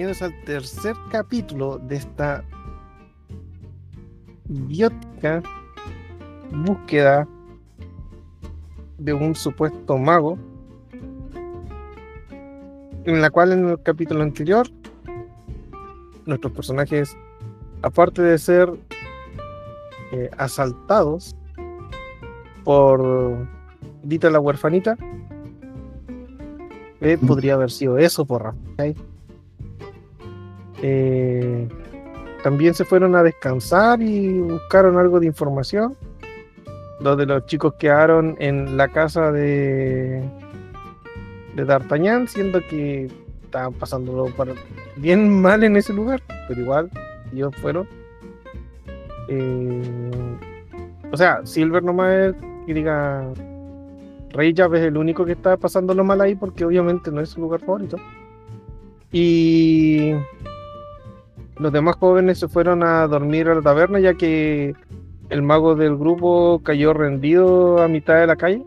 bienvenidos al tercer capítulo de esta biótica búsqueda de un supuesto mago, en la cual en el capítulo anterior nuestros personajes, aparte de ser eh, asaltados por Dita la huerfanita, eh, podría haber sido eso, porra. Eh, también se fueron a descansar y buscaron algo de información. Donde los chicos quedaron en la casa de, de D'Artagnan, siendo que estaban pasándolo bien mal en ese lugar, pero igual ellos fueron. Eh, o sea, Silver nomás es que diga Rey ya es el único que está pasándolo mal ahí porque obviamente no es su lugar favorito. Y los demás jóvenes se fueron a dormir a la taberna ya que el mago del grupo cayó rendido a mitad de la calle.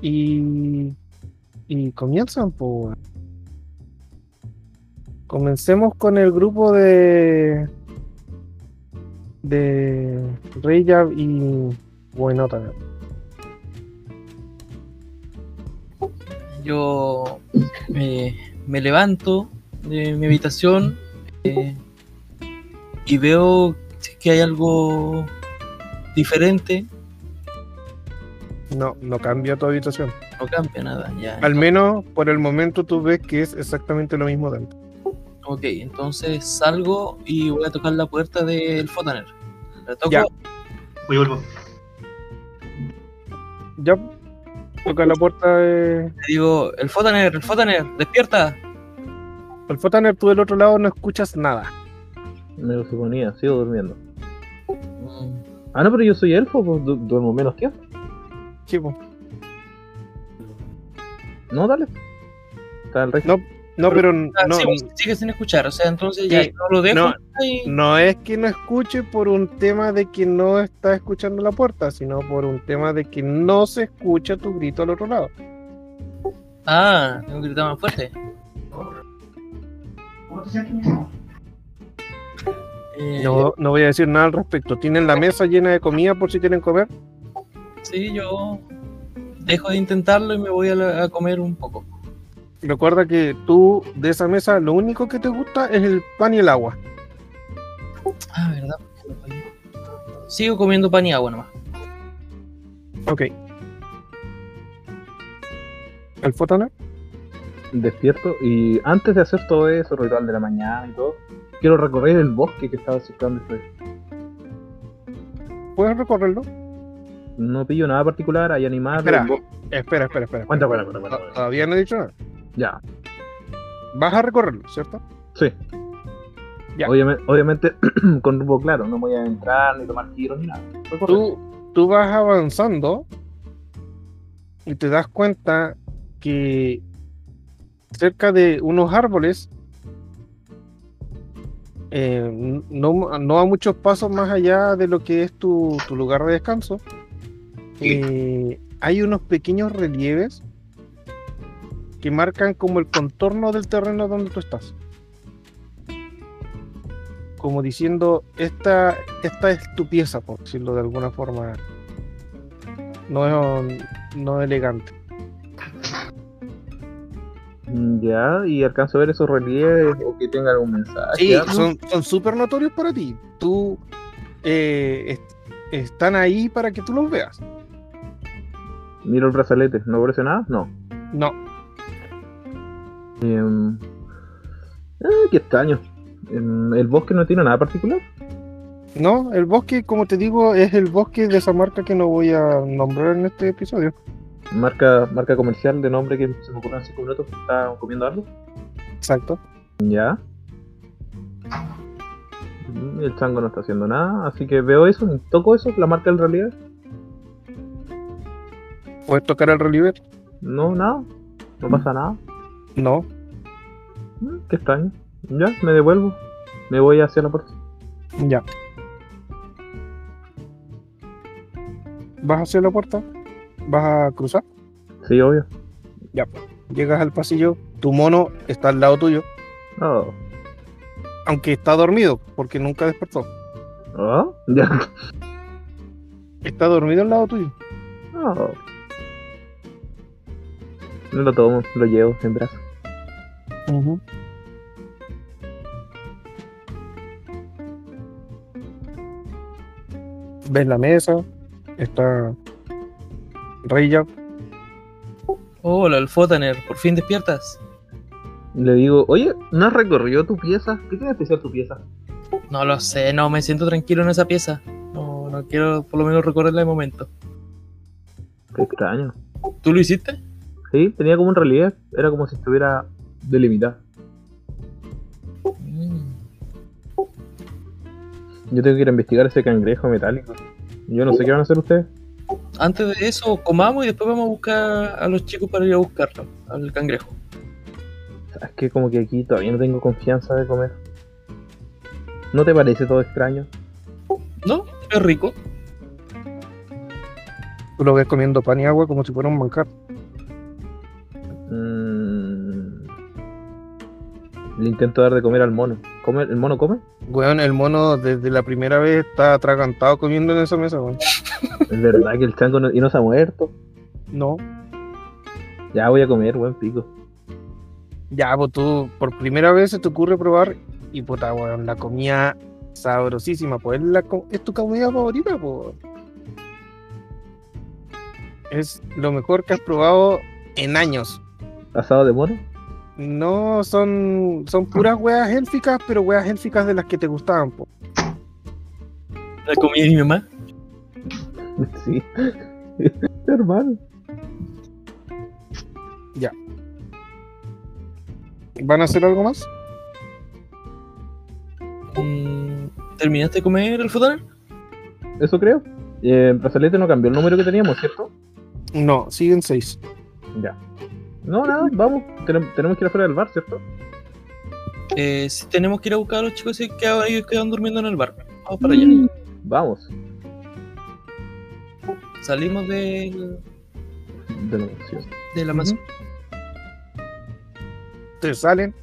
Y, y comienzan, pues. Comencemos con el grupo de de Reyab y bueno también. Yo me levanto de mi habitación eh, y veo que hay algo diferente. No, no cambia tu habitación. No cambia nada, ya. Al menos por el momento tú ves que es exactamente lo mismo dentro. Ok, entonces salgo y voy a tocar la puerta del Fotaner. La toco. Ya. Voy vuelvo. Ya. Toca la puerta de. Le digo, el Fotaner, el Fotaner, despierta. El Fotaner, tú del otro lado no escuchas nada. Me lo suponía, sigo durmiendo. Ah, no, pero yo soy elfo, pues duermo menos tiempo. Sí, pues. No, dale. Está el resto. No, no, pero ah, no. sigue sin escuchar, o sea, entonces ya no lo dejo. No, no es que no escuche por un tema de que no está escuchando la puerta, sino por un tema de que no se escucha tu grito al otro lado. Ah, tengo que gritar más fuerte. Eh, no, no voy a decir nada al respecto. ¿Tienen la mesa llena de comida por si quieren comer? Sí, yo dejo de intentarlo y me voy a, comer un poco. Recuerda que tú de esa mesa lo único que te gusta es el pan y el agua. Ah, ¿verdad? Sigo comiendo pan y agua nomás. Ok. ¿El fotoner? Despierto y antes de hacer todo eso, ritual de la mañana y todo, quiero recorrer el bosque que estaba circundando ¿Puedes recorrerlo? No pillo nada particular, hay animales. Espera, espera, espera, espera. Cuenta, cuenta, cuenta, cuenta, Todavía no he dicho nada. Ya. Vas a recorrerlo, ¿cierto? Sí. Ya. Obviamente, obviamente con rumbo claro, no voy a entrar ni tomar giros ni nada. Tú, tú vas avanzando y te das cuenta que cerca de unos árboles, eh, no, a muchos pasos más allá de lo que es tu, lugar de descanso, eh, hay unos pequeños relieves que marcan como el contorno del terreno donde tú estás. Como diciendo, esta, esta es tu pieza, por decirlo de alguna forma. No, no elegante. Mm, ya, y alcanzo a ver esos relieves o que tenga algún mensaje. Sí, son súper notorios para ti. Tú eh, están ahí para que tú los veas. Miro el brazalete, ¿no aparece nada? No. No. Eh, qué extraño. ¿El bosque no tiene nada particular? No, el bosque, como te digo, es el bosque de esa marca que no voy a nombrar en este episodio marca, marca comercial de nombre que se me ocurre en 5 minutos que está comiendo algo. Exacto. Ya. El chango no está haciendo nada, así que veo eso, toco eso, la marca del relieve. ¿Puedes tocar el relieve? No, nada. No pasa nada. No. Mm, qué extraño. Ya, me devuelvo. Me voy hacia la puerta. Ya. ¿Vas hacia la puerta? ¿Vas a cruzar? Sí, obvio. Ya, llegas al pasillo, tu mono está al lado tuyo. Oh. Aunque está dormido, porque nunca despertó. Oh, ya. Está dormido al lado tuyo. Oh. No lo tomo, lo llevo en brazos. Ves la mesa, está Reya. Hola, el Fotaner, por fin despiertas. Le digo, oye, ¿no has recorrido tu pieza? ¿Qué tiene especial tu pieza? No lo sé, no me siento tranquilo en esa pieza. No, no quiero por lo menos recorrerla de momento. Qué extraño. ¿Tú lo hiciste? Sí, tenía como un relieve, era como si estuviera delimitada. Mm. Yo tengo que ir a investigar ese cangrejo metálico. Yo no sé qué van a hacer ustedes. Antes de eso, comamos y después vamos a buscar a los chicos para ir a buscarlo, al cangrejo. Es que como que aquí todavía no tengo confianza de comer. ¿No te parece todo extraño? ¿No? Es rico. Tú lo ves comiendo pan y agua como si fuera un manjar. Mm. Le intento dar de comer al mono. ¿Come, ¿El mono come? Weón, el mono desde la primera vez está atragantado comiendo en esa mesa, weón. Es verdad que el chango no, y no se ha muerto. No. Ya voy a comer, buen pico. Ya, pues tú, por primera vez se te ocurre probar y puta, weón, la comida sabrosísima, pues es, la es tu comida favorita, pues. Es lo mejor que has probado en años. ¿Asado de mono? No son, son puras weas élficas, pero weas élficas de las que te gustaban, pues. La comida de mi mamá. Sí. Hermano. ¿Van a hacer algo más? ¿Terminaste de comer el Fotaner? Eso creo. Eh, Brazalete no cambió el número que teníamos, ¿cierto? No, siguen seis. Ya. No, nada, vamos. Tenem- tenemos que ir afuera del bar, ¿cierto? Eh, sí, tenemos que ir a buscar a los chicos que ellos quedan durmiendo en el bar. Vamos para allá. Mm, Vamos. Salimos del- De la opción. de la mansión. Ustedes salen.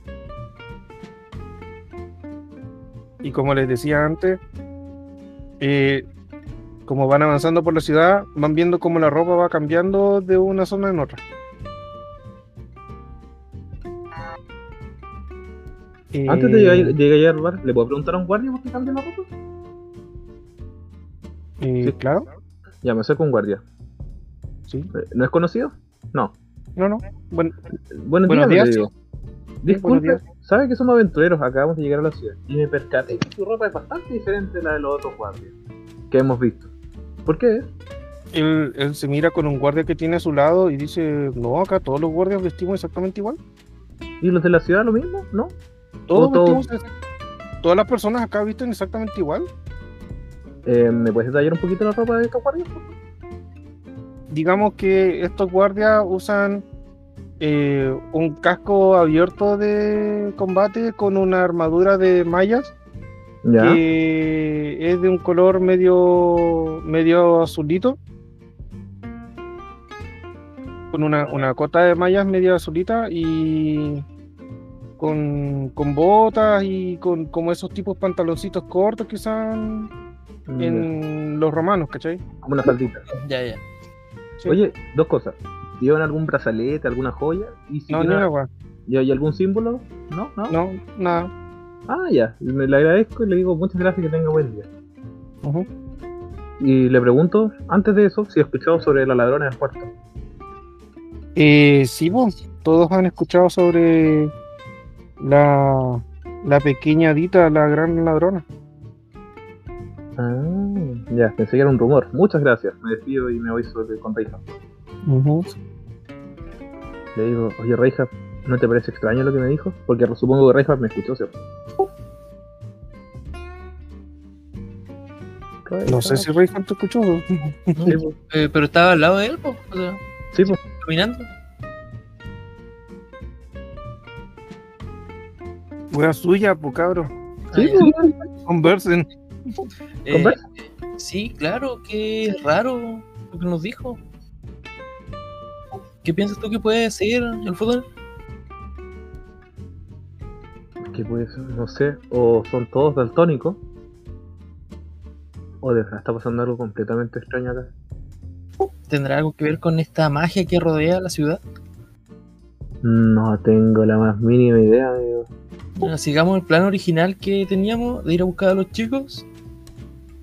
Y como les decía antes, eh, como van avanzando por la ciudad, van viendo cómo la ropa va cambiando de una zona en otra. Eh, Antes de llegar, llegar allá al bar, ¿le puedo preguntar a un guardia por qué cambia la ropa? eh, sí. Claro, Ya, me acerco a un guardia. sí. Eh, ¿No es conocido? No. No, no. Bueno, Buenos, Buenos días, le digo. Disculpe, sabe que somos aventureros, acabamos de llegar a la ciudad y me percaté que su ropa es bastante diferente a la de los otros guardias que hemos visto. ¿Por qué? él, él se mira con un guardia que tiene a su lado y dice, no, acá todos los guardias vestimos exactamente igual. ¿Y los de la ciudad lo mismo? ¿No? Todos Todas las personas acá visten exactamente igual. Eh, ¿Me puedes detallar un poquito la ropa de estos guardias? digamos que estos guardias usan eh, un casco abierto de combate con una armadura de mallas Ya. que es de un color medio medio azulito con una, una cota de mallas medio azulita y con, con botas y con como esos tipos pantaloncitos cortos que usan Mm, en los romanos, ¿cachai? Como una faldita. Ya, ya. Sí. Oye, dos cosas. ¿Llevan algún brazalete, alguna joya? ¿Y, si no, ni una weá. ¿Y hay algún símbolo? ¿No? ¿No? No, nada. Ah, ya. Le agradezco y le digo muchas gracias que tenga buen día. Y le pregunto, antes de eso, si ha escuchado sobre la ladrona del cuarto. Eh, sí, pues, todos han escuchado sobre la, la pequeña Dita, la gran ladrona. Ah, ya, pensé que era un rumor. Muchas gracias. Me despido y me voy sobre con Reija. Le digo, oye Reija, ¿no te parece extraño lo que me dijo? Porque supongo que Reija me escuchó, ¿cierto? No sé si Rey te escuchó. Sí, pues. Eh, pero estaba al lado de él, po, o sea, Sí, pues. caminando. Wea suya, pues cabro. Sí. Conversen. Eh, sí, claro, que es raro lo que nos dijo. ¿Qué piensas tú que puede ser el fútbol? ¿Qué puede ser? No sé. O son todos daltónicos. O de verdad está pasando algo completamente extraño acá. ¿Tendrá algo que ver con esta magia que rodea la ciudad? No tengo la más mínima idea, amigo. Bueno, sigamos el plan original que teníamos de ir a buscar a los chicos,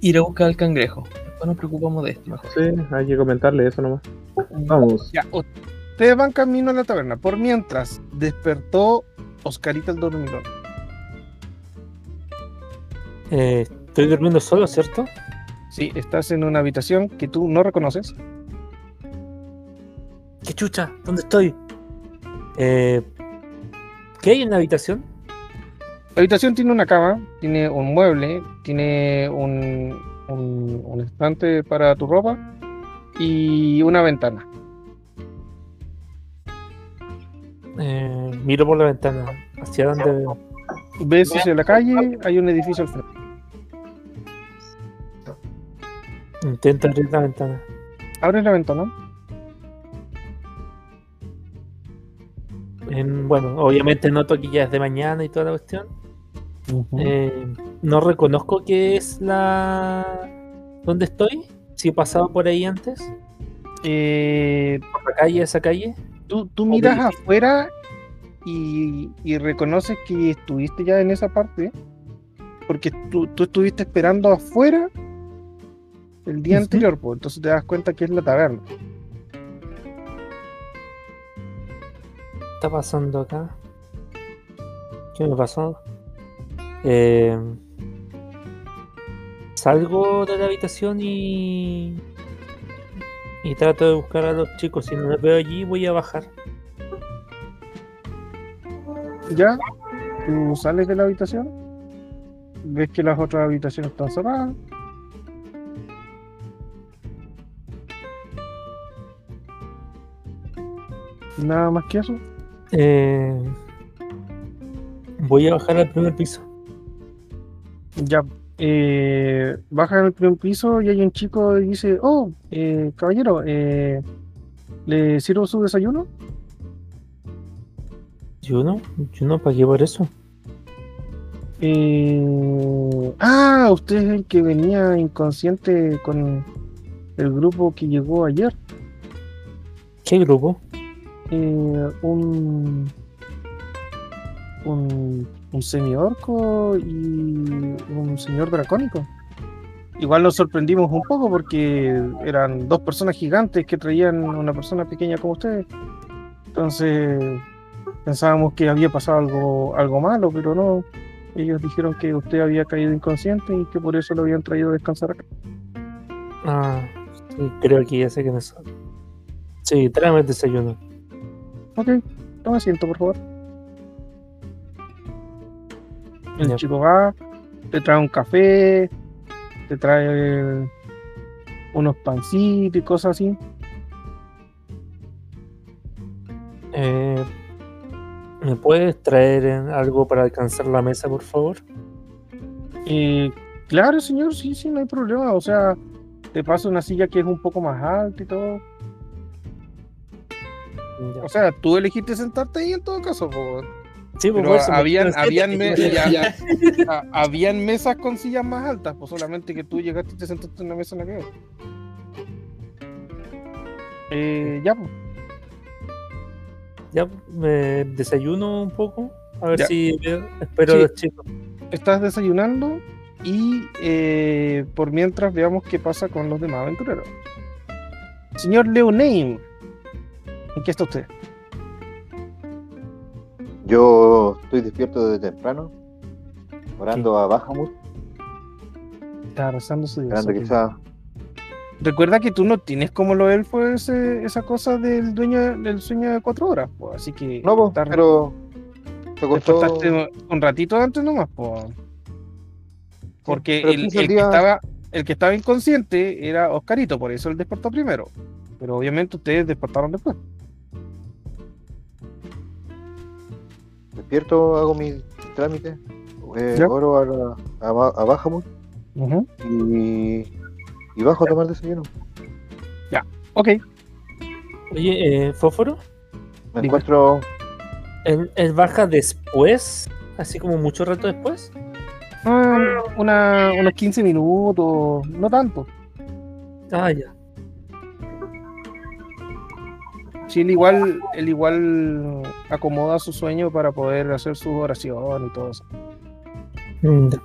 ir a buscar al cangrejo. Después nos preocupamos de esto mejor. Sí, hay que comentarle eso nomás. Vamos. Ya, ustedes van camino a la taberna. Por mientras, despertó Oscarita el dormidor. Eh, estoy durmiendo solo, ¿cierto? Sí, estás en una habitación que tú no reconoces. ¿Qué chucha? ¿Dónde estoy? Eh, ¿Qué hay en la habitación? La habitación tiene una cama, tiene un mueble, tiene un, un, un estante para tu ropa y una ventana. Eh, miro por la ventana. ¿Hacia dónde veo? Ves hacia la calle, hay un edificio al frente. Intento abrir la ventana. Abres la ventana. En- bueno, obviamente noto que ya es de mañana y toda la cuestión. Eh, no reconozco que es la... ¿Dónde estoy? Si he pasado por ahí antes. Eh, Por la calle, esa calle. tú, tú miras afuera y, y reconoces que estuviste ya en esa parte, porque tú, tú estuviste esperando afuera el día anterior, pues, entonces te das cuenta que es la taberna. ¿Qué está pasando acá? ¿Qué me pasó? Eh, salgo de la habitación y. Y trato de buscar a los chicos. Si no los veo allí, voy a bajar. Ya, tú sales de la habitación, ves que las otras habitaciones están cerradas. Nada más que eso. Eh, voy a bajar al primer piso. Ya, eh, baja en el primer piso y hay un chico y dice, oh, eh, caballero, eh, ¿le sirvo su desayuno? Yo no, yo no pagué por eso. Eh, ah, usted es el que venía inconsciente con el grupo que llegó ayer. ¿Qué grupo? Eh, un, un, un semi-orco y un señor dracónico. Igual nos sorprendimos un poco porque eran dos personas gigantes que traían una persona pequeña como ustedes. Entonces pensábamos que había pasado algo, algo malo, pero no. Ellos dijeron que usted había caído inconsciente y que por eso lo habían traído a descansar acá. Ah, sí, creo que ya sé quiénes son. Sí, tráeme el desayuno. Ok, toma asiento, por favor. El chico va, te trae un café, te trae unos pancitos y cosas así. Eh, ¿Me puedes traer algo para alcanzar la mesa, por favor? Eh, claro, señor, sí, sí, no hay problema. O sea, te paso una silla que es un poco más alta y todo. Ya. O sea, tú elegiste sentarte ahí en todo caso, po. Sí, pues, pero me habían, habían, me- ya- a- habían mesas con sillas más altas, pues solamente que tú llegaste y te sentaste en una mesa en la que. Eh, ya, pues. Ya, me desayuno un poco. A ver Ya. si espero Sí. a los chicos. estás desayunando y eh, por mientras veamos qué pasa con los demás aventureros. Señor Leoneim, ¿en qué está usted? Yo estoy despierto desde temprano, orando a Bahamut, Está rezando su Dios. quizá. Recuerda que tú no tienes como lo elfos ese- esa cosa del dueño del sueño de cuatro horas, pues, así que No, po, estás- pero despertaste un ratito antes nomás, pues. Porque el, que estaba, el que estaba inconsciente era Oscarito, por eso él despertó primero. Pero obviamente ustedes despertaron después. Despierto, hago mis trámites, eh, Ya. oro a, la- a, a y, y bajo a tomar desayuno. Ok, Oye, eh, Fósforo, Me Dime. encuentro, ¿él, él baja después Así como mucho rato después. Ah, una, unos 15 minutos, no tanto. Ah, ya. Sí, él igual, él igual acomoda su sueño para poder hacer su oración y todo eso. Mm, ya.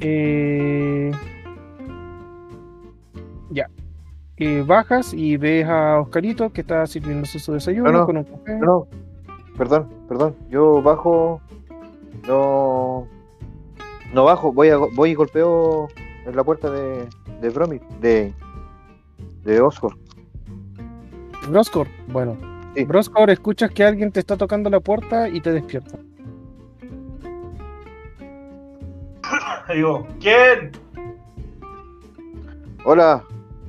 Eh, ya. Eh, bajas y ves a Oscarito que está sirviéndose su desayuno No, no, con un café. No, no, perdón, perdón. Yo bajo. No. No bajo, voy, a, voy y golpeo en la puerta de, de Bromit, de. de Oscar. Broscor, bueno. Sí. Broscor, escuchas que alguien te está tocando la puerta y te despierta. Digo, ¿quién? Hola,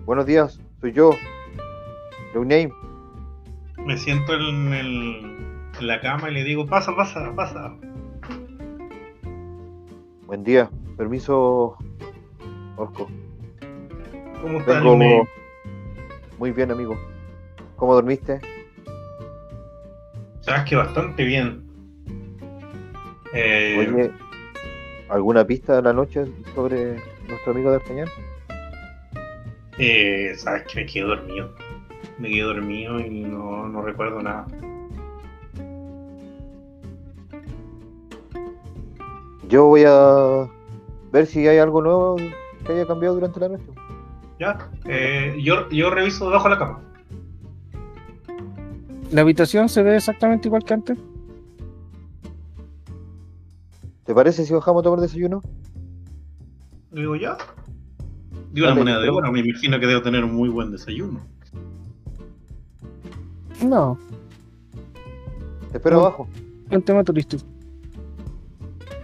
buenos días, soy yo. No name. Me siento en, el- en la cama y le digo, pasa, pasa, pasa. Buen día. Permiso, Orco. ¿Cómo está Vengo Lune? muy bien, amigo. ¿Cómo dormiste? Sabes que bastante bien. Eh, Oye, ¿alguna pista de la noche sobre nuestro amigo D'Artagnan? eh, sabes que me quedé dormido. Me quedé dormido y no, no recuerdo nada. Yo voy a ver si hay algo nuevo que haya cambiado durante la noche. ¿Ya? Eh, yo, yo reviso debajo de la cama. La habitación se ve exactamente igual que antes. ¿Te parece si bajamos a tomar desayuno? Le digo, ¿ya? Digo una Dale, moneda de oro. Me imagino que debo tener un muy buen desayuno. No, Te espero No. abajo. un tema turístico.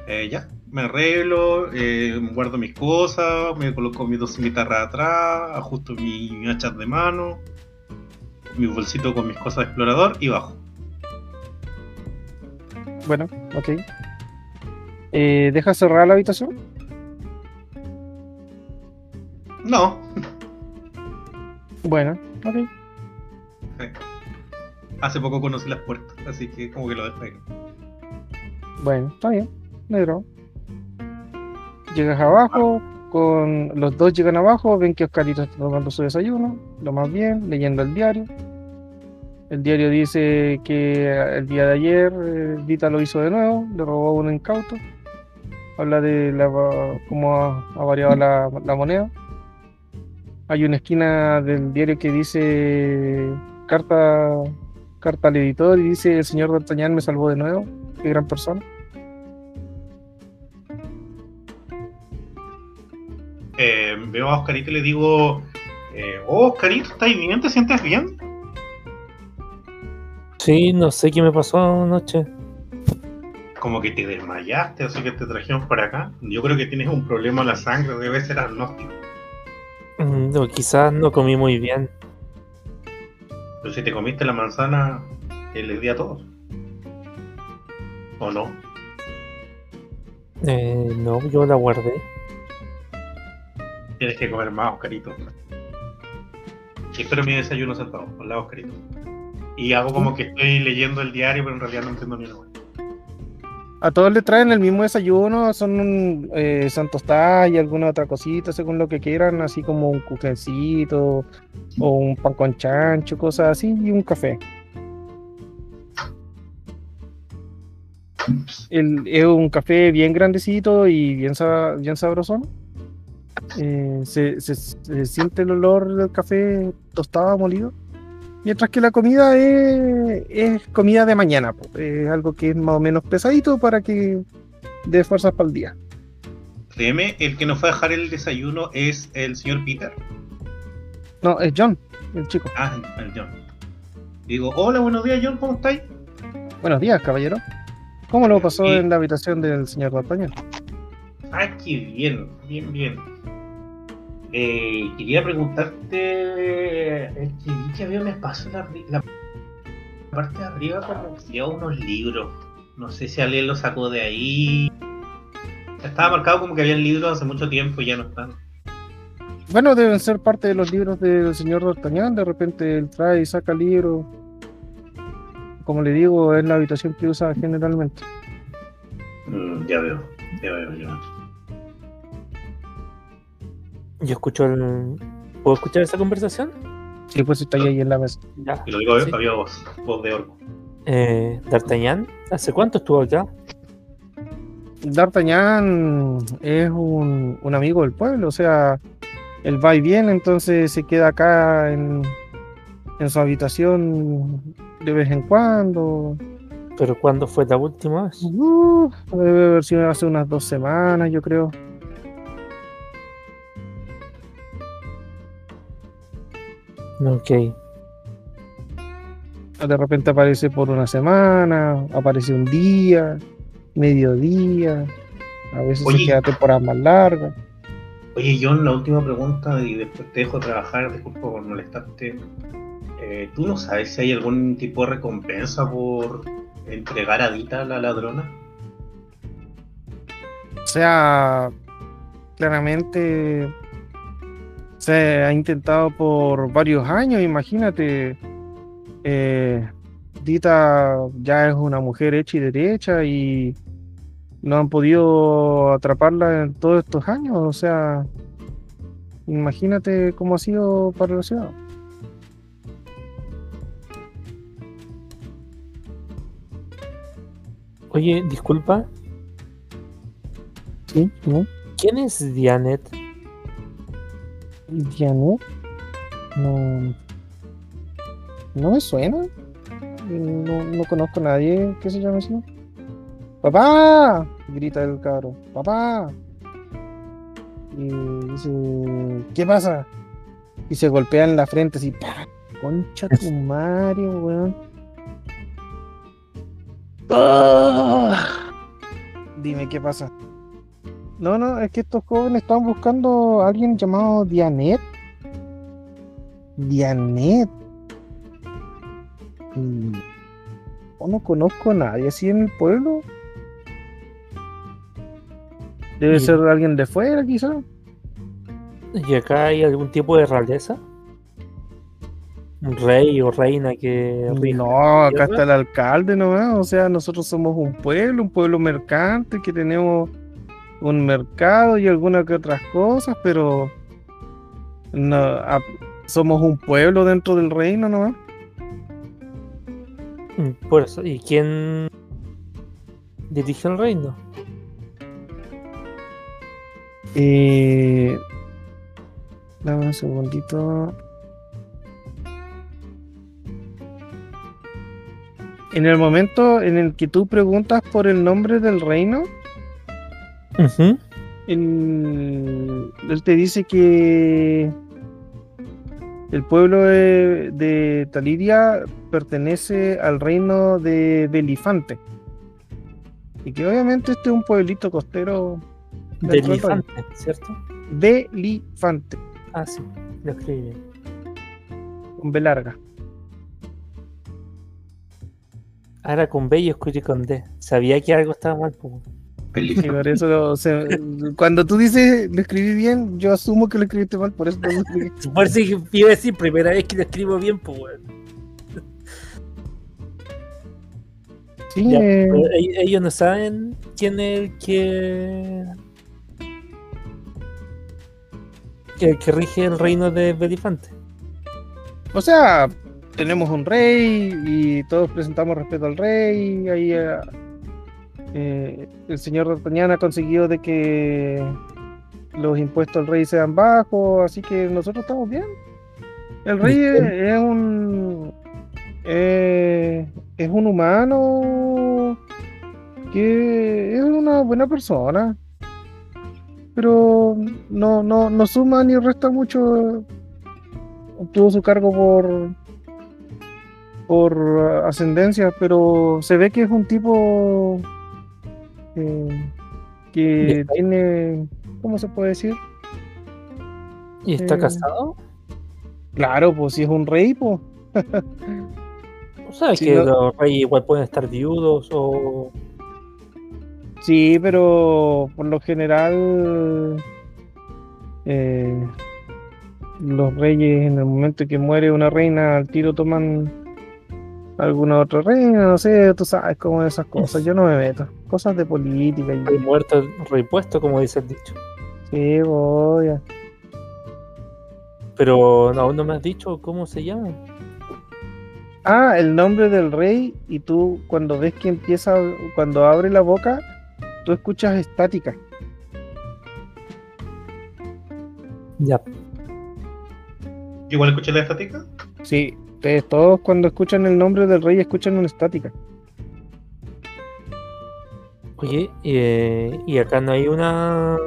Eh, ya, me arreglo, eh, guardo mis cosas, me coloco mis dos guitarras atrás, ajusto mi, mi hachas de mano, mi bolsito con mis cosas de explorador y bajo. Bueno, ok. Eh, ¿Deja cerrar la habitación? No, Bueno, ok. hace poco conocí las puertas, así que como que lo ahí. Bueno, está bien. Drama. Llegas abajo, los dos llegan abajo, ven que Oscarito está tomando su desayuno, lo más bien, leyendo el diario. El diario dice que el día de ayer eh, Vita lo hizo de nuevo, le robó un incauto. Habla de cómo ha, variado la, la moneda. Hay una esquina del diario que dice carta, carta al editor y dice el señor D'Artagnan me salvó de nuevo. Qué gran persona. Eh, veo a Oscarito y le digo, eh, oh Oscarito, ¿estás bien? ¿Te sientes bien? Sí, no sé qué me pasó anoche. Como que te desmayaste, así que te trajimos para acá. Yo creo que tienes un problema en la sangre, debe ser agnóstico. Mm, no, quizás no comí muy bien. Pero si te comiste la manzana les di a todos. ¿O no? Eh, no, yo la guardé. Tienes que comer más, Oscarito. Espero mi desayuno sentado, al lado, Oscarito. Y hago como que estoy leyendo el diario, pero en realidad no entiendo ni una hueá. A todos le traen el mismo desayuno, son eh, son tostadas y alguna otra cosita, según lo que quieran, así como un cuquencito o un pan con chancho, cosas así, y un café. El- es un café bien grandecito y bien, bien sabrosón. Eh, se, se- se siente el olor del café tostado, molido. Mientras que la comida es, es comida de mañana, es algo que es más o menos pesadito para que dé fuerzas para el día. Créeme, el que nos fue a dejar el desayuno es el señor Peter. No, es John, el chico. Ah, el John. Digo, hola, buenos días, John, ¿cómo estáis? Buenos días, caballero. ¿Cómo lo pasó en la habitación del señor D'Artagnan? Ah, qué bien, bien, bien. Eh, quería preguntarte, es que había un espacio en la, la parte de arriba que había unos libros. No sé si alguien lo sacó de ahí. Estaba marcado como que había libros hace mucho tiempo y ya no están. Bueno, deben ser parte de los libros del señor D'Artagnan. De repente él trae y saca libros. Como le digo, es la habitación que usa generalmente. Mm, ya veo, ya veo, ya veo. Yo escucho el. ¿Puedo escuchar esa conversación? Sí, pues está ahí en la mesa. Ya. Y lo digo, Sí. había voz, voz de orco. Eh, D'Artagnan, ¿hace cuánto estuvo acá? D'Artagnan es un, un amigo del pueblo, o sea, él va y viene, entonces se queda acá en, en su habitación de vez en cuando. ¿Pero cuándo fue la última vez? Uh, debe haber sido hace unas dos semanas, yo creo. Ok. De repente aparece por una semana, aparece un día, mediodía, a veces Oye. se queda temporadas más largas. Oye, John, la última pregunta y después te dejo trabajar, disculpa por molestarte. Eh, ¿Tú no sabes si hay algún tipo de recompensa por entregar a Dita, la ladrona? O sea, claramente se ha intentado por varios años, imagínate. eh, Dita ya es una mujer hecha y derecha y no han podido atraparla en todos estos años. O sea, imagínate cómo ha sido para la ciudad. Oye, disculpa, Sí. ¿quién es Dianet? Dianet. No. No me suena. No, no conozco a nadie que se llame así. ¡Papá! grita el cabro. ¡Papá! Y dice, ¿qué pasa? Y se golpea en la frente así, ¡pah! Concha tu madre, weón. ¡Ah! Dime qué pasa. No, no, es que estos jóvenes están buscando a alguien llamado Dianet. Dianet. Mm, Yo no conozco a nadie así en el pueblo. Debe Y- ser alguien de fuera, quizá. ¿Y acá hay algún tipo de realeza? ¿Un rey o reina que No, acá está el alcalde nomás. O sea, nosotros somos un pueblo, un pueblo mercante que tenemos un mercado y algunas que otras cosas, pero no, a- somos un pueblo dentro del reino nomás. Mm, Por eso, ¿y quién dirige el reino? Eh, dame un segundito. En el momento en el que tú preguntas por el nombre del reino, El- él te dice que el pueblo de, de Taliria pertenece al reino de Belifante. Y que obviamente este es un pueblito costero infante, ¿cierto? Belifante, Ah, sí, lo escribí bien. con B larga. Ahora con B yo escribí con D. Sabía que algo estaba mal. pues. Y por eso lo- se- cuando tú dices lo escribí bien, yo asumo que lo escribiste mal, por eso no lo escribí. Por dije, iba a decir, primera vez que lo escribo bien, pues weón. Sí, Ya, eh, ell- ellos no saben quién es el que. que, que rige el reino de Belifante. o sea, tenemos un rey y todos presentamos respeto al rey. Ahí eh, el señor D'Artagnan ha conseguido de que los impuestos al rey sean bajos, así que nosotros estamos bien. El rey es, es un eh, es un humano que es una buena persona, pero no, no, no suma ni resta mucho. Obtuvo su cargo por por ascendencia, pero se ve que es un tipo eh, que tiene, ¿cómo se puede decir? ¿Y está Eh, casado? Claro, pues si es un rey, pues. Sí, que no- los reyes igual pueden estar viudos o. Sí, pero por lo general eh, los reyes en el momento que muere una reina al tiro toman algún otro reino, no sé, tú sabes cómo es esas cosas, yo no me meto. Cosas de política y Rey muerto, rey puesto, como dice el dicho. sí, voy a- Pero aún no me has dicho cómo se llama. Ah, el nombre del rey y tú cuando ves que empieza, cuando abre la boca, tú escuchas estática. Ya. Igual escuché la estática. Sí, ustedes todos cuando escuchan el nombre del rey escuchan una estática. Oye, eh, ¿y acá no hay una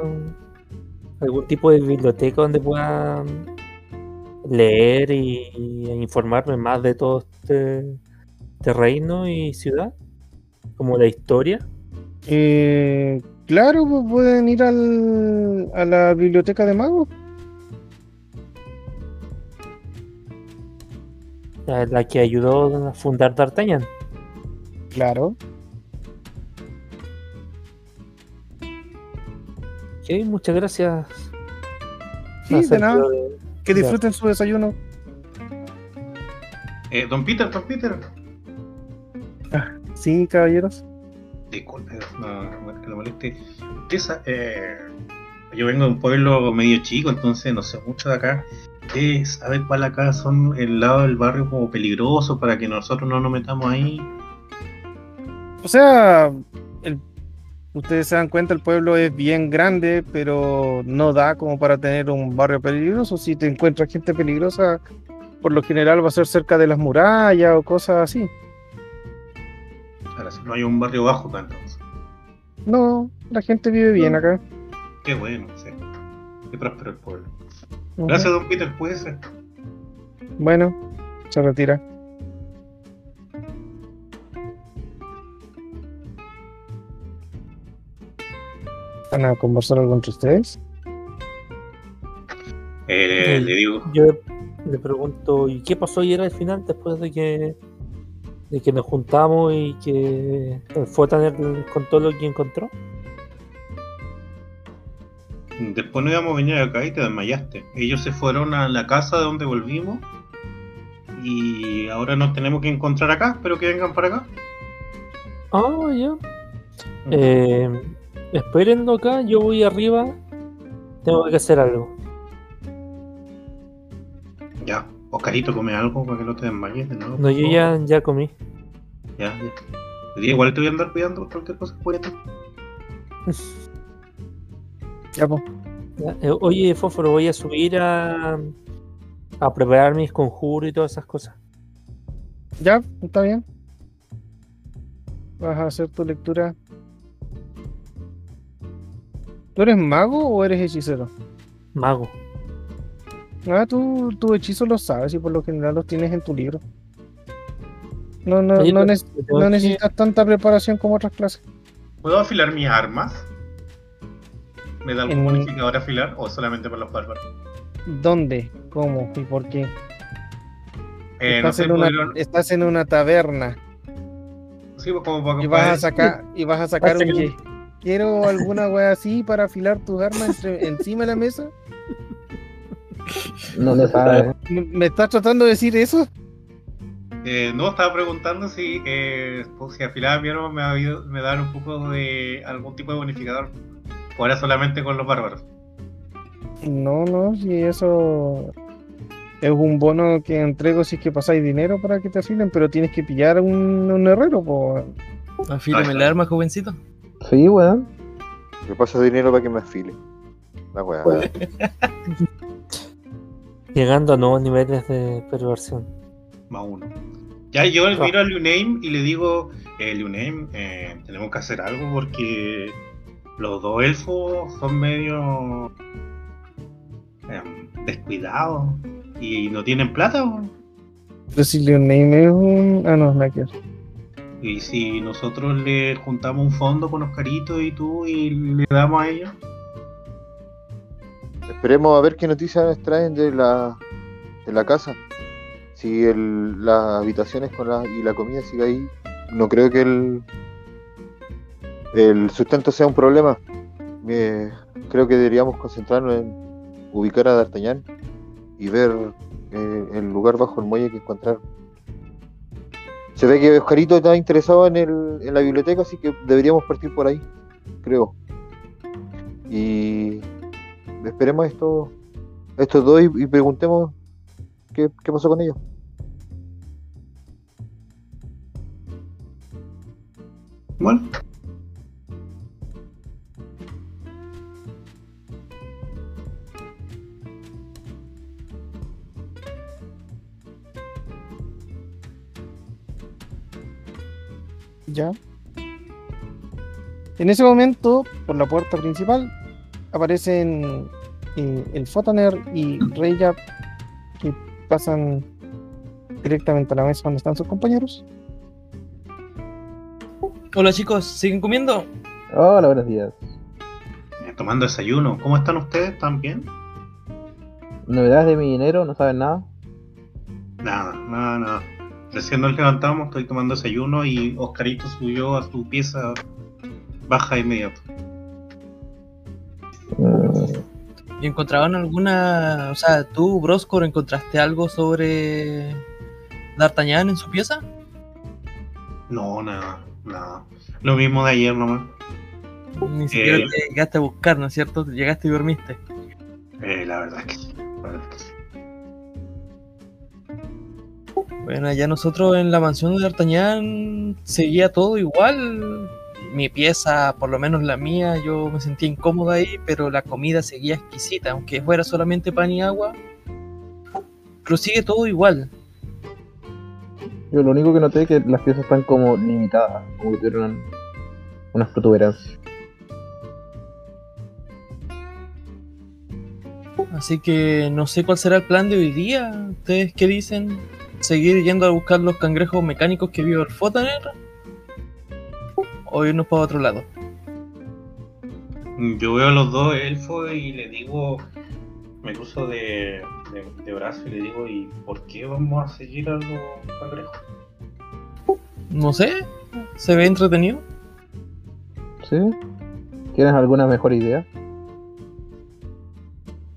algún tipo de biblioteca donde puedan leer y, y informarme más de todo este, este reino y ciudad? Como la historia. Eh, claro, pues pueden ir al, a la biblioteca de magos. La, la que ayudó a fundar D'Artagnan. Claro. Ok, muchas gracias. Sí, de nada. de- Que Ya. disfruten su desayuno. Eh, don Peter, don Peter. Sí, caballeros. Disculpe, no, no, que lo moleste. Usted eh, yo vengo de un pueblo medio chico, entonces no sé mucho de acá. ¿Usted sabe cuál acá son el lado del barrio como peligroso para que nosotros no nos metamos ahí? O sea, el- ustedes se dan cuenta, el pueblo es bien grande, pero no da como para tener un barrio peligroso. Si te encuentras gente peligrosa, por lo general va a ser cerca de las murallas o cosas así. Ahora, si no hay un barrio bajo acá entonces. No, la gente vive bien acá. Qué bueno, sí. Qué próspero el pueblo. Gracias, don Peter, puede ser. Bueno, se retira. ¿Van a conversar algo entre ustedes? Eh, Sí. le digo, Yo le pregunto, ¿y qué pasó ayer al final después de que de que nos juntamos y que el Fotaner contó lo que encontró? Después no íbamos a venir acá y te desmayaste. Ellos se fueron a la casa de donde volvimos y ahora nos tenemos que encontrar acá, pero que vengan para acá. Ah, ya. Eh, espérenlo acá, yo voy arriba. Tengo que hacer algo. Ya, Oscarito, come algo para que no te desmayes de nuevo. No, yo ya, ya comí. Ya, ya. Igual te voy a andar cuidando cualquier cosa. cuídate. Ya, pues. Eh, Oye, Fósforo, voy a subir a, a preparar mis conjuros y todas esas cosas. Ya, está bien. Vas a hacer tu lectura. ¿Tú eres mago o eres hechicero? Mago. Ah, tú tu hechizo lo sabes y por lo general los tienes en tu libro. No, no, Oye, no, no necesitas tanta preparación como otras clases. ¿Puedo afilar mis armas? ¿Me da algún En- bonificador afilar o solamente para los bárbaros? ¿Dónde? ¿Cómo? ¿Y por qué? Eh, no estás, sé, en una, pudieron- estás en una taberna Sí, pues, como para y vas a sacar y vas a sacar un Quiero alguna wea así para afilar tus armas entre- encima de la mesa. No se sabe. ¿Me, me estás tratando de decir eso? Eh, no, estaba preguntando si, eh, pues, si afilaba mi arma me, me daban un poco de algún tipo de bonificador. O era solamente con los bárbaros. No, no, si eso es un bono que entrego si es que pasáis dinero para que te afilen, pero tienes que pillar un, un herrero, pues. Afílame el arma, jovencito. Sí, weón. Me pasa dinero para que me afile. La weá. Llegando a nuevos niveles de perversión. Más uno. Ya yo Ah. miro a Luname y le digo, eh, Luname, eh, tenemos que hacer algo porque los dos elfos son medio em, descuidados y no tienen plata. po. Pero si Leoname es un. Ah, no, nada que ver. Y si nosotros le juntamos un fondo con Oscarito y tú y le damos a ellos, Esperemos a ver qué noticias nos traen de la, de la casa. Si el, las habitaciones con la, y la comida sigue ahí, no creo que el, el sustento sea un problema. Eh, creo que deberíamos concentrarnos en ubicar a D'Artagnan y ver eh, el lugar bajo el muelle que encontrar. Se ve que Oscarito está interesado en, en la biblioteca, así que deberíamos partir por ahí, creo. Y esperemos a estos, dos y, y preguntemos qué, qué pasó con ellos. Bueno, Ya. En ese momento, por la puerta principal, aparecen eh, el Fotoner y Reya que pasan directamente a la mesa donde están sus compañeros. Hola chicos, ¿siguen comiendo? Hola, buenos días. eh, tomando desayuno. ¿Cómo están ustedes? ¿Están bien? ¿Novedades de mi dinero? ¿No saben nada? Nada, nada, nada. Recién nos levantamos, estoy tomando desayuno y Oscarito subió a su pieza baja de inmediato. ¿Y encontraban alguna... O sea, tú, Broscor, encontraste algo sobre D'Artagnan en su pieza? No, nada, nada. Lo mismo de ayer nomás. Ni siquiera Eh. te llegaste a buscar, ¿no es cierto? Llegaste y dormiste. Eh, la verdad es que sí. la verdad es que sí. Bueno, ya nosotros en la mansión de D'Artagnan seguía todo igual. Mi pieza, por lo menos la mía, yo me sentía incómoda ahí, pero la comida seguía exquisita, aunque fuera solamente pan y agua. Pero sigue todo igual. Yo lo único que noté es que las piezas están como limitadas, como que tuvieron unas protuberancias. Así que no sé cuál será el plan de hoy día. ¿Ustedes qué dicen? ¿Seguir yendo a buscar los cangrejos mecánicos que vio el Fotaner? ¿O irnos para otro lado? Yo veo a los dos elfos y le digo, me cruzo de, de, de brazo y le digo, ¿y por qué vamos a seguir a los cangrejos? No sé. ¿Se ve entretenido? ¿Sí? ¿Tienes alguna mejor idea?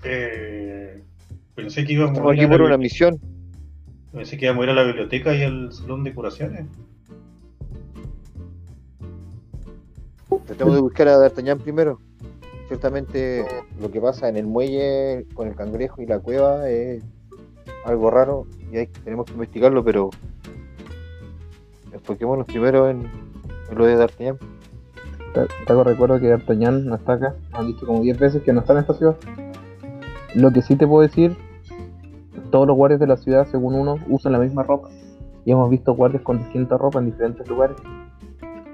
Eh, pensé que íbamos Estamos a ir aquí a por una misión. Pensé que íbamos a ir a la biblioteca y al salón de curaciones. Tratamos de buscar a D'Artagnan primero. Ciertamente lo que pasa en el muelle con el cangrejo y la cueva es algo raro y hay, tenemos que investigarlo, pero enfoquémonos primero en, en lo de D'Artagnan. Hago recuerdo que D'Artagnan no está acá. Han dicho como 10 veces que no está en esta ciudad. Lo que sí te puedo decir, todos los guardias de la ciudad, según uno, usan la misma ropa. Y hemos visto guardias con distinta ropa en diferentes lugares.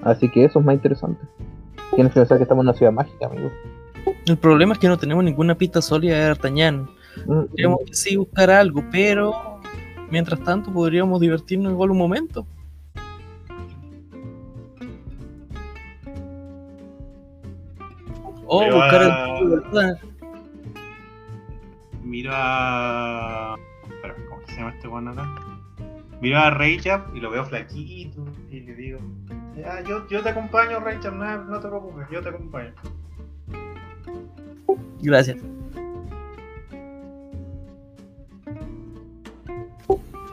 Así que eso es más interesante. Tienes que pensar que estamos en una ciudad mágica, amigo. El problema es que no tenemos ninguna pista sólida de D'Artagnan. Mm, Tenemos que sí buscar algo, pero mientras tanto podríamos divertirnos igual un momento. O Pero, buscar el ah. Miro a. Espera, ¿cómo que se llama este bueno acá? Miro a Raychap y lo veo flaquito y le digo, ya, yo, yo te acompaño, Raychap, no, no te preocupes, yo te acompaño. Gracias.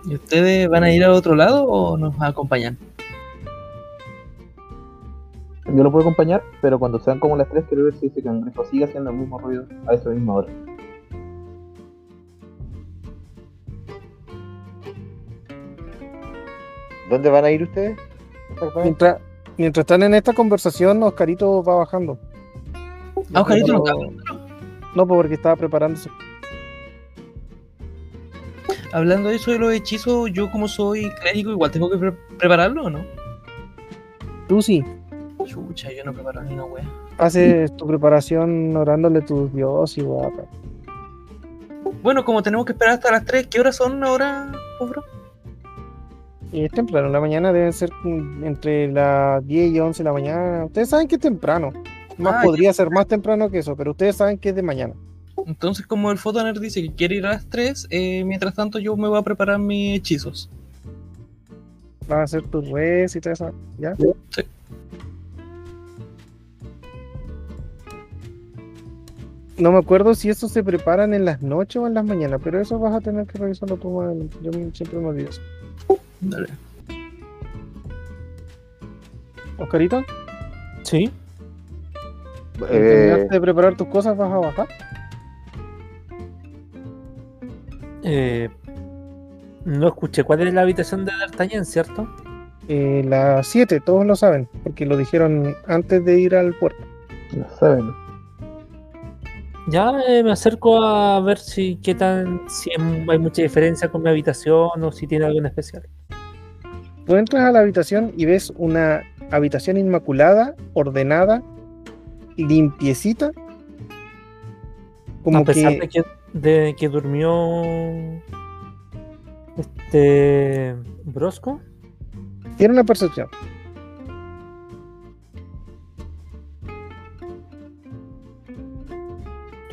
¿Y ustedes van a ir al otro lado o nos acompañan? Yo lo puedo acompañar, pero cuando sean como las 3 quiero ver si ese cangrejo sigue haciendo el mismo ruido a esa misma hora. ¿Dónde van a ir ustedes? Mientras, mientras están en esta conversación, Oscarito va bajando. Ah, Oscarito no No, no, pues porque estaba preparándose. Hablando de eso de los hechizos, yo como soy clérigo igual tengo que pre- prepararlo o no? Tú sí, Chucha, yo no preparo ni una wea. haces tu preparación orándole a tus dioses y guapa. Bueno, como tenemos que esperar hasta las 3, ¿qué horas son ahora, bro? Y es temprano, en la mañana deben ser entre las 10 y 11 de la mañana. Ustedes saben que es temprano. Más Ah, podría ser más temprano que eso, pero ustedes saben que es de mañana. Entonces, como el Fotoner dice que quiere ir a las 3, eh, mientras tanto yo me voy a preparar mis hechizos. Van a hacer tus res y todo eso. ¿Ya? Sí. No me acuerdo si estos se preparan en las noches o en las mañanas, pero eso vas a tener que revisarlo tú. Yo me- siempre me olvido eso. Dale. Oscarito, Sí. Eh, ¿terminaste de preparar tus cosas? ¿Vas a bajar? Eh, no escuché cuál es la habitación de D'Artagnan, ¿cierto? Eh, la 7, todos lo saben, porque lo dijeron antes de ir al puerto. Lo saben. Ya eh, me acerco a ver si qué tan si hay mucha diferencia con mi habitación o si tiene algo en especial. Tú entras a la habitación y ves una habitación inmaculada, ordenada, limpiecita. Como a pesar que de que de que durmió este Brosco. tiene una percepción.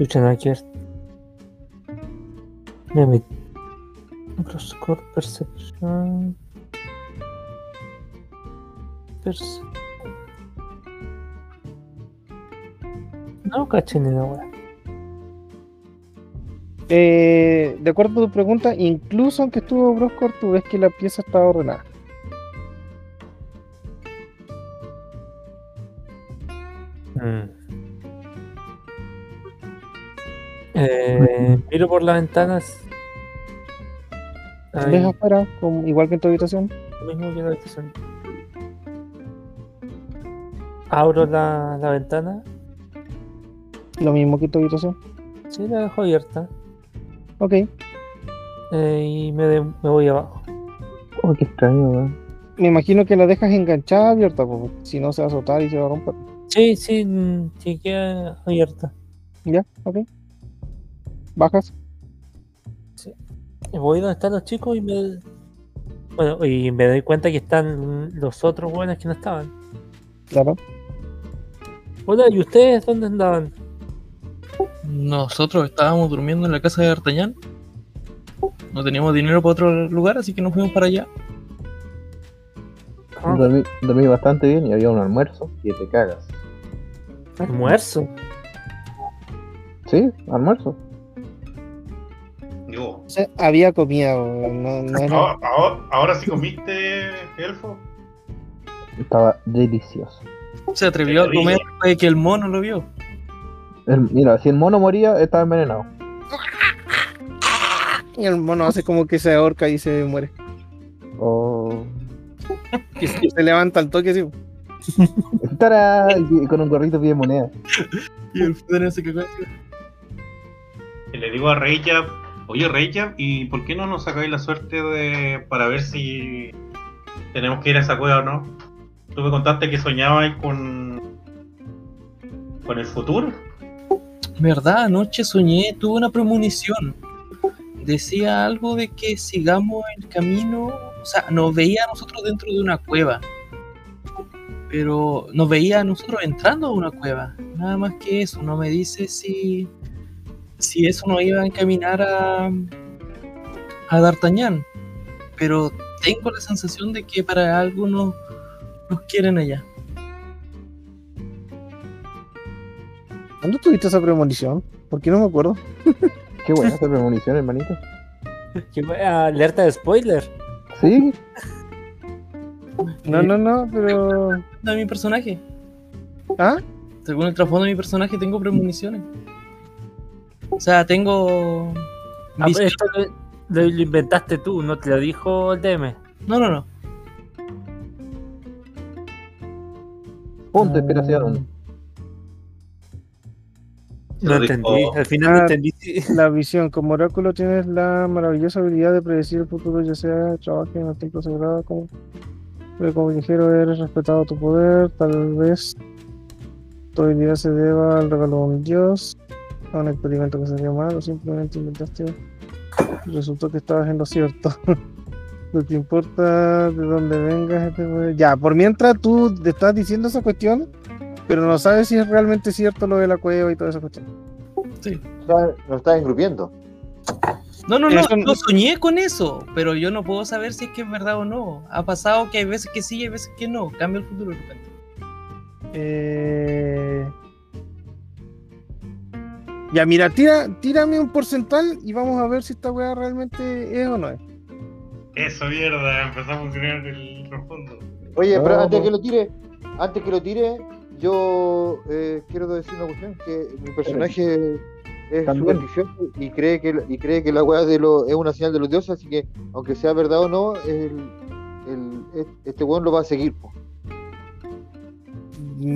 Tuchanaker. Me met... Brosco Perception. Perce- No caché ni la wea. Eh, de acuerdo a tu pregunta, incluso aunque estuvo Broscor, tú ves que la pieza está ordenada. Mm. Eh, miro por las ventanas. Ahí, ¿Ves afuera? como- igual que en tu habitación. lo mismo que en la habitación. Abro la, la ventana. Lo mismo que en tu habitación. Sí, la dejo abierta. Ok. eh, y me, de- me voy abajo. Oh, qué extraño, weón. Me imagino que la dejas enganchada abierta, porque si no se va a soltar y se va a romper. Sí, sí, mm, sí, queda abierta. Ya, ok. Bajas. Y Voy donde están los chicos y me. Bueno, y me doy cuenta que están los otros buenos que no estaban. Claro. Hola, ¿y ustedes dónde andaban? Nosotros estábamos durmiendo en la casa de D'Artagnan. No teníamos dinero para otro lugar, así que nos fuimos para allá. Ah, Dormí, dormí bastante bien y había un almuerzo que te cagas. almuerzo. ¿Sí? ¿Almuerzo? Yo. O sea, había comida, no, no era- Ahora, ahora, ahora sí comiste, elfo. Estaba delicioso. Se atrevió a comer después que el mono lo vio. El- mira, si el mono moría, estaba envenenado. Y el mono hace como que se ahorca y se muere. Oh. Y se, se levanta al toque así. ¡Tará! Y con un gorrito pide moneda. Y el Federer se cagó. Y le digo a Reya, oye Reya, ¿y por qué no nos sacáis la suerte de para ver si tenemos que ir a esa cueva o no? Tú me contaste que soñabas con con el futuro. Verdad, anoche soñé, tuve una premonición. Decía algo de que sigamos el camino, o sea, nos veía a nosotros dentro de una cueva. Pero nos veía a nosotros entrando a una cueva. Nada más que eso, no me dice si si eso nos iba a encaminar a a D'Artagnan. Pero tengo la sensación de que para algo nos, nos quieren allá. ¿Cuándo tuviste esa premonición? ¿Por qué no me acuerdo? Qué buena esa premonición, hermanito. Que wea, alerta de spoiler. Sí, No, no, no, pero. De mi personaje. ¿Ah? Según el trasfondo de mi personaje, tengo premoniciones. O sea, tengo. Ah, esto lo, inventaste tú, no te lo dijo el DM. No, no, no. punto de inspiración. Se No entendí, al final no Ah. entendí. La visión. Como oráculo tienes la maravillosa habilidad de predecir el futuro, ya sea trabaje en el templo sagrado como. Pero como viajero eres respetado tu poder, tal vez tu habilidad se deba al regalo de un dios, a un experimento que salió mal, o simplemente inventaste y resultó que estabas en lo cierto. No te importa de dónde vengas. este. Ya, por mientras tú te estás diciendo esa cuestión, pero no sabes si es realmente cierto lo de la cueva y toda esa cuestión. Está- Nos está engrupiendo. No, no, no. Yo soñé con eso, pero yo no puedo saber si es que es verdad o no. Ha pasado que hay veces que sí y hay veces que no. Cambia el futuro de repente. Eh... Ya, mira, tira, tírame un porcentual y vamos a ver si esta weá realmente es o no es. Eso, mierda, empezó a funcionar el trasfondo. Oye, pero antes no. que lo tire, antes que lo tire, yo eh, quiero decir una cuestión, que mi personaje es También. supersticioso y cree que y cree que la weá de lo, es una señal de los dioses, así que aunque sea verdad o no, el, el- es- este weón lo va a seguir. po.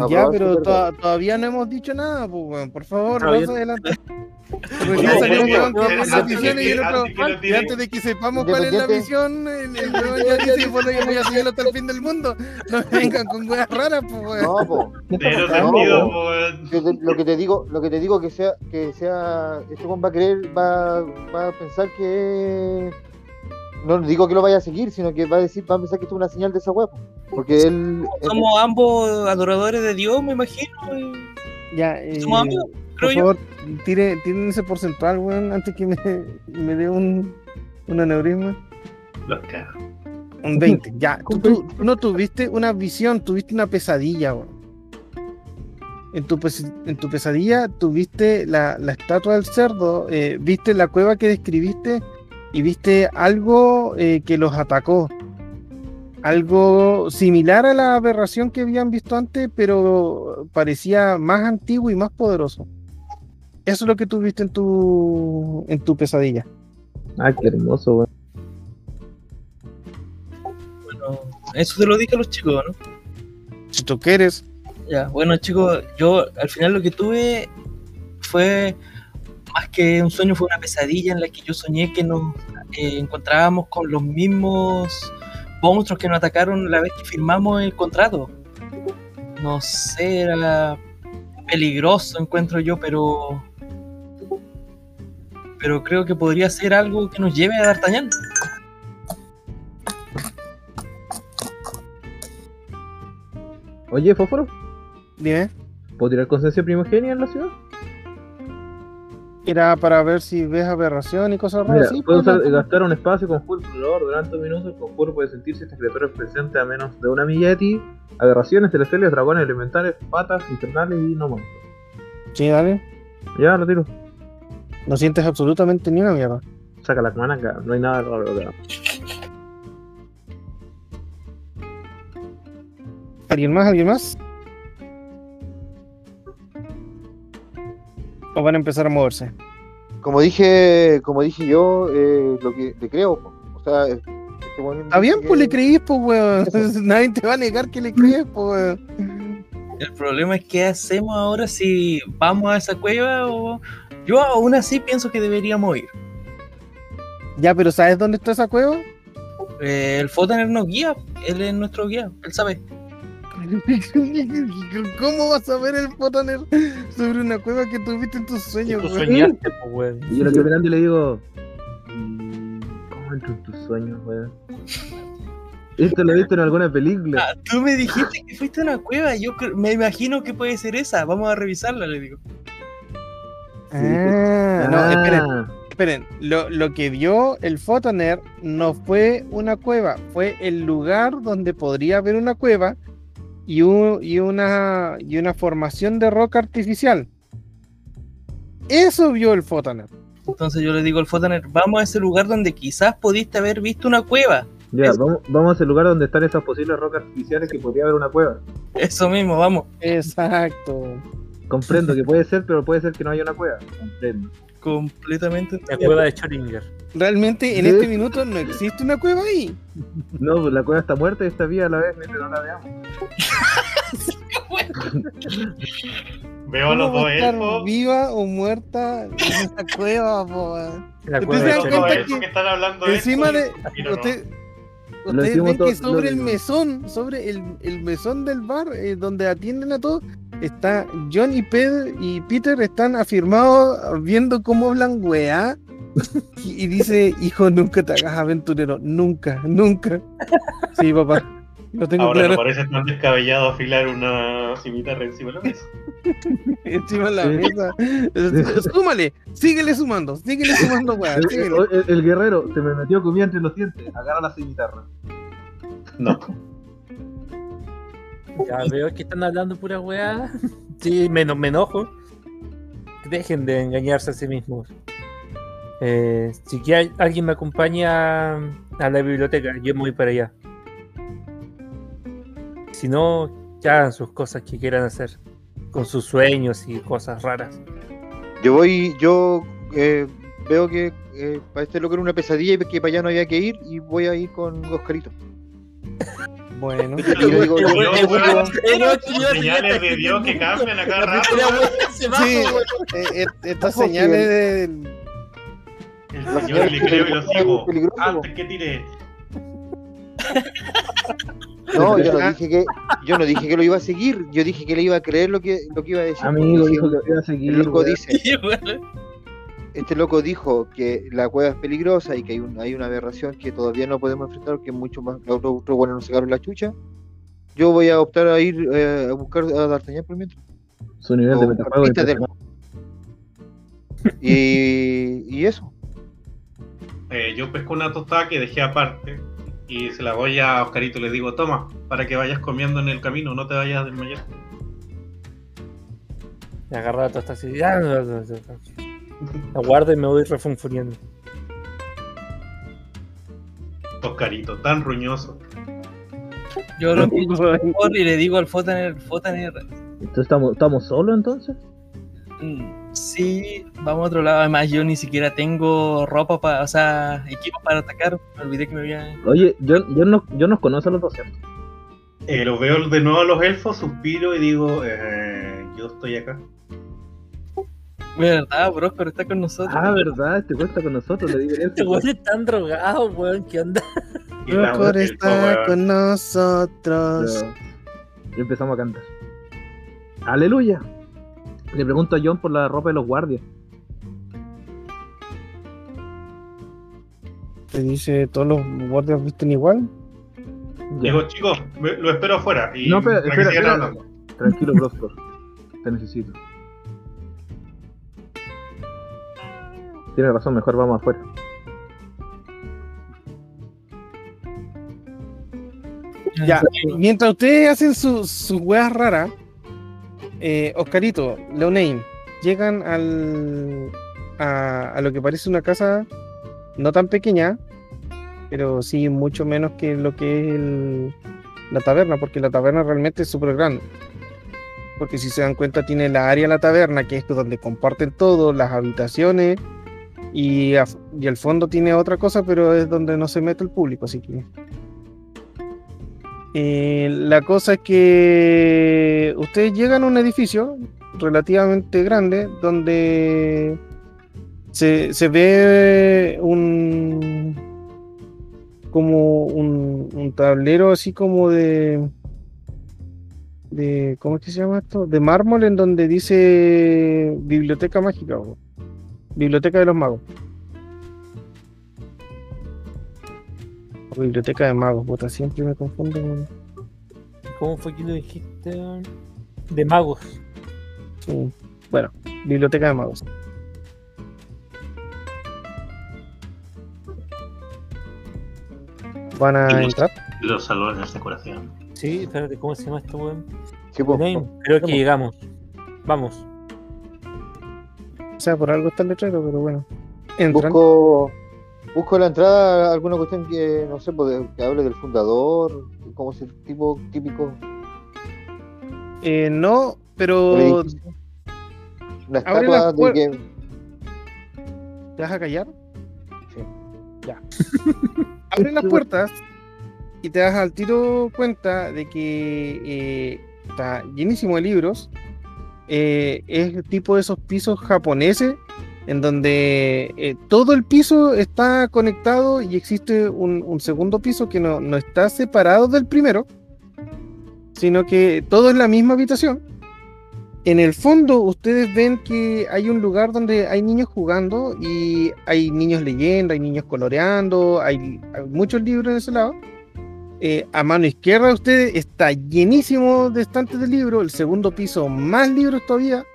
Ah, Ya, pero to- todavía no hemos dicho nada, pues, weón. Por favor, Todavía- vamos adelante. No, salió un weón visión y el otro. lo Y antes de que sepamos cuál es la visión, el, el weón ya dice, bueno, yo voy a seguirlo hasta el fin del mundo. No vengan con weas raras, pues, weón. No, No, sentido, lo que te digo, lo que te digo que sea, que sea, este weón va a creer, va, va a pensar que no digo que lo vaya a seguir, sino que va a decir, va a pensar que esto es una señal de esa weá, po. Porque él, él- Somos ambos adoradores de Dios, me imagino. y Ya, eh, Somos amigos, por creo yo. favor, tire, tiren ese porcentual, weón, antes que me, me dé un, un aneurisma. Los cago. Un 20, ya. Tú, tú- no tuviste una visión, tuviste una pesadilla, weón. En tu, pes- en tu pesadilla tuviste la, la estatua del cerdo, eh, viste la cueva que describiste y viste algo eh, que los atacó. Algo similar a la aberración que habían visto antes, pero parecía más antiguo y más poderoso. Eso es lo que tuviste en tu, en tu pesadilla. Ah, qué hermoso, weón. Bueno, eso te lo dije a los chicos, ¿no? Si tú quieres, Ya, bueno chicos, yo al final lo que tuve fue más que un sueño, fue una pesadilla en la que yo soñé que nos eh, encontrábamos con los mismos monstruos que nos atacaron la vez que firmamos el contrato. No sé, era peligroso encuentro yo, pero pero creo que podría ser algo que nos lleve a D'Artagnan. Oye, Fósforo, dime. ¿puedo tirar conciencia primogenia en la ciudad? Era para ver si ves aberración y cosas raras. Sí, puedo pues, usar- gastar un espacio con color durante un minuto. El conjuro puede sentir si esta criatura es presente a menos de una milla de ti. Aberraciones, celestiales, dragones, elementales, patas, infernales y no monstruos. Sí, dale. Ya, lo tiro. No sientes absolutamente ni una mierda. Saca la mano acá, no hay nada raro acá. ¿Alguien más? ¿Alguien más? ¿O van a empezar a moverse? como dije, como dije yo, eh, lo que le creo, o sea, este Está bien, pues le creís, pues, weón. Nadie te va a negar que le crees, pues, weón. El problema es qué hacemos ahora si vamos a esa cueva o yo aún así pienso que deberíamos ir. Ya, pero ¿sabes dónde está esa cueva? Eh, el Fotaner nos guía, él es nuestro guía, él sabe. ¿Cómo vas a ver el fotoner sobre una cueva que tuviste en tus sueños, Tú weón? soñaste, pues. Y yo lo que mirando y le digo, "Mm, ¿cómo entro en tus sueños, weón? Esto lo he visto en alguna película. Ah, tú me dijiste que fuiste a una cueva, yo me imagino que puede ser esa, vamos a revisarla, le digo. Ah, no, esperen, Ah, esperen. Lo, lo que vio el fotoner no fue una cueva, fue el lugar donde podría haber una cueva y, un- y, una, y una formación de roca artificial. Eso vio el fotoner. Entonces yo le digo al Fotaner, vamos a ese lugar donde quizás pudiste haber visto una cueva. Ya, vamos, vamos al lugar donde están esas posibles rocas artificiales que podría haber una cueva. Eso mismo, vamos. Exacto. Comprendo que puede ser, pero puede ser que no haya una cueva. Comprendo. Completamente. La cueva de Schrödinger. Realmente en Sí. este minuto no existe una cueva ahí. No, pues la cueva está muerta y está viva a la vez mientras no la veamos. Veo a los ¿Cómo dos elfos. viva o muerta en esta cueva, po? La cueva se de dan cuenta Schrödinger. elfos que que están hablando de Encima esto, de. no. Usted, Lo ustedes ven que sobre el mesón, sobre el, el mesón del bar, eh, donde atienden a todos, está John y, Ped- y Peter están afirmados viendo cómo hablan weá. Y, y dice, hijo, nunca te hagas aventurero, nunca, nunca. Sí, papá, lo tengo Ahora no claro parece tan descabellado afilar una cimitarra encima de la mesa. encima de la Sí. mesa. Súmale, síguele sumando, síguele sumando weá, El, síguele. el- el guerrero se me metió comida entre los dientes. Agarra la cimitarra. No. Ya veo que están hablando pura weá. Sí, me, me enojo. Dejen de engañarse a sí mismos. Eh, si alguien me acompaña a la biblioteca, yo me voy para allá. Si no, que hagan sus cosas que quieran hacer, con sus sueños y cosas raras. Yo voy, yo eh, veo que eh, para este loco era una pesadilla y que para allá no había que ir y voy a ir con Oscarito. Bueno, Y yo digo, Señales de Dios que cambian a cada rato. sí, eh, eh, estas señales del El Señor le creo y lo sigo. Antes que tire. No, yo no dije que yo no dije que lo iba a seguir, yo dije que le iba a creer lo que lo que iba a decir. Amigo, dijo que iba a seguir. el loco dice, este loco dijo que la cueva es peligrosa y que hay, un- hay una aberración que todavía no podemos enfrentar, que mucho más, los otros otros buenos nos sacaron la chucha. Yo voy a optar a ir eh, a buscar a D'Artagnan por mientras. Su nivel de o metajuego del- impresionante. Y, y eso. Eh, yo pesco una tostada que dejé aparte y se la voy a Oscarito y le digo, toma, para que vayas comiendo en el camino, no te vayas a desmayar. Me agarra la tosta así. ya, no, no, no, no. La guardo y me voy refunfuneando. Oscarito, tan ruñoso. Yo lo miro y le digo al Fotaner, Fotaner, Entonces, ¿estamos, ¿estamos solos entonces? mm, sí, vamos a otro lado. Además, yo ni siquiera tengo ropa para, o sea, equipo para atacar. Me olvidé que me había. Oye, yo, yo, no, yo nos conozco a los dos, ¿cierto? Eh, los veo de nuevo a los elfos, suspiro y digo, eh, yo estoy acá. ¿Verdad? Brócor está con nosotros. Ah, verdad, este cuesta con nosotros, le digo el Este weón están drogados, weón. ¿Qué onda? Elfo, está weón. con nosotros. Pero- Y empezamos a cantar. ¡Aleluya! Le pregunto a John por la ropa de los guardias. Te dice, todos los guardias visten igual. Ya. Digo, chicos, me- lo espero afuera. Y No, pero- espera, espera. Tranquilo, Broscor. Te necesito. Tienes razón, mejor vamos afuera. Ya, mientras ustedes hacen sus sus weas raras, eh, Oscarito, Leonein, llegan al, a, lo que parece una casa no tan pequeña, pero sí mucho menos que lo que es el- la taberna, porque la taberna realmente es súper grande. Porque si se dan cuenta, tiene la área de la taberna, que es donde comparten todo, las habitaciones, y, y al fondo tiene otra cosa, pero es donde no se mete el público, así que. Eh, la cosa es que ustedes llegan a un edificio relativamente grande donde se, se ve un como un, un tablero así como de de ¿cómo es que se llama esto? de mármol en donde dice biblioteca mágica o biblioteca de los magos o biblioteca de magos puta siempre me confundo con- ¿Cómo fue que lo dijiste? De magos. Sí. Bueno, biblioteca de magos. ¿Van a Sí. entrar? Los salones de decoración. Sí, espérate, ¿cómo se llama esto, weón? Sí, pues, Name, Creo que llegamos. Vamos. O sea, por algo está el letrero, pero bueno. Entran. busco busco la entrada alguna cuestión que no sé pues, que hable del fundador como ese tipo típico Eh, no, pero una estatua de que ¿te vas a callar? Sí. Ya. Abre las puertas y te das al tiro cuenta de que eh, está llenísimo de libros. Eh, es tipo de esos pisos japoneses en donde eh, todo el piso está conectado y existe un, un segundo piso que no, no está separado del primero, sino que todo es la misma habitación. En el fondo ustedes ven que hay un lugar donde hay niños jugando y hay niños leyendo, hay niños coloreando, hay, muchos libros en ese lado. Eh, a mano izquierda de ustedes está llenísimo de estantes de libros, el segundo piso más libros todavía.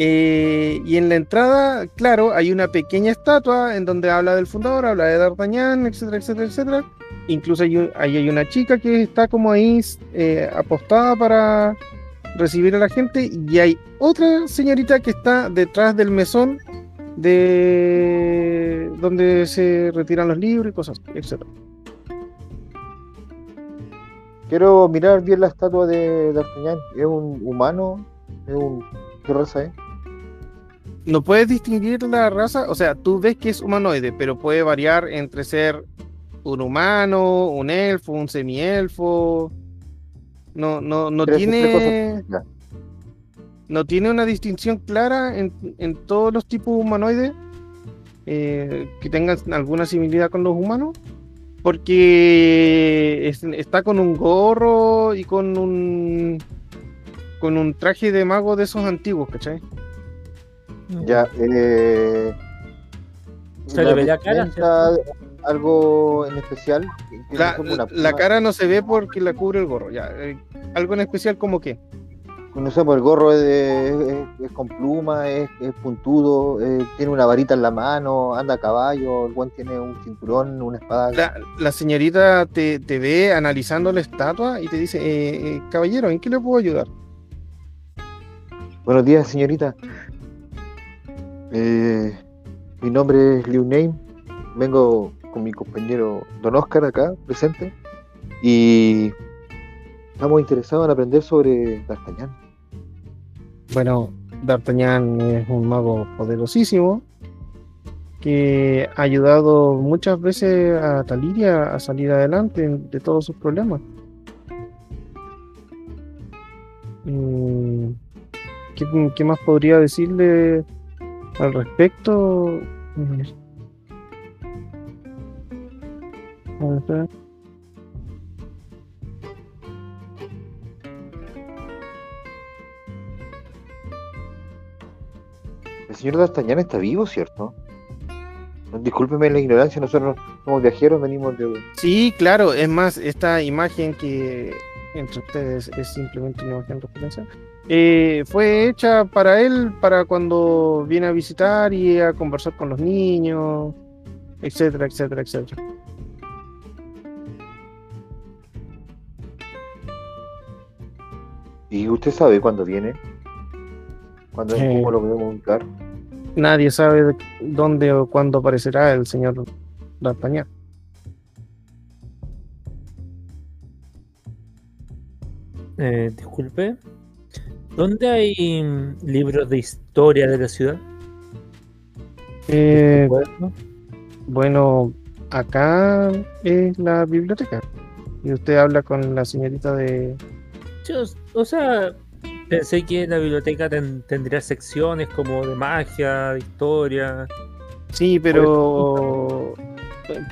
Eh, y en la entrada, claro, hay una pequeña estatua en donde habla del fundador, habla de D'Artagnan, etcétera, etcétera, etcétera. Incluso ahí hay una chica que está como ahí eh, apostada para recibir a la gente y hay otra señorita que está detrás del mesón de donde se retiran los libros y cosas, etcétera. quiero mirar bien la estatua de D'Artagnan. ¿Es un humano? ¿Es un... ¿Qué raza es? No puedes distinguir la raza, o sea, tú ves que es humanoide, pero puede variar entre ser un humano, un elfo, un semielfo. No, no, no tiene. no tiene una distinción clara en, en todos los tipos humanoides eh, que tengan alguna similitud con los humanos, porque es- está con un gorro y con un con un traje de mago de esos antiguos, ¿cachai? Ya, eh... Se le ve la cara, ¿Algo en especial? ¿Tiene La, la cara no se ve porque la cubre el gorro, ya. eh, algo en especial como que. No sé, pues el gorro es, de- es- es con pluma, es, es puntudo, eh, tiene una varita en la mano, anda a caballo, el guan tiene un cinturón, una espada. La, la señorita te, te ve analizando la estatua y te dice, eh, eh, caballero, ¿en qué le puedo ayudar? Buenos días, señorita. Eh, mi nombre es Liu Name. Vengo con mi compañero Don Oscar acá, presente. Y estamos interesados en aprender sobre D'Artagnan. Bueno, D'Artagnan es un mago poderosísimo que ha ayudado muchas veces a Taliria a salir adelante de todos sus problemas. Mm, ¿Qué, qué más podría decirle al respecto? El señor D'Artagnan está vivo, ¿cierto? Discúlpeme la ignorancia, nosotros somos viajeros, venimos de... Sí, claro, es más, esta imagen que entre ustedes es simplemente una imagen referencia, eh, fue hecha para él, para cuando viene a visitar y a conversar con los niños, etcétera, etcétera, etcétera. ¿Y usted sabe cuándo viene? ¿Cuándo Sí. cómo lo podemos ubicar? Nadie sabe de- dónde o cuándo aparecerá el señor D'Artagnan. Eh, disculpe. ¿Dónde hay mm, libros de historia de la ciudad? Eh, Bueno, acá es la biblioteca. Y usted habla con la señorita de... yo, o sea, pensé que la biblioteca ten- tendría secciones como de magia, de historia. Sí, pero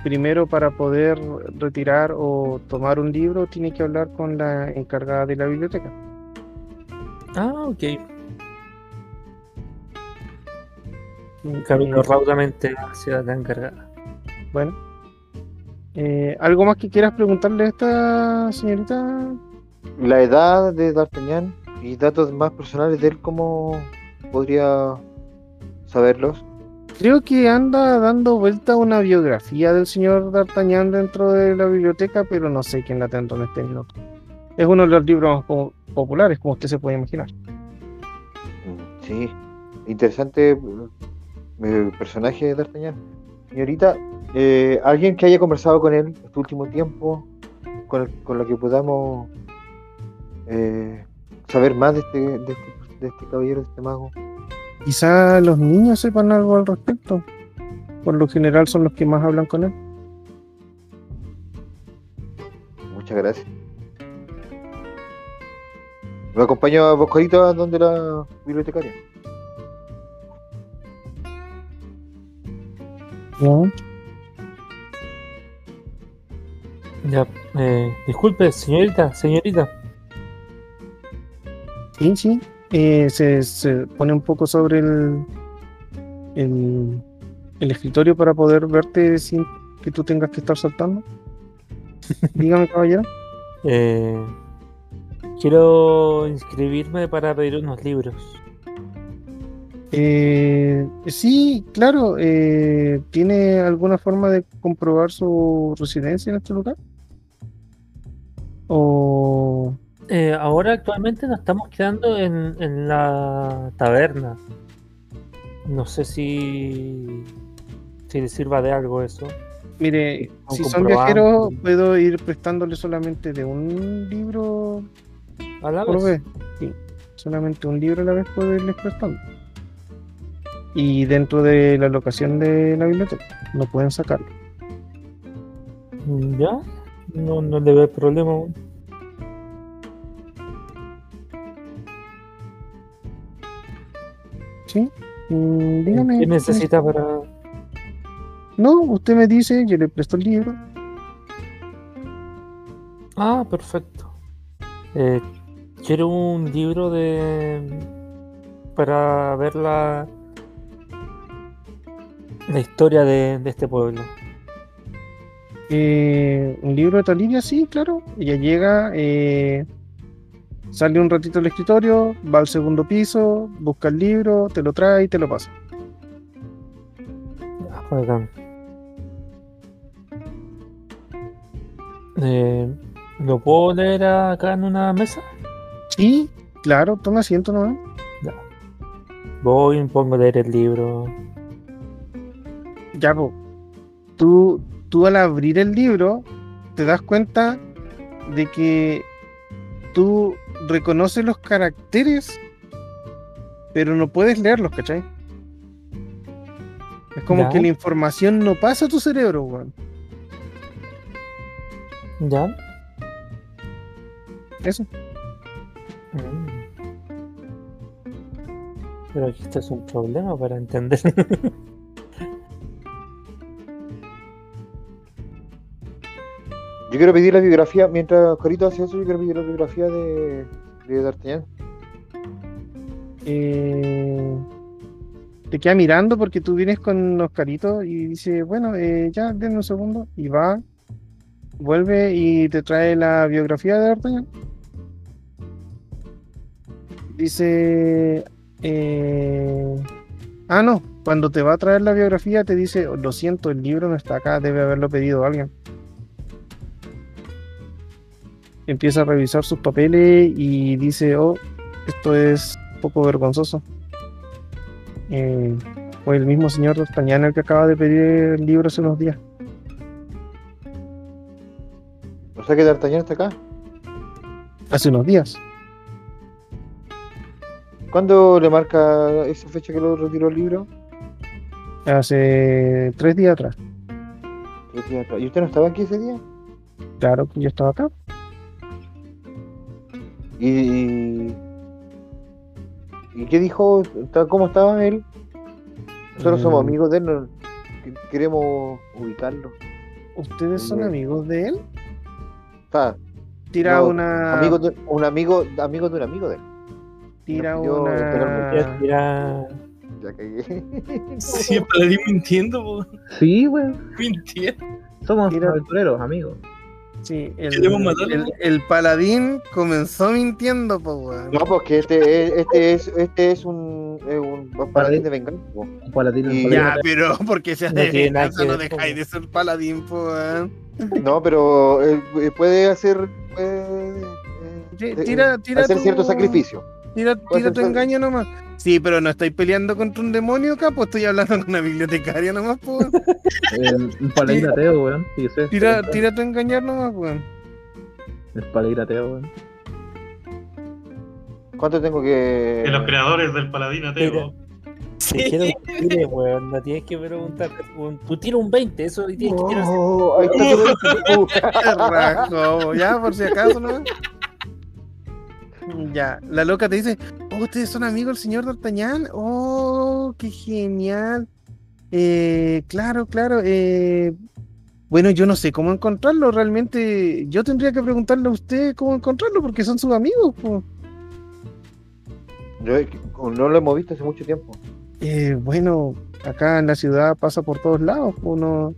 primero para poder retirar o tomar un libro tiene que hablar con la encargada de la biblioteca. Ah, ok. Camino Eh, raudamente hacia la encargada. Bueno. Eh, ¿Algo más que quieras preguntarle a esta señorita? La edad de D'Artagnan y datos más personales de él, ¿cómo podría saberlos? Creo que anda dando vuelta una biografía del señor D'Artagnan dentro de la biblioteca, pero no sé quién la tendrá en este minuto. Es uno de los libros más po- populares, como usted se puede imaginar. Mm, Sí, interesante eh, personaje de D'Artagnan. Señorita, eh, ¿alguien que haya conversado con él este último tiempo, con, el- con lo que podamos eh, saber más de este, de, este, de este caballero, de este mago? Quizá los niños sepan algo al respecto. Por lo general son los que más hablan con él. Muchas gracias. ¿Me acompaño a Boscorito a donde la bibliotecaria? ¿Ya? Ya, eh, disculpe, señorita, señorita. Sí, sí. Eh, se, se pone un poco sobre el, el, el escritorio para poder verte sin que tú tengas que estar saltando. Dígame, caballero. Eh, quiero inscribirme para pedir unos libros. Eh, sí, claro. eh, ¿Tiene alguna forma de comprobar su residencia en este lugar? O Eh, ahora actualmente nos estamos quedando en, en la taberna. No sé si, si le sirva de algo eso. Mire, si son viajeros, puedo ir prestándole solamente de un libro A la por vez. vez. Sí, solamente un libro a la vez puedo irles prestando. Y dentro de la locación de la biblioteca, no pueden sacarlo. Mm, ¿Ya? No, no le veo problema. ¿Sí? Mm, dígame. ¿Qué necesita para.? No, usted me dice, yo le presto el libro. Ah, perfecto. Eh, quiero un libro de. para ver la. la historia de, de este pueblo. Eh, un libro de Talivia, sí, claro. Ella llega, eh, sale un ratito del escritorio, va al segundo piso, busca el libro, te lo trae y te lo pasa. Eh, ¿Lo puedo leer acá en una mesa? Sí, claro, toma asiento nomás. Voy, me pongo a leer el libro. Ya, po. Tú, tú al abrir el libro te das cuenta de que tú reconoces los caracteres, pero no puedes leerlos, ¿cachai? Es como Ya. que la información no pasa a tu cerebro, weón. ¿Ya? Eso. Pero aquí esto es un problema para entender. Yo quiero pedir la biografía, mientras Corito hace eso, yo quiero pedir la biografía de, de D'Artagnan. Eh, te queda mirando porque tú vienes con Oscarito y dice, bueno, eh, ya, denme un segundo. Y va, vuelve y te trae la biografía de D'Artagnan. Dice, eh, ah, no, cuando te va a traer la biografía te dice, lo siento, el libro no está acá, debe haberlo pedido alguien. Empieza a revisar sus papeles y dice, oh, esto es un poco vergonzoso. Eh, fue el mismo señor D'Artagnan el que acaba de pedir el libro hace unos días. O sea que D'Artagnan está acá. Hace unos días. ¿Cuándo le marca esa fecha que lo retiró el libro? Hace tres días atrás. Tres días atrás. ¿Y usted no estaba aquí ese día? Claro yo estaba acá. ¿Y, y, ¿y qué dijo? ¿Está- ¿Cómo estaba él? Nosotros somos Mm. amigos de él, no- queremos ubicarlo. ¿Ustedes son Bien. amigos de él? Sea, Tira No, una. amigo de, un amigo, amigo de un amigo de él. Tira pidió una. literalmente. Mira, Ya cagué. Sí, el paladín mintiendo, po. Sí, weón. Mintiendo. Somos Mira. aventureros, amigos. Sí, el, el, ¿no? el paladín comenzó mintiendo, po, weón. No, porque este, es- este es, este es un, es un paladín de venganza. po. Un paladín Y- Ya, pero porque seas No de venganza, que no dejáis de ser paladín, po, weón. No, pero eh, puede hacer. puede, eh, eh, tira- tira hacer tu- cierto sacrificio. Tira, Puede tira tu engaño nomás. Sí, pero no estáis peleando contra un demonio acá, pues estoy hablando con una bibliotecaria nomás, pues. Un paladín ateo, weón. Sí. Tira, tira tu engañar nomás, pues. El paladín ateo, weón. ¿Cuánto tengo que.? De los creadores del Paladín Ateo. que tire, weón. No tienes que preguntar. weón. Tú tira un 20, eso y tienes que tirar. Oh, ahí está ya, por si acaso, ¿no? Ya, la loca te dice, oh, ustedes son amigos del señor D'Artagnan, oh, qué genial. Eh, claro, claro, eh, bueno, yo no sé cómo encontrarlo, realmente yo tendría que preguntarle a usted cómo encontrarlo, porque son sus amigos, po. Yo, eh, no lo hemos visto hace mucho tiempo. Eh, bueno, acá en la ciudad pasa por todos lados, pues no,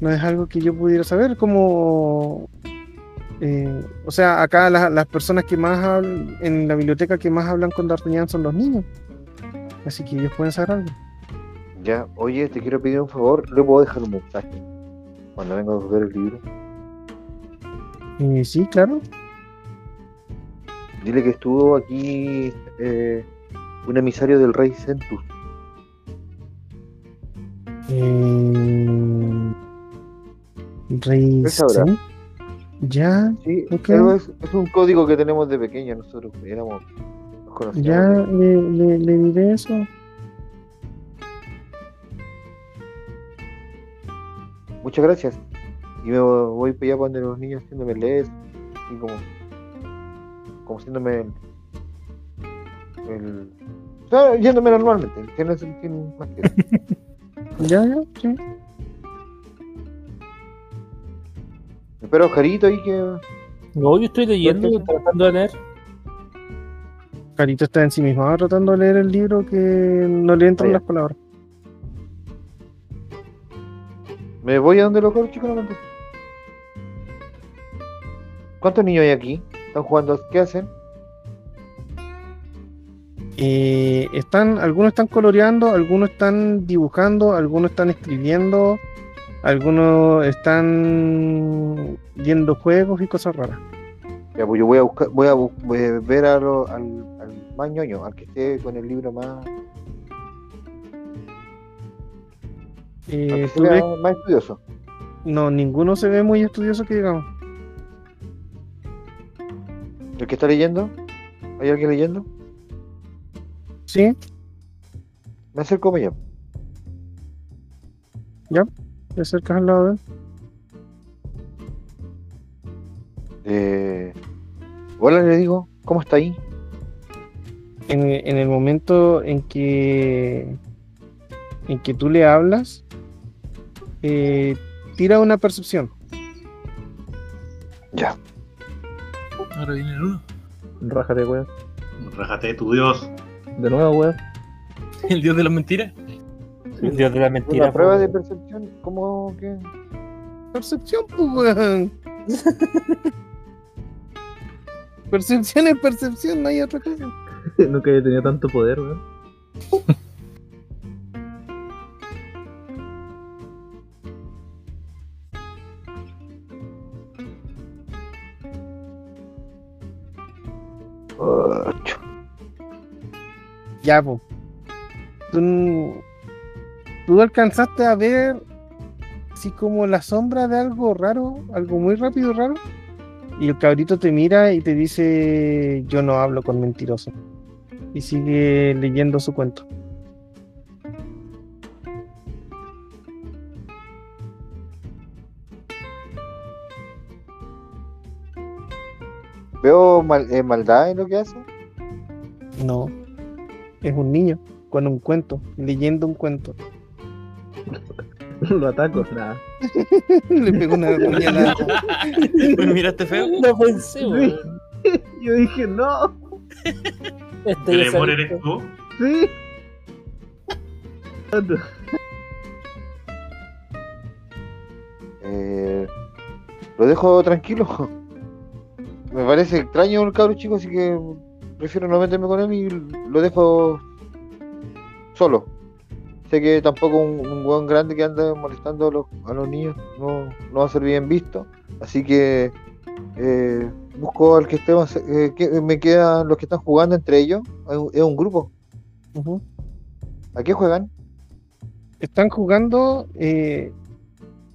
no es algo que yo pudiera saber, como, eh, o sea, acá la- las personas que más hablan, en la biblioteca que más hablan con D'Artagnan son los niños, así que ellos pueden saber algo. Ya, oye, te quiero pedir un favor. ¿Le puedo dejar un mensaje cuando venga a ver el libro? Eh, sí, claro. Dile que estuvo aquí eh, un emisario del rey Centus. Eh, Reisen. Ya, Sí, pero es, es un código que tenemos de pequeño nosotros. Éramos nos ya le, le, le diré eso. Muchas gracias. Y me voy para allá donde los niños haciéndome leer. Así como. Como haciéndome el. el yéndome normalmente. Más que. Ya, ya, sí. Espero a Oscarito ahí que. No, yo estoy leyendo, tratando de leer. Carito está ensimismado tratando de leer el libro que no le entran Ah, las palabras. Me voy a donde los cabros chicos no me ¿Cuántos niños hay aquí? ¿Están jugando? ¿Qué hacen? Eh, están, algunos están coloreando, algunos están dibujando, algunos están escribiendo, algunos están viendo juegos y cosas raras. Ya, pues yo voy a buscar, voy a, voy a ver a lo- al, al más ñoño, al que esté con el libro más, Eh, tú ves- más estudioso. no, ninguno se ve muy estudioso que digamos. ¿El que está leyendo? ¿Hay alguien leyendo? Sí, Me acerco para allá. Te acercas al lado de él. Eh, hola, le digo, ¿cómo está ahí? En, en el momento en que en que tú le hablas, eh, tira una percepción. Ya. Ahora viene el uno. Rájate, weón. Rájate de tu Dios. De nuevo, weón. El dios de las mentiras. El dios de la mentira. Una prueba de percepción, ¿cómo que? Percepción, pues, weón. Percepción es percepción, no hay otra cosa. Nunca había tenido tanto poder, weón. Ocho. Ya, pues. Tú, tú alcanzaste a ver así como la sombra de algo raro, algo muy rápido raro. Y el cabrito te mira y te dice, yo no hablo con mentirosos. Y sigue leyendo su cuento. ¿Veo mal- eh, maldad en lo que hace? No, es un niño con un cuento, leyendo un cuento. Lo ataco, nada. Le pegó una puñalada. ¿Me miraste feo? No pensé, weón. Yo dije, no. Este ¿El ya demon sabía. eres tú? Sí. Eh, lo dejo tranquilo. Me parece extraño el cabro chico, así que prefiero no meterme con él y lo dejo solo. Sé que tampoco un, un weón grande que anda molestando a los, a los niños no, no va a ser bien visto. Así que eh, busco al que esté más. eh, que me quedan los que están jugando entre ellos. Es un, es un grupo. Ujú. ¿A qué juegan? Están jugando, eh,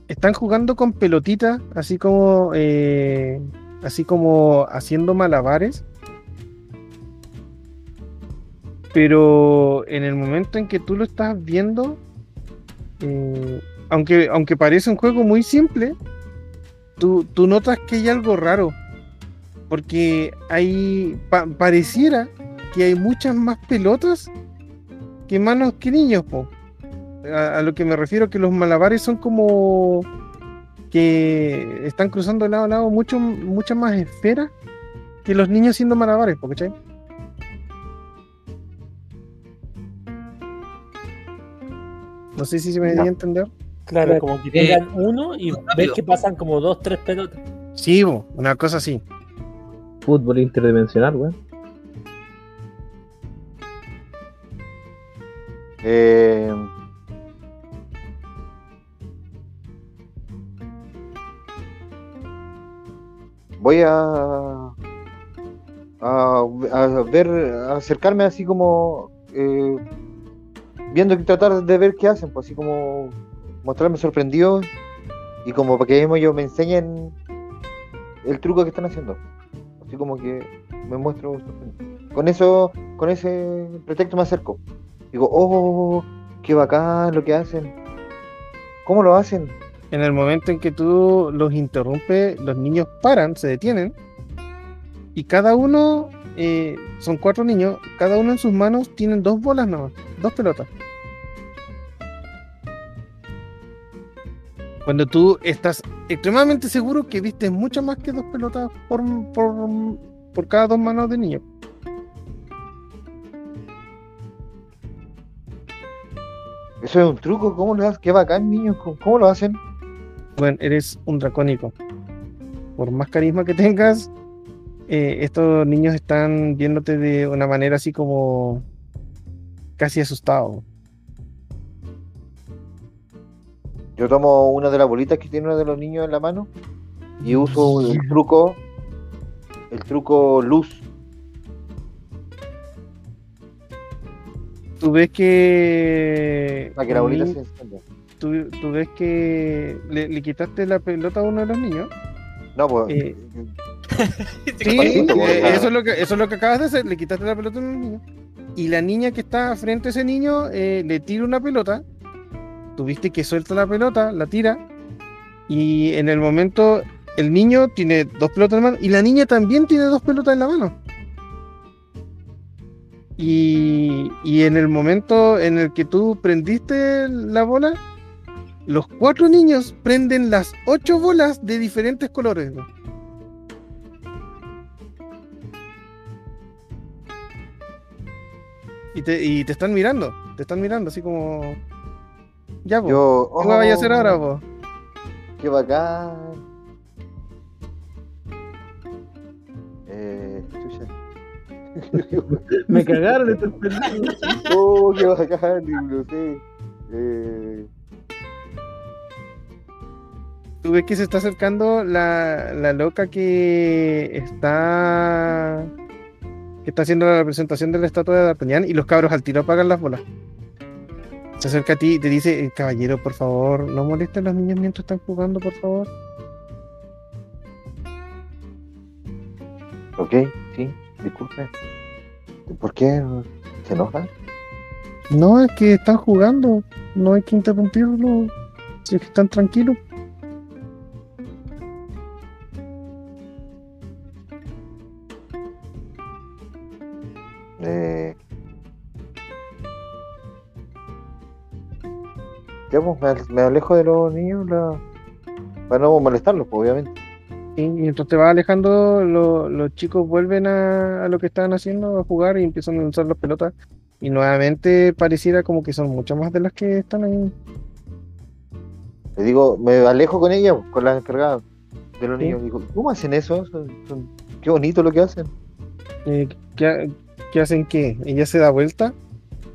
están jugando con pelotitas, así como, eh, así como haciendo malabares. Pero en el momento en que tú lo estás viendo, eh, aunque, aunque parece un juego muy simple, tú, tú notas que hay algo raro. Porque hay, pa- pareciera que hay muchas más pelotas que manos que niños, po a, lo que me refiero que los malabares son como que están cruzando de lado a lado mucho, muchas más esferas que los niños haciendo malabares, ¿po ¿cachai? No sé si se me dio a entender. Claro, como que Eh, tengan uno y ves que pasan como dos, tres pelotas. Sí, una cosa así. Fútbol interdimensional, weón. Eh, voy a, a, a ver, a acercarme así como eh, viendo que tratar de ver qué hacen, pues así como mostrarme sorprendido y como para que ellos me enseñen el truco que están haciendo. Así como que me muestro sorprendido. Con eso, con ese pretexto me acerco. Digo, oh, qué bacán lo que hacen. ¿Cómo lo hacen? En el momento en que tú los interrumpes, los niños paran, se detienen. Y cada uno, eh, son cuatro niños, cada uno en sus manos tienen dos bolas nomás, dos pelotas. Cuando tú estás extremadamente seguro que viste mucho más que dos pelotas por, por, por cada dos manos de niño. Eso es un truco, ¿cómo lo hacen? Qué bacán, niños, ¿cómo, cómo lo hacen? Bueno, eres un dracónico. Por más carisma que tengas, eh, estos niños están viéndote de una manera así como casi asustado. Yo tomo una de las bolitas que tiene uno de los niños en la mano y uso el truco, el truco luz. Tú ves que. Para que la bolita se encienda. tú, tú ves que le, le quitaste la pelota a uno de los niños. No, pues. Eh, Sí, eh, eso, es lo que, eso es lo que acabas de hacer, le quitaste la pelota a un niño. Y la niña que está frente a ese niño eh, le tira una pelota. Tuviste que suelta la pelota, la tira. Y en el momento el niño tiene dos pelotas en la mano y la niña también tiene dos pelotas en la mano. Y, y en el momento en el que tú prendiste la bola, los cuatro niños prenden las ocho bolas de diferentes colores. ¿no? Y te, y te están mirando, te están mirando así como... Ya, po, Yo. ¿qué vaya a hacer oh, ahora, po? Qué bacán. Eh, chucha. Me cagaron estos pendejos. oh, qué bacán, y no sé. Eh, Tú ves que se está acercando la, la loca que está que está haciendo la representación de la estatua de D'Artagnan y los cabros al tiro apagan las bolas. Se acerca a ti y te dice, "Eh, caballero, por favor, no molesten a los niños mientras están jugando, por favor. ok, sí, disculpe. ¿Por qué se enojan? No, es que están jugando, no hay que interrumpirlo. Si es que están tranquilos. Pues, me, al- me alejo de los niños la... para no molestarlos, pues, obviamente. Y mientras te vas alejando, lo- los chicos vuelven a, a lo que estaban haciendo, a jugar y empiezan a lanzar las pelotas. Y nuevamente pareciera como que son muchas más de las que están ahí. Le digo, me alejo con ella, con las encargadas de los Sí. niños. Digo, ¿cómo hacen eso? Son- son- Qué bonito lo que hacen. Eh, ¿qué, qué hacen qué? Ella se da vuelta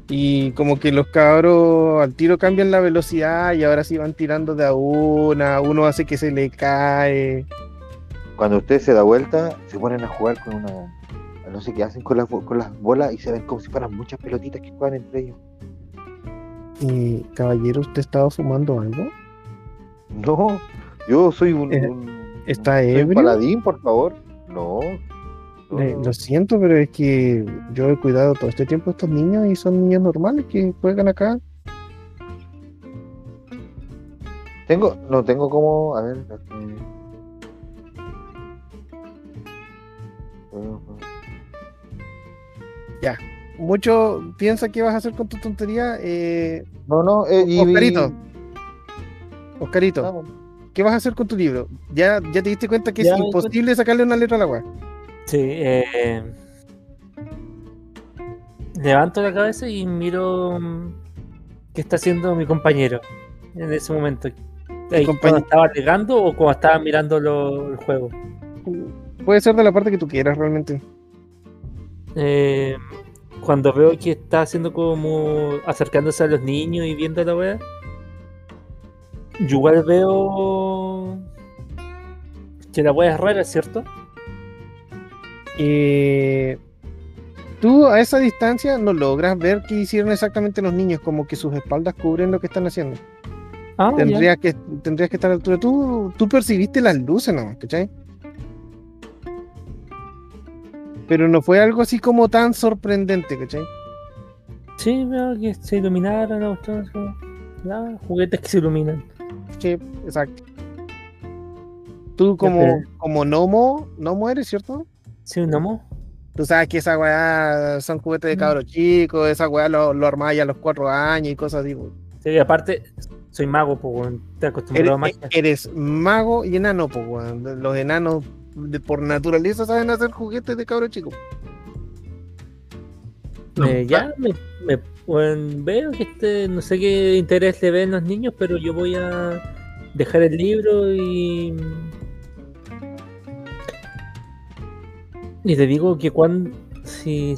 y como que los cabros al tiro cambian la velocidad y ahora sí van tirando de a una, uno hace que se le cae. Cuando usted se da vuelta, se ponen a jugar con una. No sé qué hacen con las, con las bolas y se ven como si fueran muchas pelotitas que juegan entre ellos. Eh, caballero, ¿usted estaba fumando algo? No, yo soy un. Eh, un- ¿está soy un ebrio? paladín, por favor. No. No. lo siento, pero es que yo he cuidado todo este tiempo a estos niños y son niños normales que juegan acá. Tengo, no tengo como. A ver. eh, Mucho piensa que vas a hacer con tu tontería. Eh, No, no, eh, y, Oscarito. Oscarito, vamos. ¿qué vas a hacer con tu libro? ¿Ya, ya te diste cuenta que Ya es imposible sacarle una letra al agua? Sí, eh, levanto la cabeza y miro mm, qué está haciendo mi compañero en ese momento. Ahí, ¿Cuando estaba alegando o cuando estaba mirando lo- el juego? Puede ser de la parte que tú quieras realmente. Eh, cuando veo que está haciendo como acercándose a los niños y viendo la wea, yo igual veo que la wea es rara, ¿cierto? Eh, tú a esa distancia no logras ver qué hicieron exactamente los niños, como que sus espaldas cubren lo que están haciendo. Ah, tendrías que, tendrías que estar a la altura. Tú, tú percibiste las luces, ¿no? ¿Cachai? Pero no fue algo así como tan sorprendente, ¿cachai? Sí, veo que se iluminaron como, ya, juguetes que se iluminan. Sí, exacto. Tú como, como gnomo, gnomo eres, ¿cierto? Sí, un amo. Tú sabes que esa weá son juguetes de Mm. cabros chicos, esa weá lo, lo armáis a los cuatro años y cosas así. Sí, aparte, soy mago, pues, estoy acostumbrado a Eres, magia. eres mago y enano, pues, weón. Los enanos de- por naturaleza saben hacer juguetes de cabros chicos. No, Eh, ya, me, me- weón, veo que este, no sé qué interés le ven los niños, pero yo voy a dejar el libro y. Y te digo que cuando. Si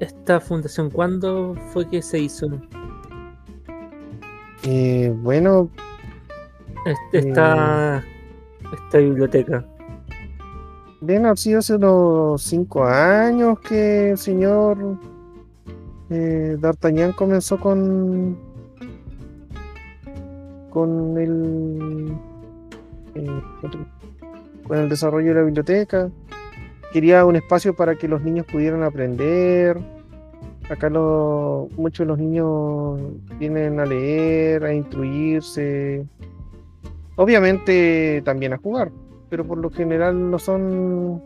esta fundación, ¿cuándo fue que se hizo? Eh, bueno, esta, esta biblioteca. Bien, ha sido hace unos cinco años que el señor eh, D'Artagnan comenzó con con el eh, con el desarrollo de la biblioteca. Quería un espacio para que los niños pudieran aprender. Acá lo- muchos de los niños vienen a leer, a instruirse. Obviamente también a jugar pero por lo general no son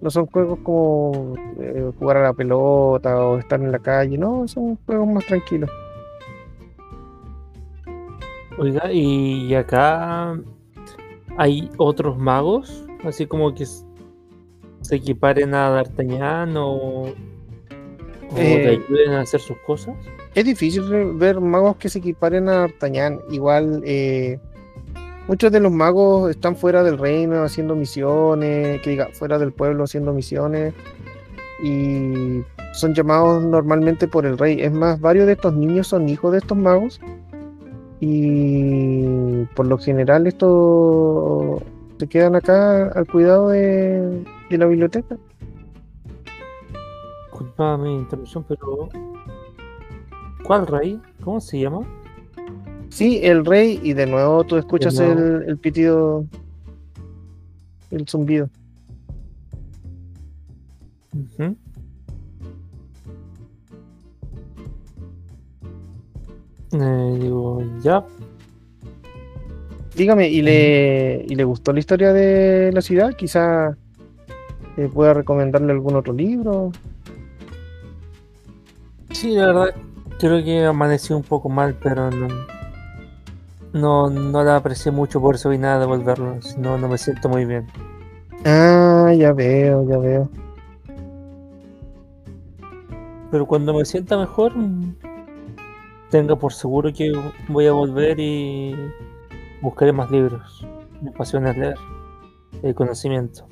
no son juegos como eh, jugar a la pelota o estar en la calle, no, son juegos más tranquilos. Oiga, y acá hay otros magos, así como que se equiparen a D'Artagnan o, o Eh. te ayuden a hacer sus cosas. Es difícil ver magos que se equiparen a D'Artagnan, igual eh, muchos de los magos están fuera del reino haciendo misiones, que diga, fuera del pueblo haciendo misiones y son llamados normalmente por el rey. Es más, varios de estos niños son hijos de estos magos y por lo general estos se quedan acá al cuidado de, de la biblioteca. Disculpa mi interrupción, pero ¿cuál rey? ¿Cómo se llama? Sí, el rey, y de nuevo tú escuchas nuevo. el, el pitido, el zumbido. Eh, digo, ya, Dígame, ¿y le, ¿y le gustó la historia de la ciudad? Quizá eh, pueda recomendarle algún otro libro. sí, la verdad, creo que amanecí un poco mal, pero no, no, no la aprecié mucho, por eso vine a devolverlo, si no, no me siento muy bien. Ah, ya veo, ya veo. Pero cuando me sienta mejor, tenga por seguro que voy a volver y buscaré más libros. Mi pasión es leer el conocimiento.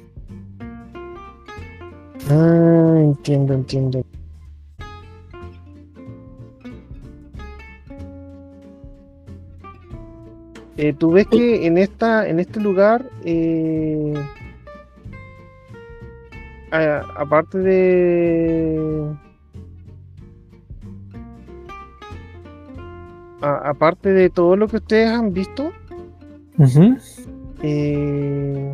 Ah, entiendo, entiendo. Eh, Tú ves que en esta, en este lugar, eh, a- aparte de, a- aparte de todo lo que ustedes han visto, eh,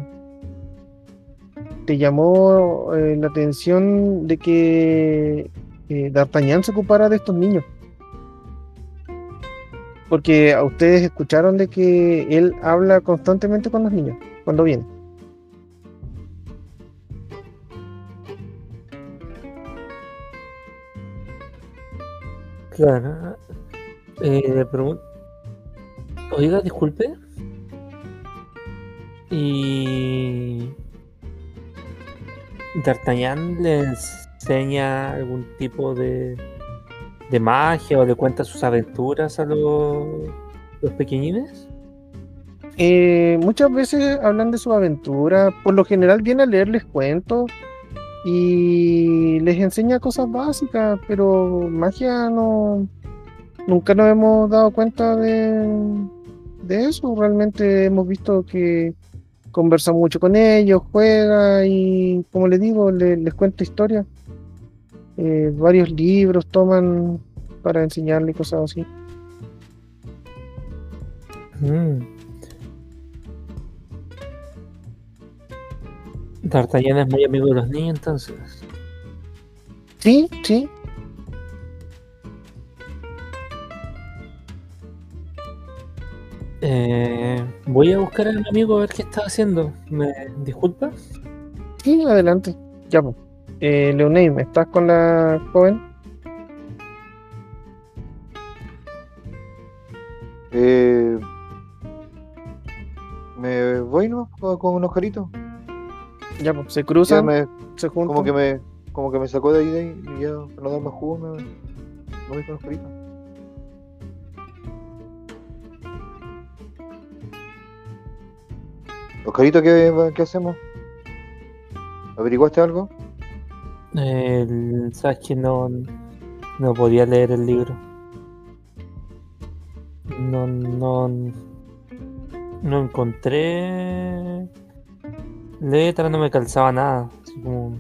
te llamó eh, la atención de que eh, D'Artagnan se ocupara de estos niños. Porque a ustedes escucharon de que él habla constantemente con los niños cuando viene. Claro. Eh, pregun- Oiga, disculpe. Y. ¿D'Artagnan le enseña algún tipo de, de magia o le cuenta sus aventuras a los, los pequeñines? Eh, muchas veces hablan de su aventura. Por lo general viene a leerles cuentos y les enseña cosas básicas, pero magia no. Nunca nos hemos dado cuenta de, de eso. Realmente hemos visto que conversa mucho con ellos, juega y, como les digo, le- les cuenta historias. Eh, varios libros toman para enseñarle cosas así. Mm. D'Artagnan es muy amigo de los niños, entonces. Sí, sí. Eh, voy a buscar a mi amigo a ver qué está haciendo. ¿Me disculpa? Sí, adelante. Ya, pues. Eh, Leoneim, ¿estás con la joven? Eh, me voy ¿no? con, con un Oscarito. Ya, pues. Se cruzan, me, se juntan. como que me como que me sacó de ahí, de ahí y ya para no dar más jugo me, me voy con Oscarito. Oscarito, ¿qué, qué hacemos? ¿Averiguaste algo? El, Sabes que no, no podía leer el libro. No, no, no encontré letra, no me calzaba nada. como-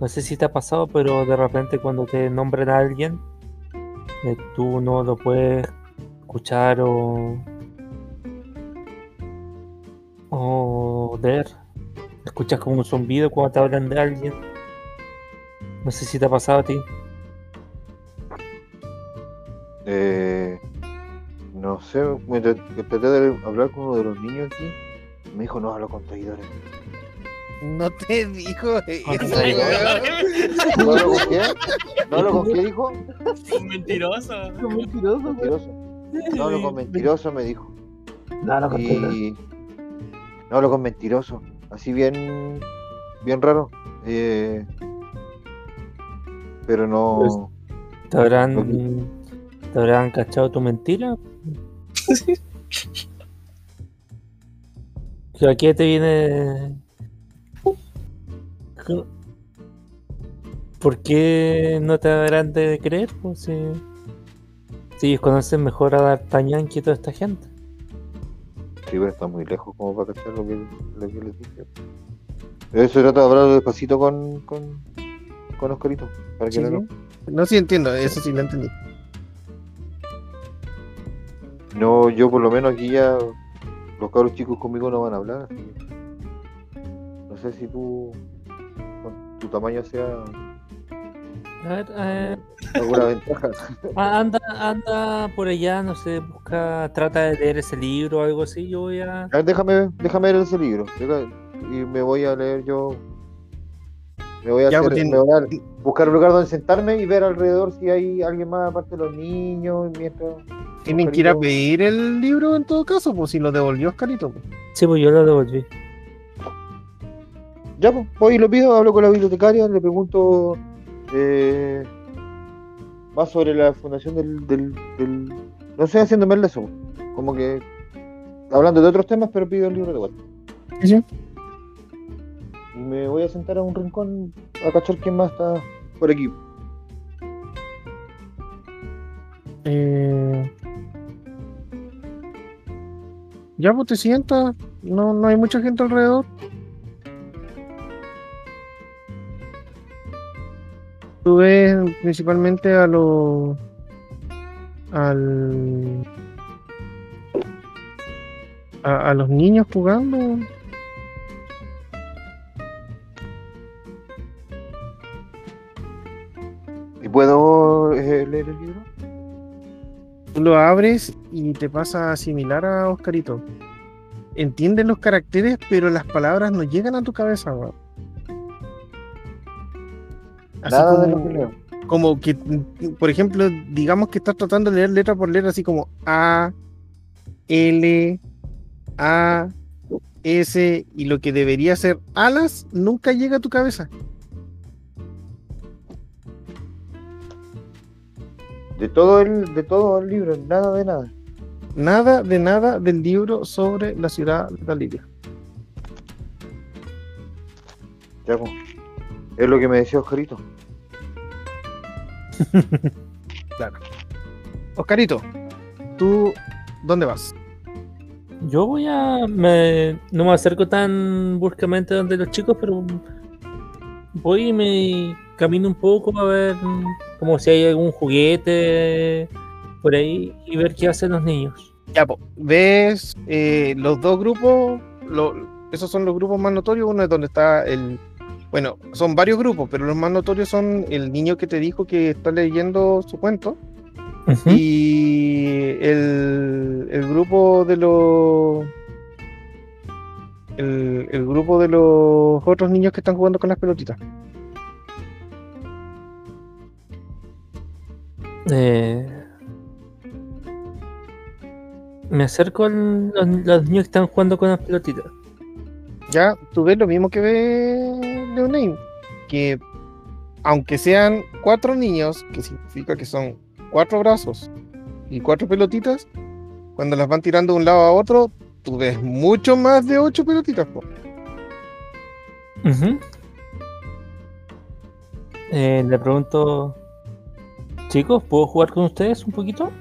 no sé si te ha pasado, pero de repente cuando te nombran a alguien, eh, tú no lo puedes escuchar o, o ver. Escuchas como un zumbido cuando te hablan de alguien. No sé si te ha pasado a ti. Eh, no sé, que traté de hablar con uno de los niños aquí. Me dijo, no hablo con traidores. No te dijo eso. ¿No hablo con qué? ¿No hablo con qué dijo? Un mentiroso. mentiroso, Mentiroso. No hablo con mentiroso, me dijo. No, no, Y no hablo con mentiroso. Así bien, bien raro. Eh, pero no. ¿Te habrán, ¿Te habrán cachado tu mentira? ¿A qué te viene? ¿Por qué no te habrán de creer? Pues, si, si ellos conocen mejor a D'Artagnan que toda esta gente. Sí, pero está muy lejos como para cachar lo que, lo que les dije. Eso trata de hablar despacito con, con, con Oscarito. Para que Sí, no sí. lo- No, sí entiendo, eso sí lo entendí. No, yo por lo menos aquí ya los cabros chicos conmigo no van a hablar, así que no sé si tú con tu tamaño sea A ver, eh, alguna ventaja. anda, anda por allá, no sé, busca, trata de leer ese libro o algo así. Yo voy a. A ver, déjame, déjame leer ese libro y me voy a leer yo. Me voy a, Ya, hacer- me voy a buscar un lugar donde sentarme y ver alrededor si hay alguien más aparte de los niños mientras Tienen que ir a pedir el libro en todo caso, pues si lo devolvió Oscarito. pues. Sí, pues yo lo devolví. Ya, pues, voy y lo pido, hablo con la bibliotecaria, le pregunto eh, más sobre la fundación del, del, del- No sé, haciéndome el de eso, pues. como que hablando de otros temas, pero pido el libro de vuelta. Sí, sí. Y me voy a sentar a un rincón a cachar quién más está por aquí. Eh, Ya, pues te sientas. No, no hay mucha gente alrededor. Tú ves principalmente a los. al. A, a los niños jugando. ¿Y puedo eh, leer el libro? Tú lo abres y te pasa similar a Oscarito. Entiendes los caracteres, pero las palabras no llegan a tu cabeza, weón. Así Nada de como- lo que leo. como que, por ejemplo, digamos que estás tratando de leer letra por letra, así como A, L, A, S, y lo que debería ser alas, nunca llega a tu cabeza. De todo el, de todo el libro, nada de nada. Nada de nada del libro sobre la ciudad de Lidia. Ya, pues. Es lo que me decía Oscarito. Oscarito, ¿tú dónde vas? Yo voy a. me- no me acerco tan bruscamente donde los chicos, pero voy y me camino un poco a ver como si hay algún juguete por ahí y ver qué hacen los niños. Ya, po, ves eh, los dos grupos, lo- esos son los grupos más notorios. Uno es donde está el. Bueno, son varios grupos, pero los más notorios son el niño que te dijo que está leyendo su cuento y el, el grupo de los. El, el grupo de los otros niños que están jugando con las pelotitas. Eh, me acerco a los, los niños que están jugando con las pelotitas. Ya, tú ves lo mismo que ve Leoname, que aunque sean cuatro niños, que significa que son cuatro brazos y cuatro pelotitas, cuando las van tirando de un lado a otro, tú ves mucho más de ocho pelotitas. po. Eh, le pregunto, chicos, ¿puedo jugar con ustedes un poquito?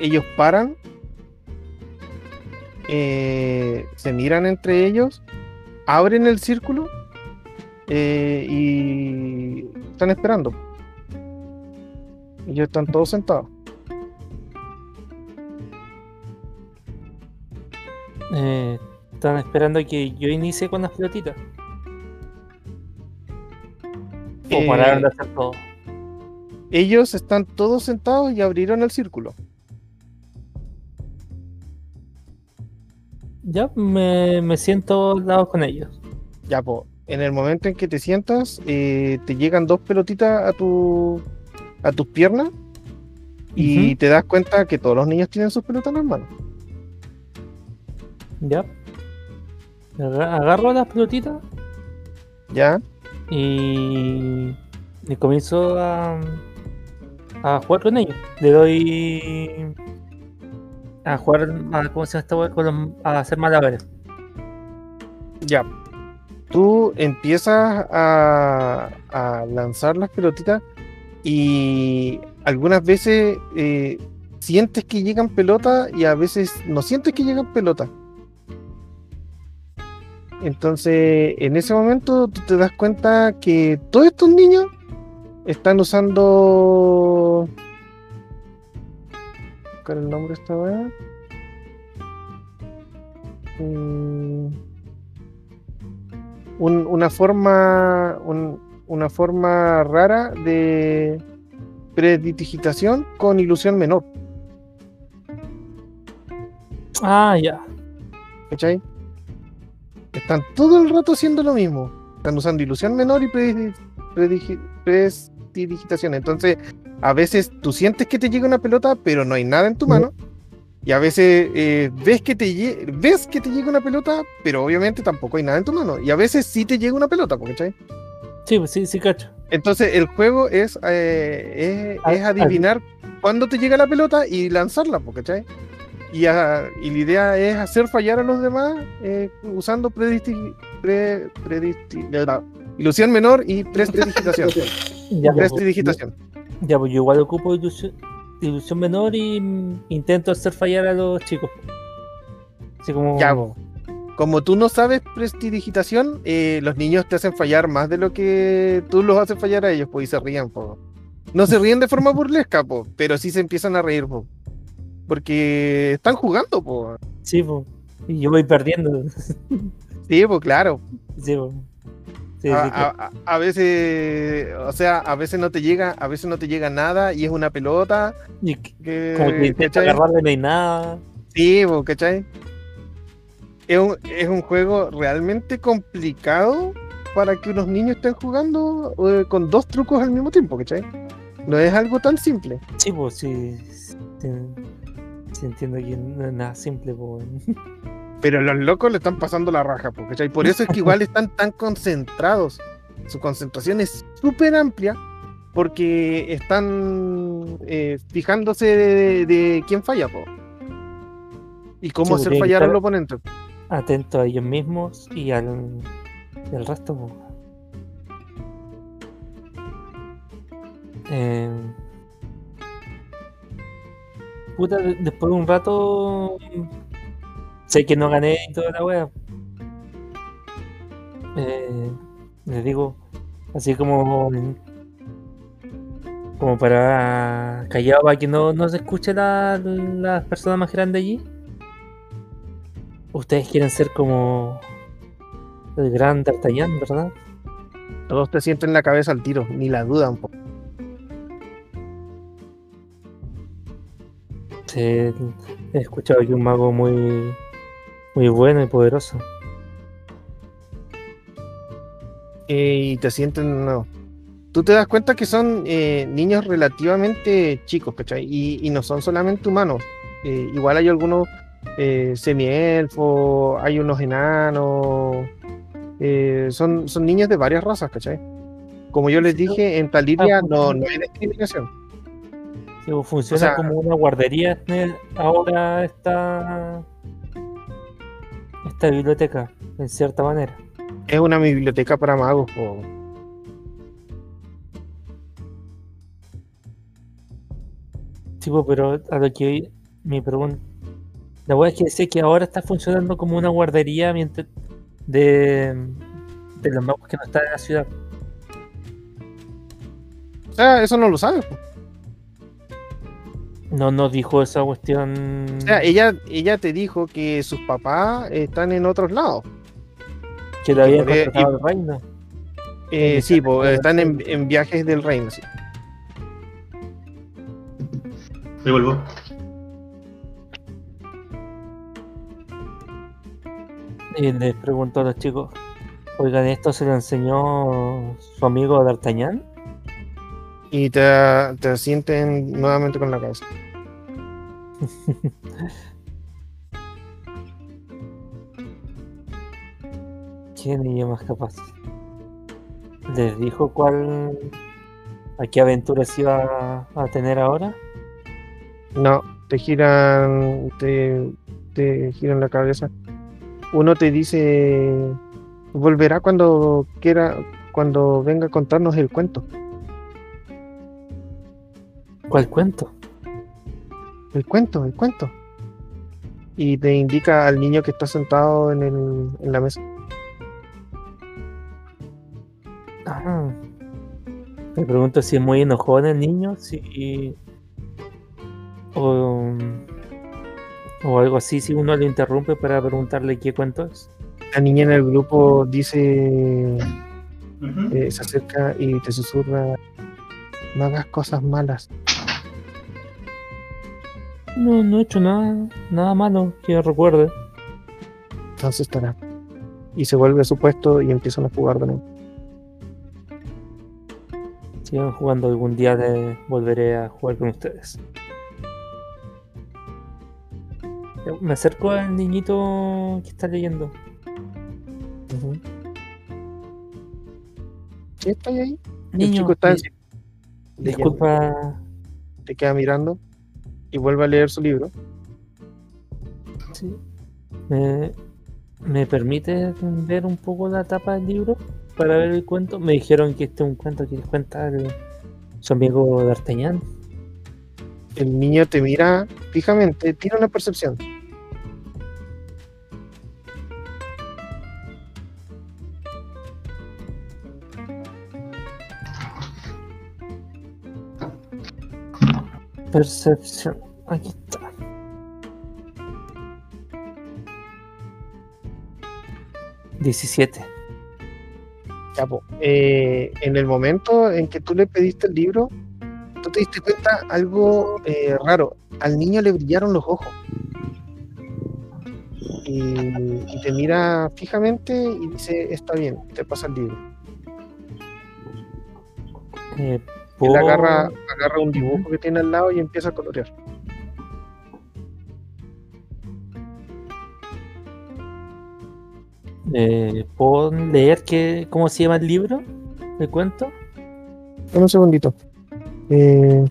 Ellos paran, eh, se miran entre ellos, abren el círculo eh, y están esperando. Ellos están todos sentados. Eh, están esperando a que yo inicie con las pelotitas. O Eh, pararon de hacer todo. Ellos están todos sentados y abrieron el círculo. Ya me, me siento al lado con ellos. Ya, po, en el momento en que te sientas, eh, te llegan dos pelotitas a tu a tus piernas y te das cuenta que todos los niños tienen sus pelotas en las manos. Ya. Aga- Agarro las pelotitas Ya, y, y comienzo a, a jugar con ellos. Le doy a jugar a, ¿cómo se llama? Con a hacer malabares. ya. Tú empiezas a, a lanzar las pelotitas y algunas veces eh, sientes que llegan pelotas y a veces no sientes que llegan pelotas. Entonces, en ese momento tú te das cuenta que todos estos niños están usando. ¿Cuál es el nombre de esta weá? Mm, un- una forma. un- una forma rara de predigitación con ilusión menor. Ah, ya. ¿Cachai? Están todo el rato haciendo lo mismo. Están usando ilusión menor y predi- predigi- prestidigitación. Entonces, a veces tú sientes que te llega una pelota, pero no hay nada en tu mano. Y a veces eh, ves, que te ves que te llega una pelota, pero obviamente tampoco hay nada en tu mano. Y a veces sí te llega una pelota, ¿cachai? Sí, pues sí, sí, cacho. Entonces, el juego es, eh, es, Ah, es adivinar cuándo te llega la pelota y lanzarla, ¿cachai? Y, a- y la idea es hacer fallar a los demás eh, usando predisti- pre- predisti- la- ilusión menor y prestidigitación. Prestidigitación. Ya, pues yo igual ocupo ilusión, ilusión menor y mm, intento hacer fallar a los chicos. Así como. Ya, po. Como tú no sabes prestidigitación, eh, los niños te hacen fallar más de lo que tú los haces fallar a ellos, pues, y se ríen, po. No se ríen de forma burlesca, po, pero sí se empiezan a reír, po. Porque están jugando, po. Sí, pues. Y yo voy perdiendo. Sí, pues claro. Sí, pues. Sí, a, sí, claro. a- a- a veces, o sea, a veces no te llega, a veces no te llega nada y es una pelota. Y que- como que intento ¿cachai? agarrarle no hay nada. Sí, ¿cachai? Es un, es un juego realmente complicado para que unos niños estén jugando eh, con dos trucos al mismo tiempo, ¿cachai? No es algo tan simple. Sí, pues sí. Sí, sí entiendo que no es nada simple, pues. Pero los locos le están pasando la raja, po, ¿cachai? Por eso es que igual están tan concentrados. Su concentración es súper amplia porque están eh, fijándose de, de quién falla, po. Y cómo Sí, hacer fallar al oponente. Atento a ellos mismos y al, y al resto, pues. Eh, puta, de- después de un rato sé que no gané y toda la wea. Eh, les digo, así como como para callado para que no, no se escuche la, las personas más grandes allí. Ustedes quieren ser como el gran D'Artagnan, ¿verdad? Todos te sienten la cabeza al tiro, ni la dudan. po. Sí, he escuchado que un mago muy, muy bueno y poderoso. Eh, y te sienten no. Tú te das cuenta que son eh, niños relativamente chicos, ¿cachai? Y, y no son solamente humanos. Eh, igual hay algunos eh, semielfos, hay unos enanos. son, son niños de varias razas, ¿cachai? Como yo les dije, en Taliria no, no hay discriminación. Sí, pues, funciona O sea- como una guardería ahora esta, esta biblioteca, en cierta manera. Es una biblioteca para magos. po. Sí, pero a lo que mi pregunta. La verdad es que que ahora está funcionando como una guardería mientras de, de los magos que no están en la ciudad. Sea, eso no lo sabes. po. No nos dijo esa cuestión. O sea, ella, ella te dijo que sus papás están en otros lados. que le había por- y- contratado el reino. Eh, sí, está po, en están en, en viajes del reino. sí. Me vuelvo. Y les preguntó a los chicos: Oigan, ¿esto se lo enseñó su amigo D'Artagnan? Y te, te sienten nuevamente con la cabeza. ¿Quién es más capaz? ¿Les dijo cuál. a qué aventuras iba a tener ahora? No, te giran, te, te giran la cabeza. Uno te dice, volverá cuando quiera, cuando venga a contarnos el cuento. ¿Cuál cuento? El cuento, el cuento. Y te indica al niño que está sentado en, el, en la mesa. Ah. Me pregunto si es muy enojón el niño, si. O, o algo así, si uno le interrumpe para preguntarle qué cuento es. La niña en el grupo dice, eh, se acerca y te susurra, no hagas cosas malas. No, no he hecho nada, nada malo que recuerde. Entonces estará. Y se vuelve a su puesto y empiezan a jugar de nuevo. Sigan jugando algún día, de, volveré a jugar con ustedes. Me acerco al niñito que está leyendo. Ujú. ¿Sí está ahí? el Niño, chico está disculpa, te queda mirando y vuelve a leer su libro. Sí. ¿Me, ¿Me permite ver un poco la tapa del libro para ver el cuento? Me dijeron que este es un cuento que cuenta el- su amigo D'Artagnan. El niño te mira fijamente, tira una percepción. Percepción. Aquí está. Diecisiete. Ya, po. Eh, en el momento en que tú le pediste el libro, tú te diste cuenta algo eh, raro. Al niño le brillaron los ojos. Y, y te mira fijamente y dice, está bien, te pasa el libro. Eh, Él ¿puedo- agarra, agarra un dibujo que tiene al lado y empieza a colorear. eh, ¿Puedo leer qué, cómo se llama el libro? ¿El cuento? Dame un segundito. Eh,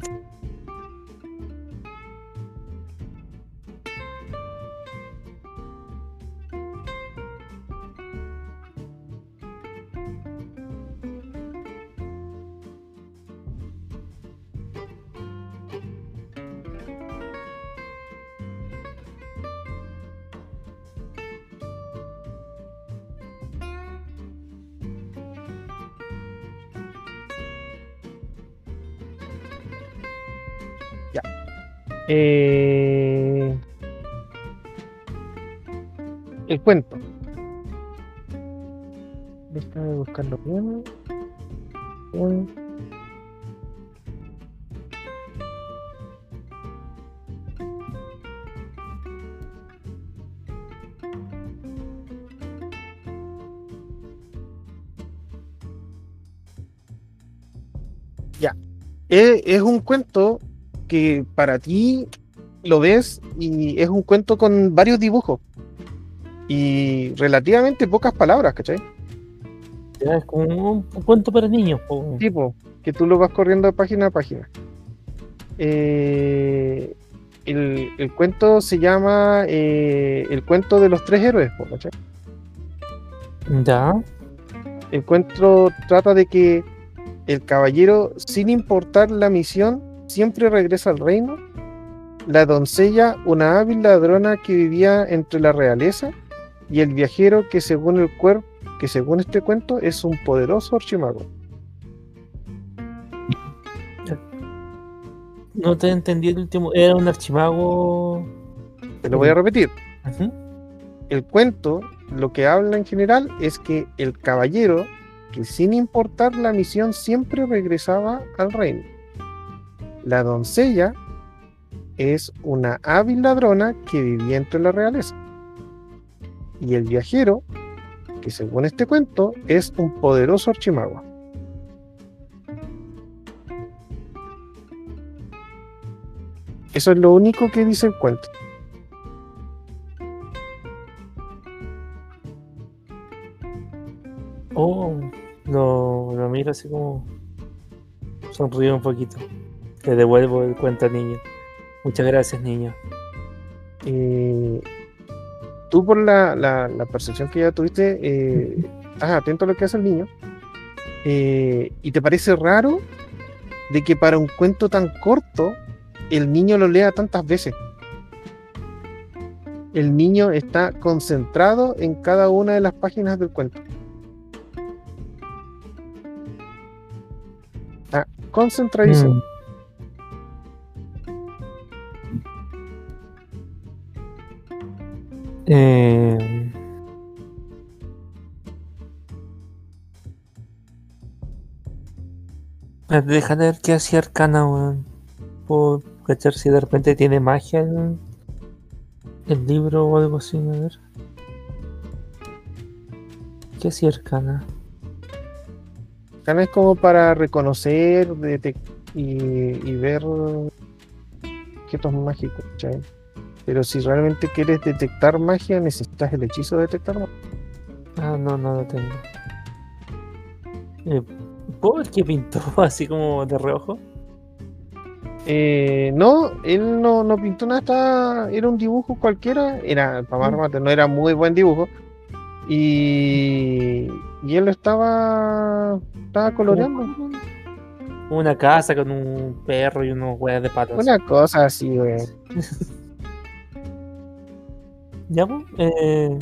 cuento. Déjame buscarlo bien. Bien. Ya. Eh, es un cuento que para ti lo ves y es un cuento con varios dibujos y relativamente pocas palabras, ¿cachai? Es como un, cuento para niños. po. Tipo, que tú lo vas corriendo de página a página. Eh, el, el cuento se llama eh, El cuento de los tres héroes, po, ¿cachai? Ya. El cuento trata de que el caballero, sin importar la misión, siempre regresa al reino. La doncella, una hábil ladrona que vivía entre la realeza, y el viajero que según el cuerpo, que según este cuento es un poderoso archimago. No te entendí el último. Era un archimago. Te lo voy a repetir. El cuento lo que habla en general es que el caballero, que sin importar la misión siempre regresaba al reino. La doncella es una hábil ladrona que vivía entre la realeza. Y el viajero, que según este cuento es un poderoso archimago. Eso es lo único que dice el cuento. Oh, lo, lo miro así como. Sonrío un poquito. Le devuelvo el cuento al niño. Muchas gracias, niño. eh, tú por la, la- percepción que ya tuviste, eh, estás atento a lo que hace el niño, eh, y te parece raro de que para un cuento tan corto el niño lo lea tantas veces. El niño está concentrado en cada una de las páginas del cuento. Está concentradísimo. Mm. Eh, eh, Deja de ver qué hacía Arcana, weón. Puedo cachar si de repente tiene magia el, el libro o algo así, a ver. ¿Qué hacía Arcana? Acá es como para reconocer detec- y, ver objetos mágicos, ¿cachai? Pero si realmente quieres detectar magia, necesitas el hechizo de detectar magia. Ah, no, no lo tengo. Eh, ¿Puedo ver qué pintó así como de reojo? Eh, no, él no, no pintó nada, estaba- era un dibujo cualquiera, era para más remate, no era muy buen dibujo. Y, y él lo estaba, estaba coloreando. Una casa con un perro y unos huevos de patas. Una cosa así, güey. Ya, pues, eh,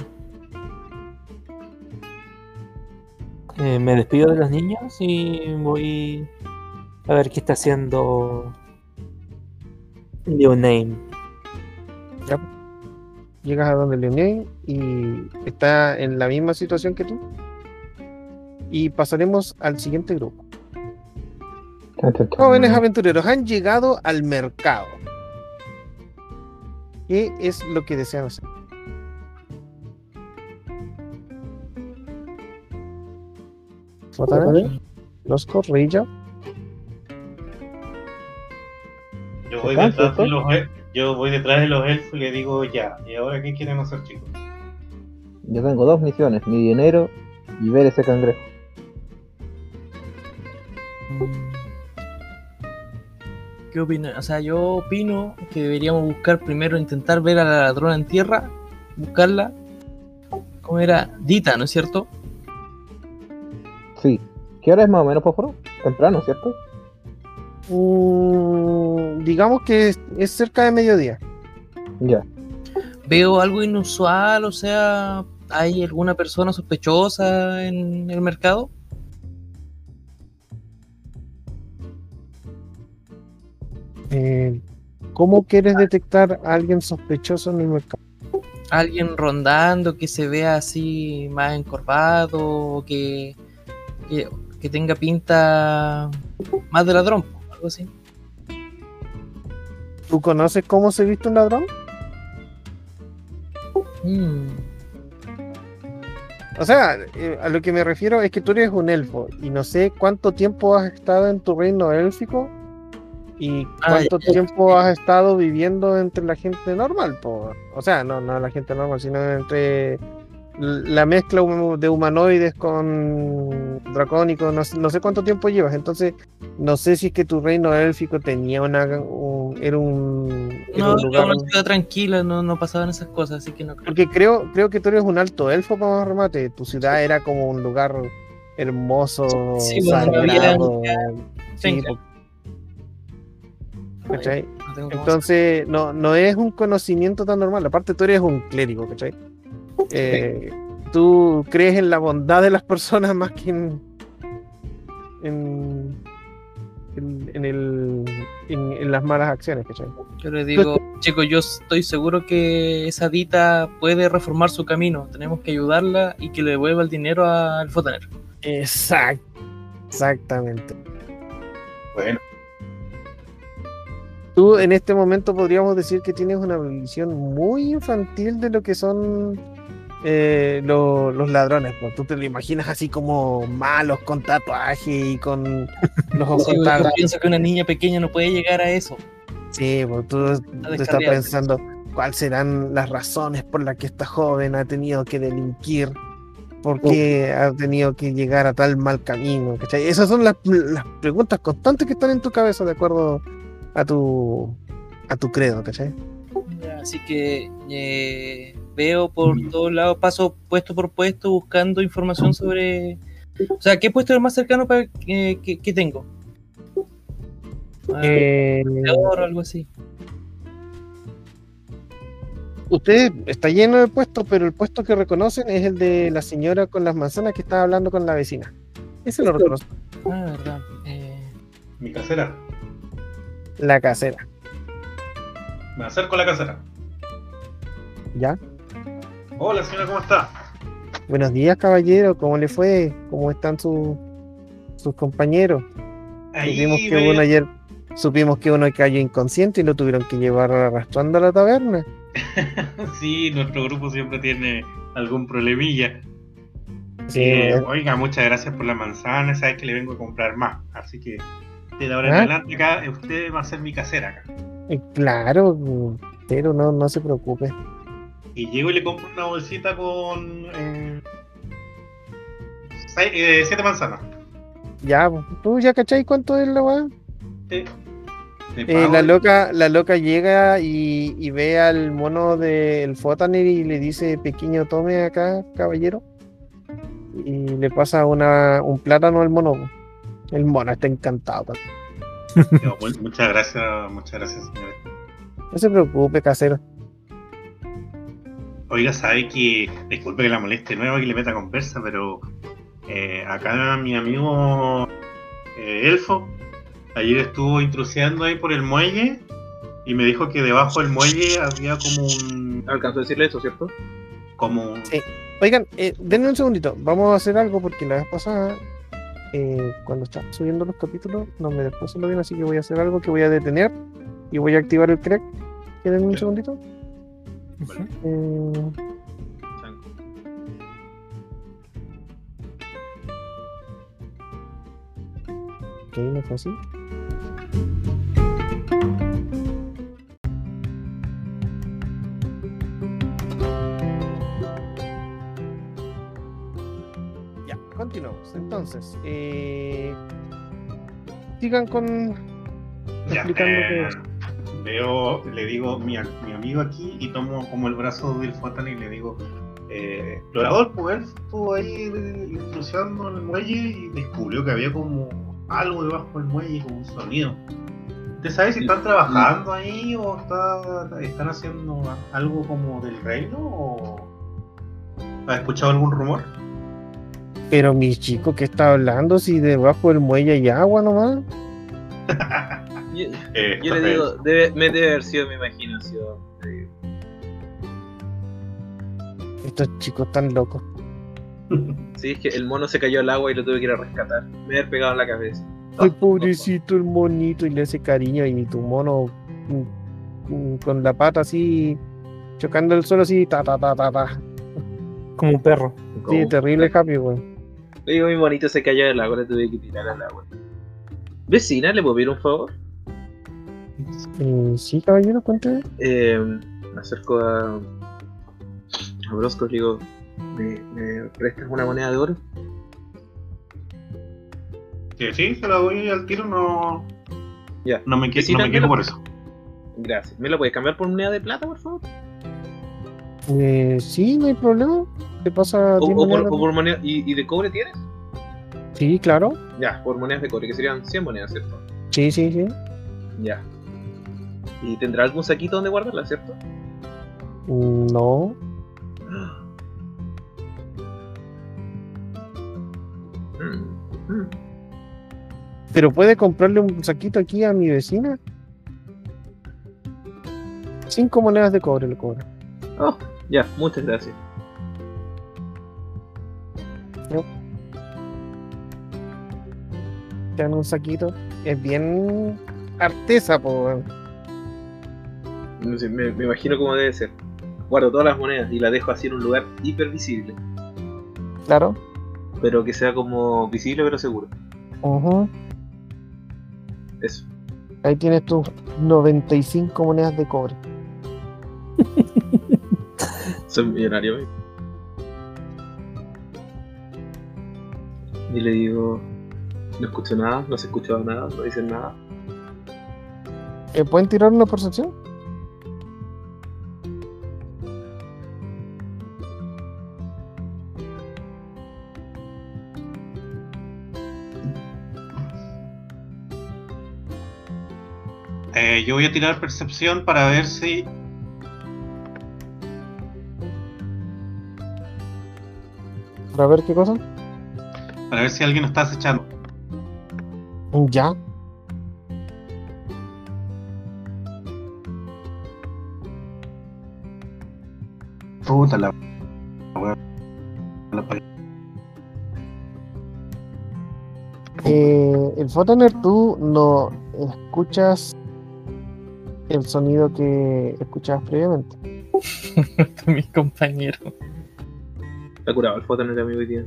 eh, me despido de los niños y voy a ver qué está haciendo Leoname. Llegas a donde Leonel y está en la misma situación que tú. Y pasaremos al siguiente grupo. Jóvenes aventureros han llegado al mercado. ¿Qué es lo que desean hacer? Fotanes, Los corrillos. Yo voy, ¿Acá, detrás de los, yo voy detrás de los elfos y le digo ya. ¿Y ahora qué quieren hacer, chicos? Yo tengo dos misiones, mi dinero y ver ese cangrejo. ¿Qué opinas? O sea, yo opino que deberíamos buscar primero, intentar ver a la ladrona en tierra, buscarla. ¿Cómo era? Dita, ¿no es cierto? ¿Qué hora es más o menos, por favor? Temprano, ¿cierto? Mm, digamos que es, es cerca de mediodía. Ya. Veo algo inusual, o sea, ¿hay alguna persona sospechosa en el mercado? Eh, ¿cómo quieres detectar a alguien sospechoso en el mercado? Alguien rondando que se vea así más encorvado que, que, que tenga pinta más de ladrón, algo así. ¿Tú conoces cómo se viste un ladrón? Mm. O sea, eh, a lo que me refiero es que tú eres un elfo y no sé cuánto tiempo has estado en tu reino élfico y Ah, cuánto tiempo has estado viviendo entre la gente normal, po. o sea, no, no la gente normal, sino entre la mezcla de humanoides con dracónicos, no, sé- no sé cuánto tiempo llevas, entonces no sé si es que tu reino élfico tenía una, un- era un, era No, un era lugar... una ciudad tranquila, no, no pasaban esas cosas, así que no creo. Porque creo, creo que tú eres un alto elfo para remate. Tu ciudad era como un lugar hermoso, Sí, sagrado. Sí, ¿cachai? No Entonces, no, no es un conocimiento tan normal. Aparte, tú eres un clérigo, ¿cachai? Eh, tú crees en la bondad de las personas más que en. en. en, en el, en, en las malas acciones, ¿cachai? Yo le digo, chicos, yo estoy seguro que esa Dita puede reformar su camino. Tenemos que ayudarla y que le devuelva el dinero al fotanero. Exacto. Exactamente. Bueno, Tú en este momento podríamos decir que tienes una visión muy infantil de lo que son eh, lo- los ladrones. pues. Tú te lo imaginas así como malos con tatuaje y con los ojos Sí, yo pienso que una niña pequeña no puede llegar a eso. Sí, pues, tú, tú estás pensando cuáles serán las razones por las que esta joven ha tenido que delinquir, por qué ha tenido que llegar a tal mal camino. ¿cachai? Esas son las, las preguntas constantes que están en tu cabeza de acuerdo a tu, a tu credo, ¿cachai? Así que eh, veo por todos lados, paso puesto por puesto buscando información sobre... O sea, ¿qué puesto es el más cercano para que, que- que tengo? Ah, Eh, de oro o algo así. usted está lleno de puestos, pero el puesto que reconocen es el de la señora con las manzanas que estaba hablando con la vecina. Ese lo reconocen. Ah, verdad. Eh, mi casera. La casera. Me acerco a la casera. ¿Ya? Hola, señora, ¿cómo está? Buenos días, caballero. ¿Cómo le fue? ¿Cómo están sus sus compañeros? Supimos que uno ayer, supimos que uno cayó inconsciente y lo tuvieron que llevar arrastrando a la taberna. Sí, nuestro grupo siempre tiene algún problemilla. Sí, Eh, eh, oiga, muchas gracias por la manzana. Sabes que le vengo a comprar más. Así que de ahora en ¿Ah? adelante acá, eh, usted va a ser mi casera acá. eh, claro, pero no, no se preocupe. Y llego y le compro una bolsita con eh, seis- eh, siete manzanas. Ya, tú ya cachai cuánto es la weá. Eh, le Eh, la loca, la loca llega y, y ve al mono del Fotaner y le dice pequeño tome acá, caballero. Y le pasa una, un plátano al mono. El mono está encantado. mu- muchas gracias, muchas gracias, señora. No se preocupe, casero. Oiga, sabe que, disculpe que la moleste de nuevo que le meta conversa, pero eh, acá mi amigo eh, Elfo ayer estuvo intrusiando ahí por el muelle y me dijo que debajo del muelle había como un. Alcanzó a decirle eso, ¿cierto? como un- Sí. Oigan, eh, denme un segundito. Vamos a hacer algo porque la vez pasada, eh, cuando estaba subiendo los capítulos, no me después lo bien, así que voy a hacer algo que voy a detener y voy a activar el crack. ¿Quieren un segundito? Vale. Eh, ok, no fue así. Ya, continuamos. Entonces, eh, sigan con Ya, explicando eh, qué es. Veo, le digo mi, mi amigo aquí y tomo como el brazo del Fotan y le digo, eh, explorador, pues él estuvo ahí en el muelle y descubrió que había como algo debajo del muelle, como un sonido. ¿Usted sabe si están trabajando ahí o está- están haciendo algo como del reino o ha escuchado algún rumor? Pero mi chico, ¿qué está hablando? Si debajo del muelle hay agua nomás. Yo, Eh, yo le digo, debe, me debe haber sido mi imaginación. Estos chicos están locos. Sí, es que el mono se cayó al agua y lo tuve que ir a rescatar. Me había pegado en la cabeza. Ay, pobrecito el monito, y le hace cariño, y tu mono mm, mm, con la pata así, chocando el suelo así, ta ta ta ta ta. Como un perro. Sí, terrible happy, weón. Le digo, mi monito se cayó del agua, le tuve que tirar al agua. Vecina, ¿le puedo pedir un favor? Eh, sí, caballero, cuéntame. Eh, me acerco a, a Brosco y le digo, ¿me, me prestas una moneda de oro? Que sí, se la doy al tiro, no. Ya. No me, que- no me ¿me quejo por eso. Gracias. ¿Me la puedes cambiar por moneda de plata, por favor? Eh, sí, no hay problema. ¿Qué pasa? O, ¿Tiene o por, moneda? o por moneda, ¿y, y de cobre tienes? Sí, claro. Ya, por monedas de cobre, que serían 100 monedas, ¿cierto? Sí, sí, sí. Ya. ¿Y tendrá algún saquito donde guardarla, cierto? Mm, No. Pero puede comprarle un saquito aquí a mi vecina. Cinco monedas de cobre le cobra. Oh, ya, muchas gracias. Te dan un saquito. Es bien artesa, po. Me, me imagino cómo debe ser. Guardo todas las monedas y las dejo así en un lugar hiper visible. Claro. Pero que sea como visible pero seguro. Ujú. Eso. Ahí tienes tus 95 monedas de cobre. Soy millonario. ¿eh? Y le digo, no escucho nada, no se ha escuchado nada, no dicen nada. Eh, ¿Pueden tirar una percepción? Eh, yo voy a tirar percepción para ver si. Para ver qué cosa. Para ver si alguien nos está acechando. Ya. Puta la. Eh, el Photoner, tú no escuchas el sonido que escuchabas previamente. mi compañero. Está curado el foto en el amigo hoy día.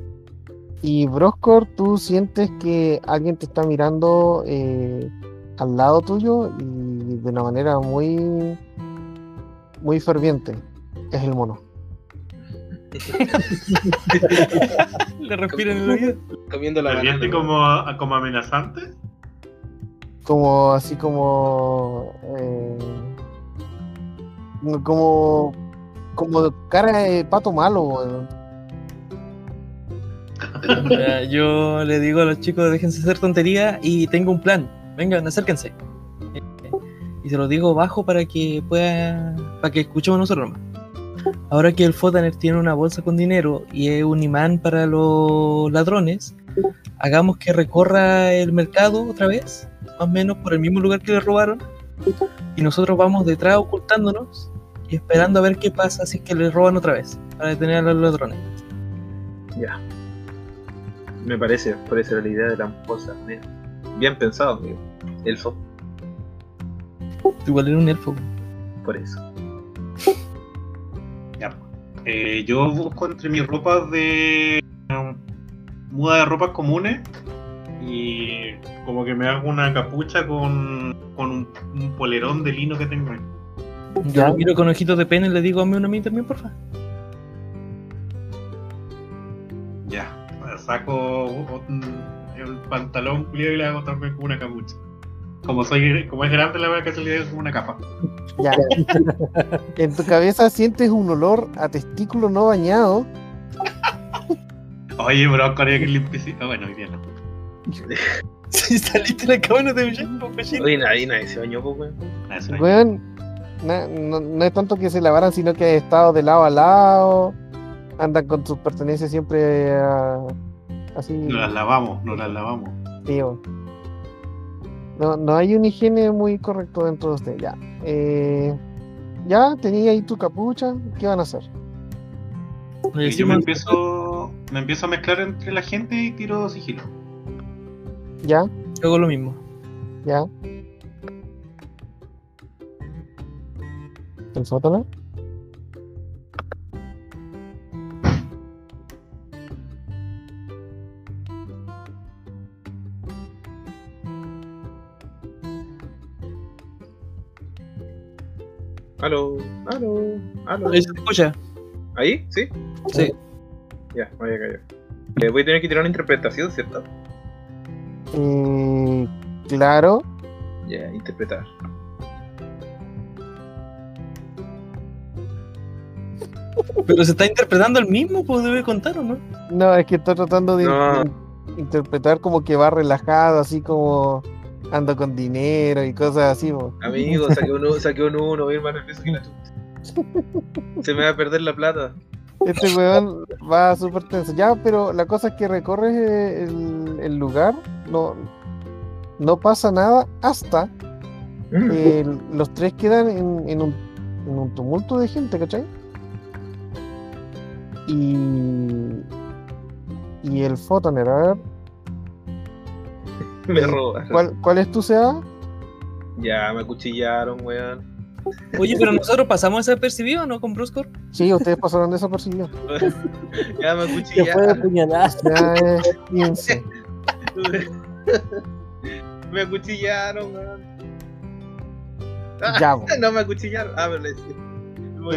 Y Broscor, tú sientes que alguien te está mirando eh, al lado tuyo y de una manera muy, muy ferviente. Es el mono. Le respiro en el oído. Comiendo la ¿Ferviente banana. como, como amenazante? Como así como. eh, como. Como cara de pato malo. Ya, yo le digo a los chicos, déjense hacer tontería y tengo un plan. Vengan, acérquense. Y se lo digo bajo para que pueda, para que escuchemos nosotros más. Ahora que el Fotaner tiene una bolsa con dinero y es un imán para los ladrones, hagamos que recorra el mercado otra vez, más o menos por el mismo lugar que le robaron, y nosotros vamos detrás ocultándonos y esperando a ver qué pasa si es que le roban otra vez, para detener a los ladrones. Ya. Me parece, parece la idea de la. Mira. Bien pensado, amigo. Elfo, Igual era un elfo. por eso. Ya. Eh, yo busco entre mis ropas de. um, muda de ropas comunes. Y como que me hago una capucha con, con un, un polerón de lino que tengo ahí. Yo Ya. lo miro con ojitos de pena y le digo a mí una a mí también, porfa. Ya. Saco el pantalón culiado y le hago también como una capucha. Como soy, como es grande la verdad que se le hago como una capa. Ya. en tu cabeza sientes un olor a testículo no bañado. Oye, bro, con que limpiecito. Bueno, hoy día no. Si saliste de la cama no te ves, pollito. Oye, nadie, nadie se bañó, pues, weón. Na- no, no es tanto que se lavaran, sino que han estado de lado a lado. Andan con sus pertenencias siempre ah, así. Nos las lavamos, nos las lavamos. weón. No, no hay un higiene muy correcto dentro de usted. Ya. Eh, ya, tenía ahí tu capucha. ¿Qué van a hacer? Yo me empiezo, me empiezo a mezclar entre la gente y tiro sigilo. Ya, yo hago lo mismo. ya. ¿El sótano? Aló, aló, aló. Ahí se escucha. ¿Ahí? ¿Sí? Sí. Ya, me había caído. Eh, voy a tener que tirar una interpretación, ¿cierto? Mm, claro. Ya, interpretar. Pero se está interpretando el mismo, pues debe contar o no. No, es que está tratando de No. interpretar como que va relajado, así como ando con dinero y cosas así. po. Amigo, saqué un, saqué un uno, voy a ir más nervioso que la. Se me va a perder la plata. Este weón va súper tenso. Ya, pero la cosa es que recorres el, el lugar, no, no pasa nada hasta que los tres quedan en, en un, en un tumulto de gente, ¿cachai? Y, y el Photoner, a ver, Me robaron. ¿cuál, cuál es tu CA? Ya, me acuchillaron, weón. Oye, pero nosotros pasamos desapercibidos, ¿no? Con Bruscor. Sí, ustedes pasaron desapercibidos. Ya me Que fue acuchillaron. apuñalada. Ya es 15. me acuchillaron, weón. Ah, Ya, po. no me acuchillaron. Ah, pero le decía.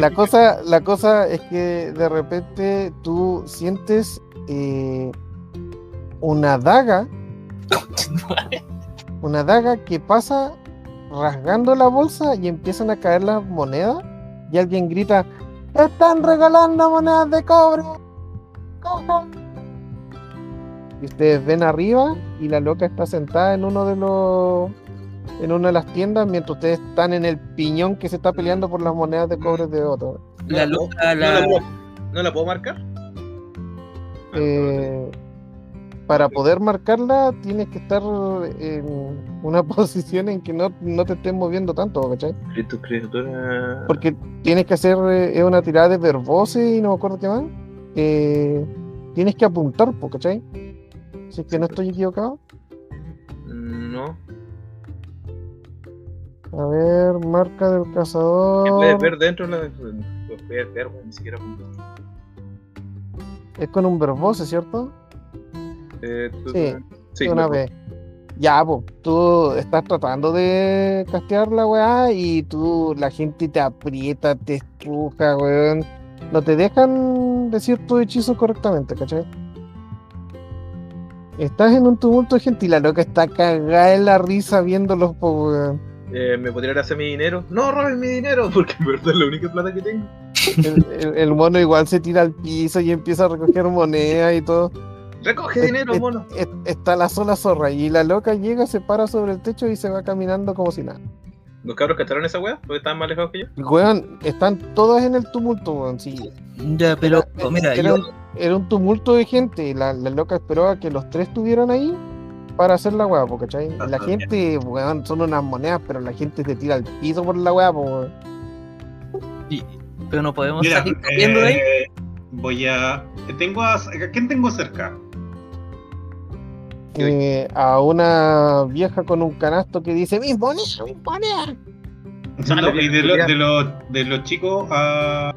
La cosa, la cosa es que de repente tú sientes eh, una daga, una daga que pasa rasgando la bolsa y empiezan a caer las monedas y alguien grita, están regalando monedas de cobre. ¡Cojan!". Y ustedes ven arriba y la loca está sentada en uno de los en una de las tiendas mientras ustedes están en el piñón que se está peleando por las monedas de cobre de otro. La loca, ¿No la. puedo, ¿no la puedo marcar? Eh, para poder marcarla tienes que estar en una posición en que no, no te estés moviendo tanto, ¿cachai? Criatura. Porque tienes que hacer eh, es una tirada de verbose y no me acuerdo qué más. Eh, tienes que apuntar, ¿cachai? Si es que no estoy equivocado. No. A ver, marca del ¿Qué cazador. puedes ver dentro? de La... Puedes ver, ni siquiera. Es con un verbose, ¿cierto? Eh, tú- Sí, sí, una vez. Ya, pues, tú estás tratando de castear la weá y tú, la gente te aprieta, te estruja, weón. No te dejan decir tu hechizo correctamente, ¿cachai? Estás en un tumulto y la loca está cagada en la risa viéndolos, po, weón. Eh, ¿Me podría hacer mi dinero? No, roben mi dinero, porque en verdad es la única plata que tengo. El, el- el mono igual se tira al piso y empieza a recoger monedas y todo. Recoge Es- dinero, es- mono. es- Está la sola zorra y la loca llega, se para sobre el techo y se va caminando como si nada. ¿Los cabros cacharon esa weá? ¿Porque estaban más alejados que yo? Weón, están todas en el tumulto, weón. Sí, Ya, pero Era- mira, era, yo. un, era un tumulto de gente. La, la loca esperó a que los tres estuvieran ahí para hacer la weá, ¿cachai? La Ajá. gente, weón, son unas monedas, pero la gente te tira al piso por la weá, weón. y- Pero no podemos Mira, salir corriendo de ahí. eh, voy a. Tengo a. ¿A quién tengo cerca? Eh, a una vieja con un canasto que dice: ¡Mis monedas, mis No, y de, lo- de, los- de los chicos a.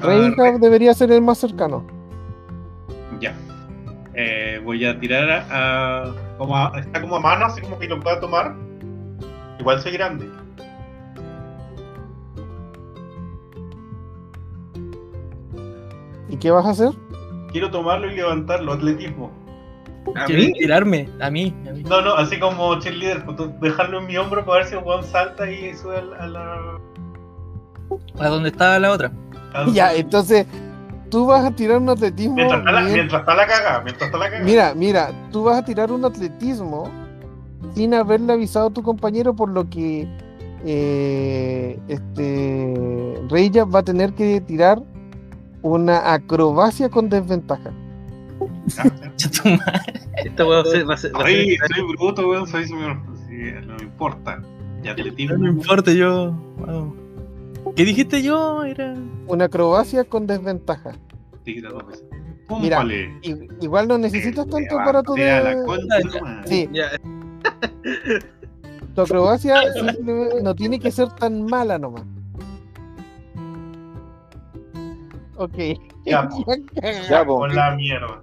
Reinhardt debería ser el más cercano. Ya. Eh, voy a tirar a, a- como a- Está como a mano, así como que lo pueda tomar. Igual soy grande. ¿Y qué vas a hacer? Quiero tomarlo y levantarlo, atletismo. ¿A Quiero mí? tirarme, a mí, a mí. No, no, así como cheerleader, pues, tú dejarlo en mi hombro para ver si el weón salta y sube al- a la. A donde estaba la otra. Ya, entonces tú vas a tirar un atletismo. Mientras está la, bien- mientras está la cagada, mientras está la cagada. Mira, mira, tú vas a tirar un atletismo sin haberle avisado a tu compañero, por lo que eh, este Reya va a tener que tirar una acrobacia con desventaja. Cha tu madre. Esta va a ser. Va a Ay, soy bruto, weón, soy señor. No me importa. Y atletismo. No me importa, yo. wow. ¿Qué dijiste yo? Era. Una acrobacia con desventaja. Tira dos veces. Mira, igual no necesitas Te tanto para tu levanté a la de-. Sí, Ya, tu acrobacia no tiene que ser tan mala nomás. Ok. Ya. Ya, po. Con la mierda.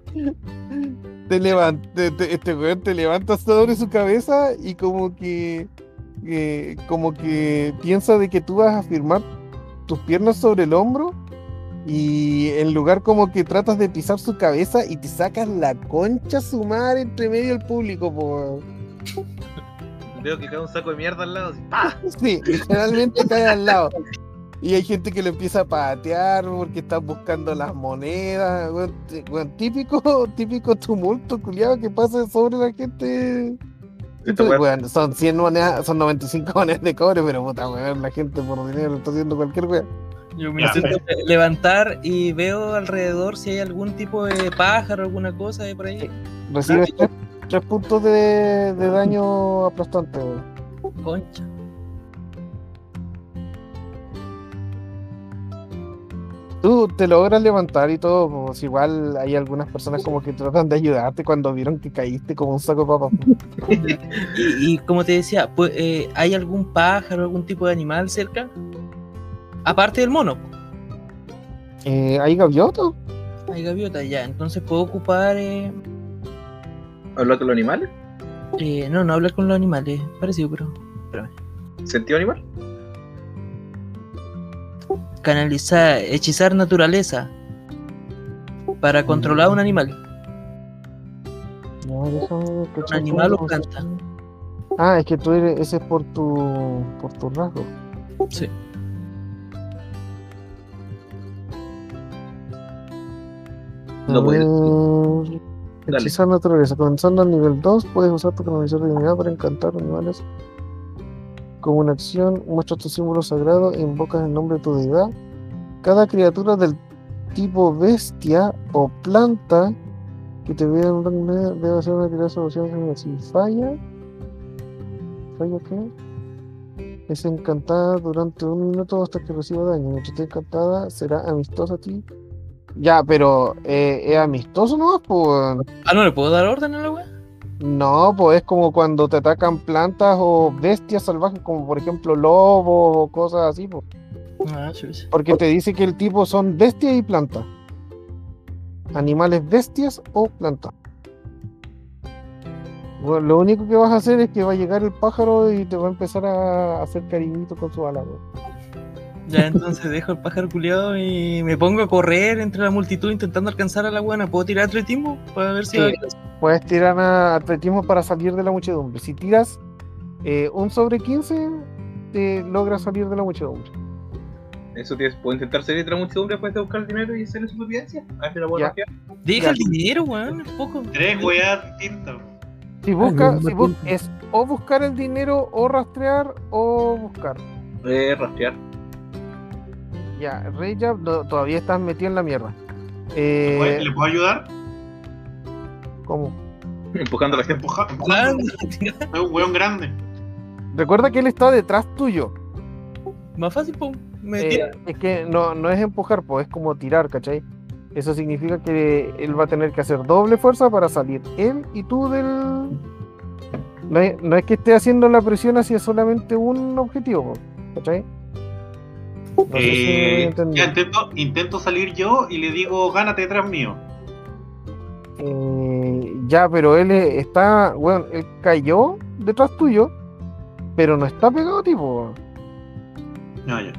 te levanta, te- te- este weón te levanta sobre su cabeza y como que, que- como que piensa de que tú vas a firmar tus piernas sobre el hombro y en lugar como que tratas de pisar su cabeza y te sacas la concha a su madre entre medio del público, po. veo que cae un saco de mierda al lado. así, ¡pah! Sí, literalmente cae al lado. Y hay gente que lo empieza a patear porque están buscando las monedas. típico, típico tumulto culiado que pasa sobre la gente. Son 100 monedas, son 95 monedas de cobre, pero puta weón, la gente por dinero está haciendo cualquier weón. Yo me intento levantar y veo alrededor si hay algún tipo de pájaro, alguna cosa de por ahí. Recibes 3, puntos de, de daño aplastante, weón. Concha. Tú te logras levantar y todo, pues igual hay algunas personas como que tratan de ayudarte cuando vieron que caíste como un saco de papas. Y, y como te decía, pues, eh, ¿hay algún pájaro, algún tipo de animal cerca? Aparte del mono. Eh, ¿Hay gaviotas? Hay gaviota, ya. Entonces puedo ocupar. Eh, ¿Hablar con los animales? eh, no, no hablar con los animales. Parecido, pero. ¿Sentido animal? Canalizar, hechizar naturaleza. Para controlar a un animal. No, déjame cachar animal o planta? Ah, es que tú eres, ese es por tu, por tu rasgo. Sí. No puedes. Hechizar naturaleza. Comenzando al nivel 2, puedes usar tu canalizador de divinidad para encantar animales. Como una acción, muestras tu símbolo sagrado e invocas el nombre de tu deidad. Cada criatura del tipo bestia o planta que te vea un debe hacer una tirada de solución. Si falla, ¿falla qué? Es encantada durante un minuto hasta que reciba daño. Mientras esté encantada, será amistosa a ti. Ya, pero eh, ¿es amistoso nomás? Pues Ah, no le puedo dar orden a la wea. No, pues es como cuando te atacan plantas o bestias salvajes, como por ejemplo lobos o cosas así, pues. Ah. Porque te dice que el tipo son bestias y plantas. Animales bestias o plantas. Bueno, lo único que vas a hacer es que va a llegar el pájaro y te va a empezar a hacer cariñito con su ala. weón. Ya entonces dejo el pájaro culiado y me pongo a correr entre la multitud intentando alcanzar a la buena. ¿Puedo tirar atletismo? Para ver si Sí. Puedes tirar a atletismo para salir de la muchedumbre. Si tiras eh, un sobre 15, te logras salir de la muchedumbre. Eso tienes, puedo intentar salir de la muchedumbre después de buscar el dinero y hacerle supervivencia. A ver si la. Deja Ya. el dinero, weón, es poco. Tres weas distintas. Si busca, si bu- tiempo. es o buscar el dinero, o rastrear, o buscar. Eh, rastrear. Ya, Rey ya no, todavía estás metido en la mierda. ¿Le Eh, puedo- ¿Le puedo ayudar? ¿cómo? Empujando a la gente. Empuja- empujando. Es un weón grande. Recuerda que él está detrás tuyo. Más fácil, pum. Me Eh, tira. es que no, no es empujar, pues es como tirar, ¿cachai? Eso significa que él va a tener que hacer doble fuerza para salir. Él y tú del. No es, no es que esté haciendo la presión hacia solamente un objetivo, ¿cachai? No sé si me Eh, ya intento, intento salir yo y le digo, gánate detrás mío. Eh, ya, pero él está, bueno, él cayó detrás tuyo, pero no está pegado, tipo. No, ya.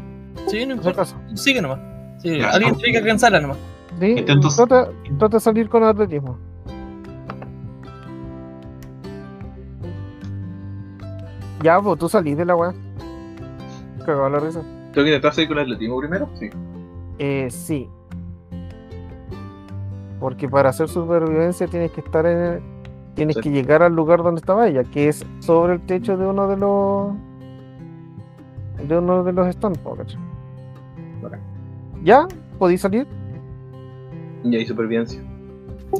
Sí, no importa. Sigue nomás. Sí, Ya. alguien tiene que alcanzarla nomás. Sí, Intento- trata, trata de salir con atletismo. Ya, pues tú salís de la weá. Cagado la risa. ¿Tengo que intentar salir con el atletismo primero? Sí. Eh, sí. Porque para hacer supervivencia tienes que estar en el- Tienes Sí. que llegar al lugar donde estaba ella, que es sobre el techo de uno de los. de uno de los stands. ¿Ya? ¿Podéis salir? Y ahí supervivencia.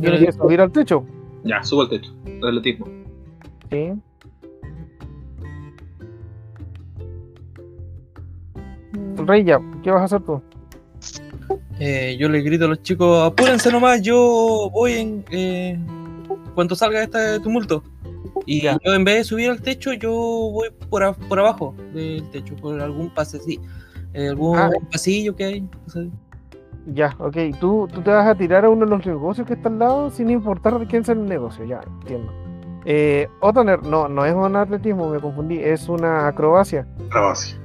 Tienes que subir al techo. Ya, subo al techo. Atletismo. Sí. Rey, ya, ¿qué vas a hacer tú? Eh, yo le grito a los chicos, apúrense nomás, yo voy en... eh, cuando salga este tumulto. Y Ya. yo en vez de subir al techo, yo voy por, a- por abajo del techo, por algún pase, sí. eh, algún Ah. pasillo que hay. Ya, ok. ¿Tú, tú te vas a tirar a uno de los negocios que está al lado sin importar de quién sea el negocio, ya, entiendo. Eh, Otaner, no, no es un atletismo, me confundí, es una acrobacia, Trabacio.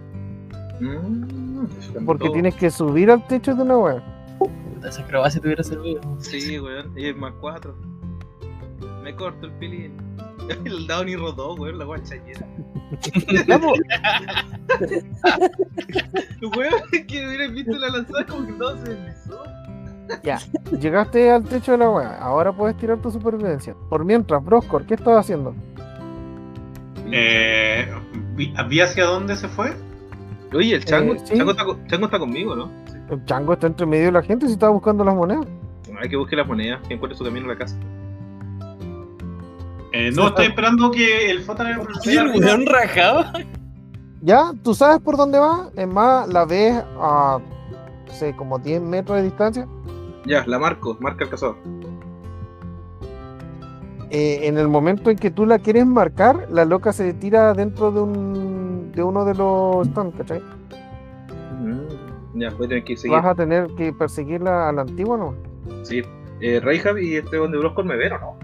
Mm, porque tienes que subir al techo de una wea. Puta, Esa acrobacia te hubiera servido. Sí, weón. Y es más cuatro. Me corto el pilín. El Downey rodó, weón, la guacha llena. Po, Weón, que hubieras visto la lanzada como que todo se deslizó. ya, llegaste al techo de la wea, ahora puedes tirar tu supervivencia. Por mientras, Broscor, ¿qué estás haciendo? Eh, vi, vi hacia dónde se fue? Oye, el chango, Eh, sí. chango, está, chango está conmigo, ¿no? Sí. El chango está entre medio de la gente si está buscando las monedas. Hay que buscar las monedas, que encuentre su camino a la casa. Eh, no, estoy esperando que el ¿Y el weón rajado? Ya, tú sabes por dónde va, es más, la ves a, no sé, como 10 metros de distancia. Ya, la marco, marca el cazador. Eh, en el momento en que tú la quieres marcar, la loca se tira dentro de un de uno de los stands, ¿cachai? Mm, Ya, voy a tener que seguir. Vas a tener que perseguirla a la antigua, ¿no? Sí. Eh, Reinhard y este donde Broscor me ven, ¿o no?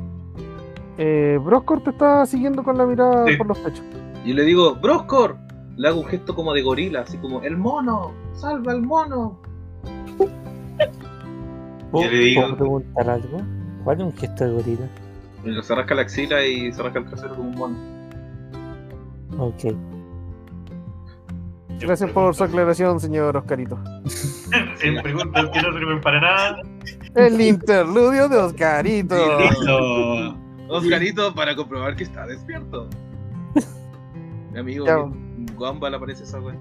Eh, Broscor te está siguiendo con la mirada Sí. por los pechos. Y le digo, Broscor. Le hago un gesto como de gorila, así como, el mono, salva al mono. ¿Puedo, le digo- puedo preguntar algo? ¿Cuál es un gesto de gorila? Y se rasca la axila y se rasca el trasero como un mono. Ok. Gracias por su aclaración, señor Oscarito. En preguntas que no sirven para nada. El interludio de Oscarito. Listo. Oscarito para comprobar que está despierto. Mi amigo Ya. Guamba le aparece esa wea.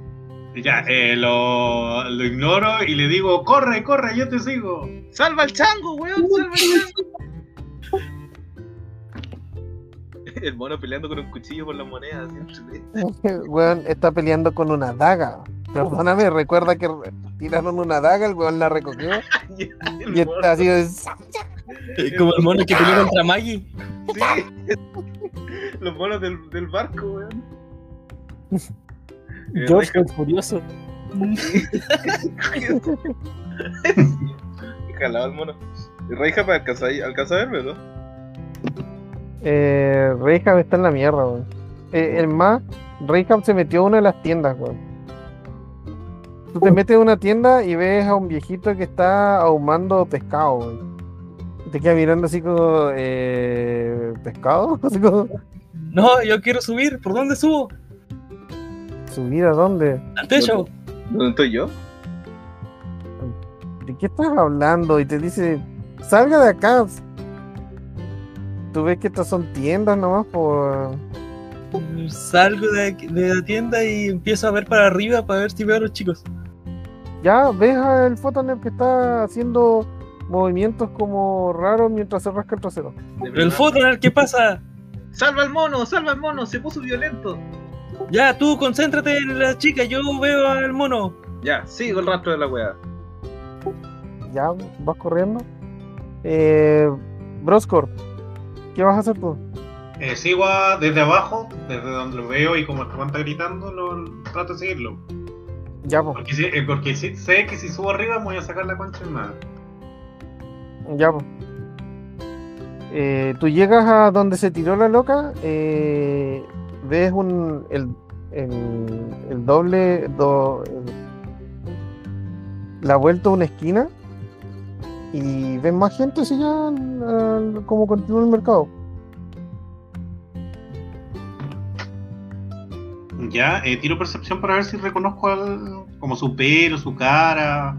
Ya, eh, lo, lo ignoro y le digo, corre, corre, yo te sigo. ¡Salva al chango, weón! ¡Salva al chango! El mono peleando con un cuchillo por las monedas. Weón está peleando con una daga. Perdóname, recuerda que tiraron una daga, el weón la recogió y mono- está así. es- Como el mono que peleó contra Maggie. Sí. Los monos del, del barco, weón. Eh, George el Furioso. Jalaba el mono. Reija para alcanzar, alcanzar a verme, ¿no? Eh, Reinhard está en la mierda, weón. Eh, el más, Reinhard se metió a una de las tiendas, weón. Tú te metes a una tienda y ves a un viejito que está ahumando pescado, weón. Te queda mirando así como, eh, ¿pescado? Así como, No, yo quiero subir. ¿Por dónde subo? ¿subir a dónde? Al techo. ¿Dónde estoy yo? ¿De qué estás hablando? Y te dice, salga de acá. Tú ves que estas son tiendas nomás por... Salgo de, de la tienda y empiezo a ver para arriba para ver si veo a los chicos. Ya ves al Photoner que está haciendo movimientos como raros mientras se rasca el trasero. El foto, ¿qué pasa? ¡Salva al mono! ¡Salva al mono! Se puso violento. Ya, tú concéntrate en la chica, yo veo al mono. Ya, sigo el rastro de la weá. Ya vas corriendo. Eh, Broscor, ¿qué vas a hacer tú? Eh, sigo a- desde abajo, desde donde lo veo y como el está gritando, lo, trato de seguirlo. Ya, po, Porque, eh, porque si- sé que si subo arriba me voy a sacar la concha en nada. ya. po. Eh, tú llegas a donde se tiró la loca, eh, ves un el, el, el doble do- el- la vuelta a una esquina y ves más gente así ya al- como continúa el mercado. Ya, eh, tiro percepción para ver si reconozco al, como su pelo, su cara.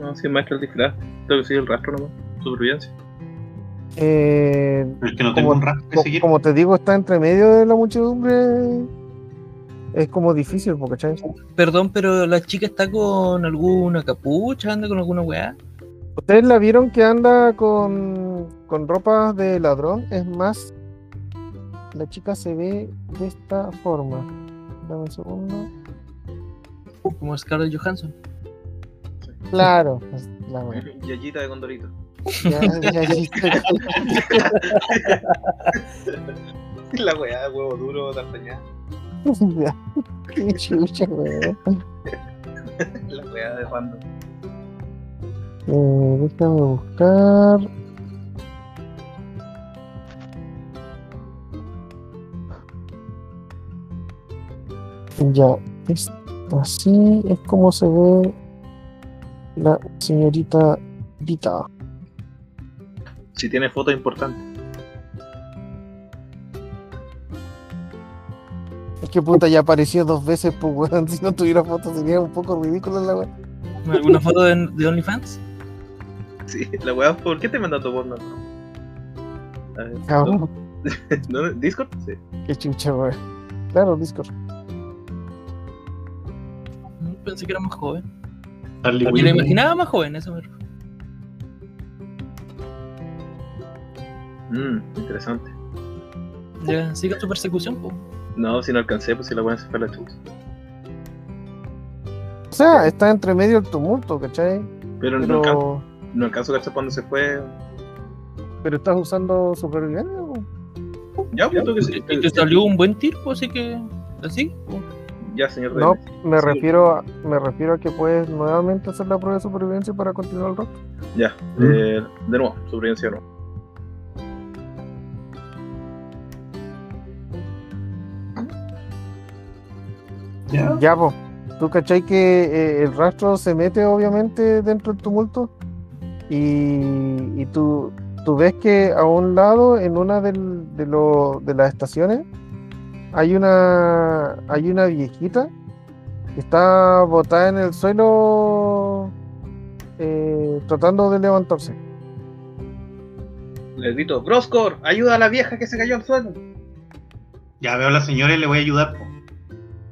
No, si es maestro el disfraz. Tengo que seguir el rastro nomás. Supervivencia. Eh, Es que no tengo Como- un rastro que seguir. como te digo, está entre medio de la muchedumbre. Es como difícil, porque ¿cachai? Perdón, pero la chica está con alguna capucha, anda con alguna weá. Ustedes la vieron que anda con, con ropas de ladrón. Es más, la chica se ve de esta forma. Dame un segundo. Como Scarlett Johansson. Claro, pues. Yayita de Condorito. Ya, ya, ya, La weá de huevo duro, D'Artagnan. Qué chucha, weón. La weá de random. Eh, déjame buscar. Ya, es así es como se ve la señorita Vita. Si tiene foto importante. Es que puta ya apareció dos veces, pues weón. Si no tuviera foto sería un poco ridículo la weón. ¿Alguna foto de, de OnlyFans? Sí, la weá, ¿por qué te mandando porno? A ver, ¿no? ¿No? ¿Discord? Sí. qué chucha, weón. Claro, Discord. Pensé que era más joven. Me lo imaginaba más joven, eso me. Mmm, interesante. Ya, siga su persecución, po. No, si no alcancé, pues si la weá se fue a la chucha. O sea, está entre medio el tumulto, ¿cachai? Pero, no, alcanzo, Pero, no alcanzo a cachar cuando se fue. pero estás usando supervivencia. ¿o? Ya, pues, que sí. Y te salió un buen tiro, pues, así que. Así. Ya, señor. No, me Sí. refiero, a, me refiero a que puedes nuevamente hacer la prueba de supervivencia para continuar el rato. Ya, eh, de nuevo, supervivencia no. ¿Ya? Ya, pues. ¿Tú cachai que eh, el rastro se mete obviamente dentro del tumulto? Y, y tú, tú ves que a un lado, en una del- de, lo- de las estaciones, hay una, hay una viejita que está botada en el suelo eh, tratando de levantarse. Le grito, Groscor, ayuda a la vieja que se cayó al suelo. Ya veo a la señora y le voy a ayudar. po.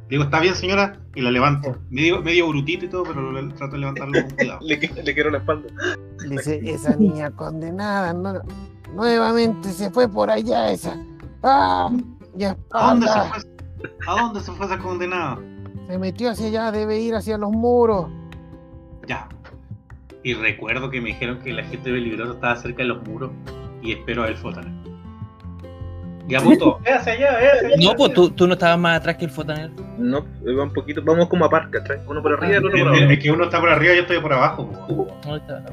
Digo, está bien, señora, y la levanto. Medio, medio brutito y todo, pero le- trato de levantarlo con cuidado. Le, le quiero la espalda. Dice, esa niña condenada, no- nuevamente se fue por allá esa. ¡Ah! Ya, ¿A dónde se fue? ¿A dónde se fue esa condenada? se metió hacia allá, debe ir hacia los muros. Ya. Y recuerdo que me dijeron que la gente peligrosa estaba cerca de los muros y espero a el fótano. Ya punto. Ve hacia allá, hacia allá. No, pues tú, tú no estabas más atrás que el fotanero. No, va un poquito, vamos como a parca, trae uno por arriba y otro Es por es abajo. que uno está por arriba y yo estoy por abajo. po. Ahí está, la-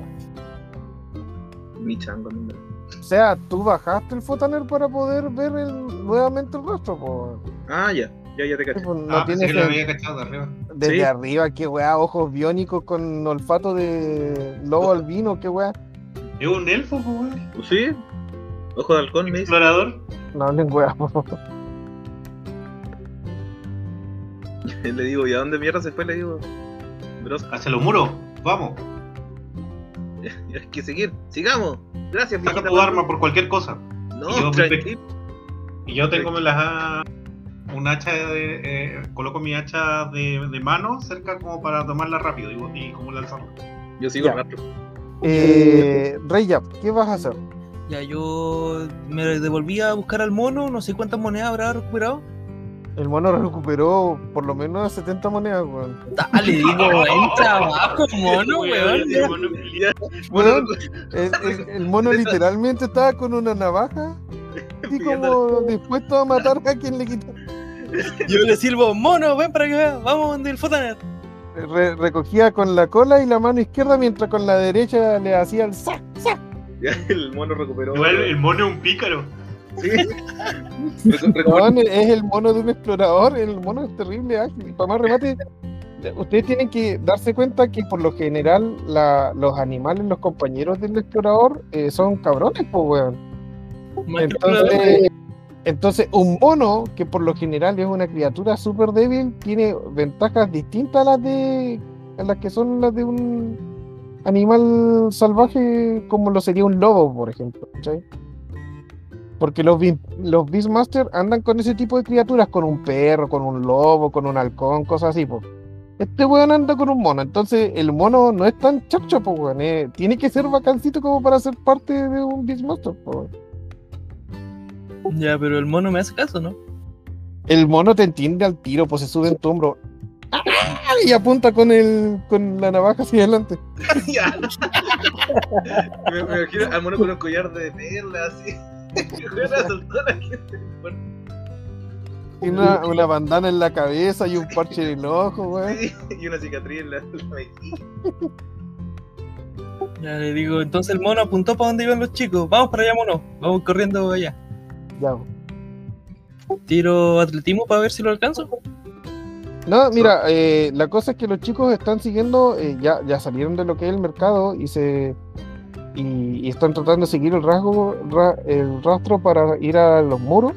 Mi chango, no. O sea, tú bajaste el fotaner para poder ver el- nuevamente el rostro, po. Ah, ya, ya, ya te caché. pues, no Ah, tienes que lo había cachado de arriba. desde Sí. arriba, qué weá, ojos biónicos con olfato de lobo albino, qué weá. Es un elfo, po, weón. Pues sí, ojo de halcón, me dice. No hablen weá. Le digo, ¿y a dónde mierda se fue? Le digo, Groscor, Hacia los muros. Vamos. hay que seguir, sigamos. Gracias, Saca tu arma por cualquier cosa. No, Y yo- tranquilo. Y yo tengo las ah, un hacha de. eh, coloco mi hacha de, de mano cerca como para tomarla rápido y, y como lanzarla. Yo sigo rastro. Eh, Reyap, ¿qué vas a hacer? Ya, yo me devolví a buscar al mono, no sé cuántas monedas habrá recuperado. El mono recuperó por lo menos 70 monedas, weón. Dale, digo, entra abajo, mono, weón. El, el- el mono literalmente estaba con una navaja y como dispuesto a matar a quien le quitó. Yo le sirvo, mono, ven para acá, vamos donde el fotaner. Re- recogía con la cola y la mano izquierda mientras con la derecha le hacía el sac. Ya, el mono recuperó. Igual el mono es un pícaro. Sí. Es el mono de un explorador, el mono es terrible ágil. Y para más remate, ustedes tienen que darse cuenta que por lo general la- los animales, los compañeros del explorador, eh, son cabrones, pues weón. Entonces, entonces, un mono, que por lo general es una criatura súper débil, tiene ventajas distintas a las de a las que son las de un animal salvaje, como lo sería un lobo, por ejemplo. ¿cachai? Porque los, los Beastmasters andan con ese tipo de criaturas, con un perro, con un lobo, con un halcón, cosas así, po. Este weón anda con un mono, entonces el mono no es tan chacho, po, weón. eh, tiene que ser bacancito como para ser parte de un Beastmaster, po. Ya, pero el mono me hace caso, ¿no? El mono te entiende al tiro, pues se sube en tu hombro. Y apunta con el con la navaja hacia adelante. Me, me imagino al mono con un collar de perlas así. Que juega a soltar a la gente. Bueno, Tiene una, una bandana en la cabeza y un parche en el ojo, sí, y una cicatriz en la, en la mejilla. Ya le digo, entonces el mono apuntó para donde iban los chicos. Vamos para allá, mono. Vamos corriendo allá. Ya. Tiro atletismo para ver si lo alcanzo. No, mira, eh, la cosa es que los chicos están siguiendo, eh, ya, ya salieron de lo que es el mercado y se y, y están tratando de seguir el rasgo, ra- el rastro para ir a los muros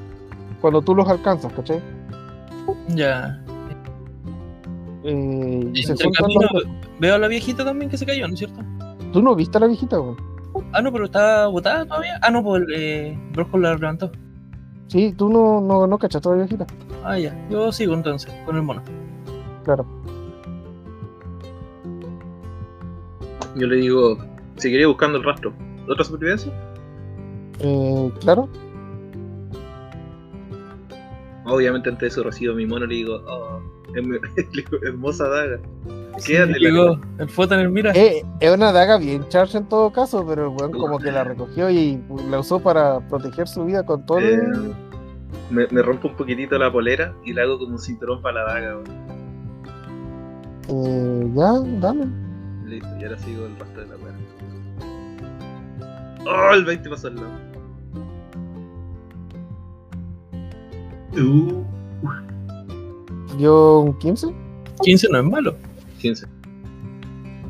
cuando tú los alcanzas, ¿cachai? Ya. Eh, y se camino los- veo a la viejita también que se cayó, ¿no es cierto? ¿Tú no viste a la viejita, weón? Ah, no, pero está botada todavía. Ah, no, pues eh, Brosco la levantó. Sí, tú no, no, no cachaste a la viejita. Ah, ya. Yo sigo entonces con el mono. Claro. Yo le digo, seguiré buscando el rastro. ¿Otra supervivencia? Eh, claro. Obviamente ante eso recibo a mi mono y le digo, oh, hem- le digo, hermosa daga. Quédate la el Fotaner, mira. Eh, es una daga bien charge en todo caso, pero el weón como que la recogió y la usó para proteger su vida con todo el... Eh, me, me rompo un poquitito la polera y le hago como un cinturón para la daga. weón. Eh, ya, dale. Listo, y ahora sigo el rastro de la weá. ¡Oh! El 20 pasó al lado. Uh, Dio un 15. 15 no es malo. 15.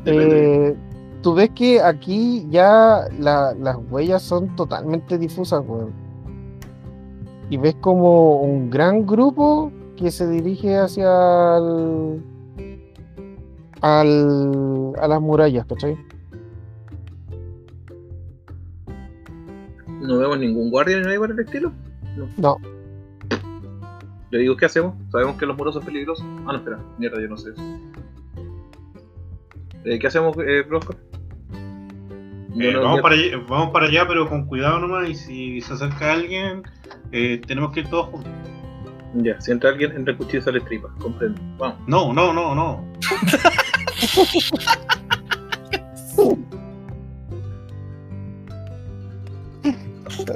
Eh, tú ves que aquí ya la- las huellas son totalmente difusas, weón. Y ves como un gran grupo que se dirige hacia el, al, a las murallas, ¿cachai? ¿No vemos ningún guardia ni nadie por el estilo? No, Le digo, ¿qué hacemos? Sabemos que los muros son peligrosos. Ah, no, espera. Mierda, yo no sé eso. Eh, ¿Qué hacemos, eh, eh, vamos, para allá, vamos para allá, pero con cuidado nomás. Y si se acerca alguien, eh, tenemos que ir todos juntos. Ya, si entra alguien, entra el cuchillo y sale tripa. Comprendo. Vamos. No, no, no, no.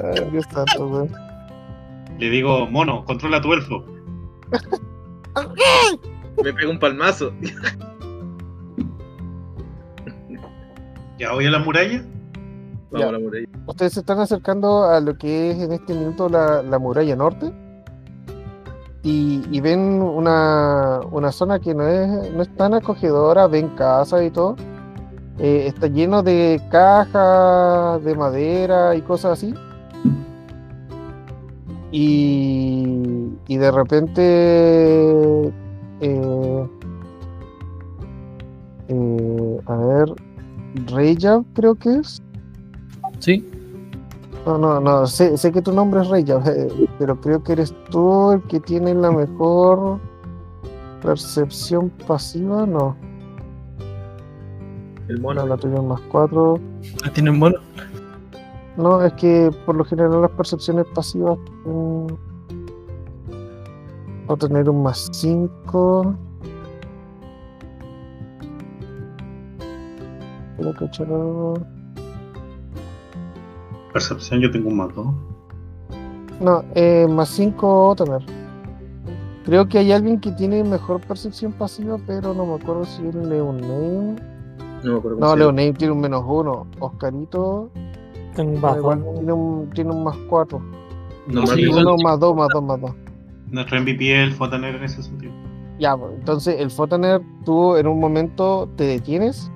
Ay, Dios santo. Le digo, mono, controla tu elfo. Me pega un palmazo. Ya voy a la muralla. Vamos Ya. a la muralla. Ustedes se están acercando a lo que es en este minuto la, la muralla norte y, y ven una, una zona que no es, no es tan acogedora, ven casas y todo. Eh, está lleno de cajas de madera y cosas así. Y, y de repente, eh, eh, a ver, Reya creo que es. Sí. No, no, no, sé, sé que tu nombre es Rey, ya, eh, pero creo que eres tú el que tiene la mejor percepción pasiva, no, El no, mono. la tuya es más 4. ¿La tienen mono? No, es que por lo general las percepciones pasivas o tener un más 5. Quiero cachar algo. Percepción, yo tengo un mato. No, eh, más 5 tener. Creo que hay alguien que tiene mejor percepción pasiva, pero no me acuerdo si es Leoname. No me acuerdo cómo No. Leoname tiene un menos 1. Oscarito Tengo un igual tiene un, tiene un más 4. No, más sí, Uno más 2, más 2, más 2. Nuestro MVP es el Fotaner en ese sentido. Ya, pues, entonces el Fotaner, tú en un momento te detienes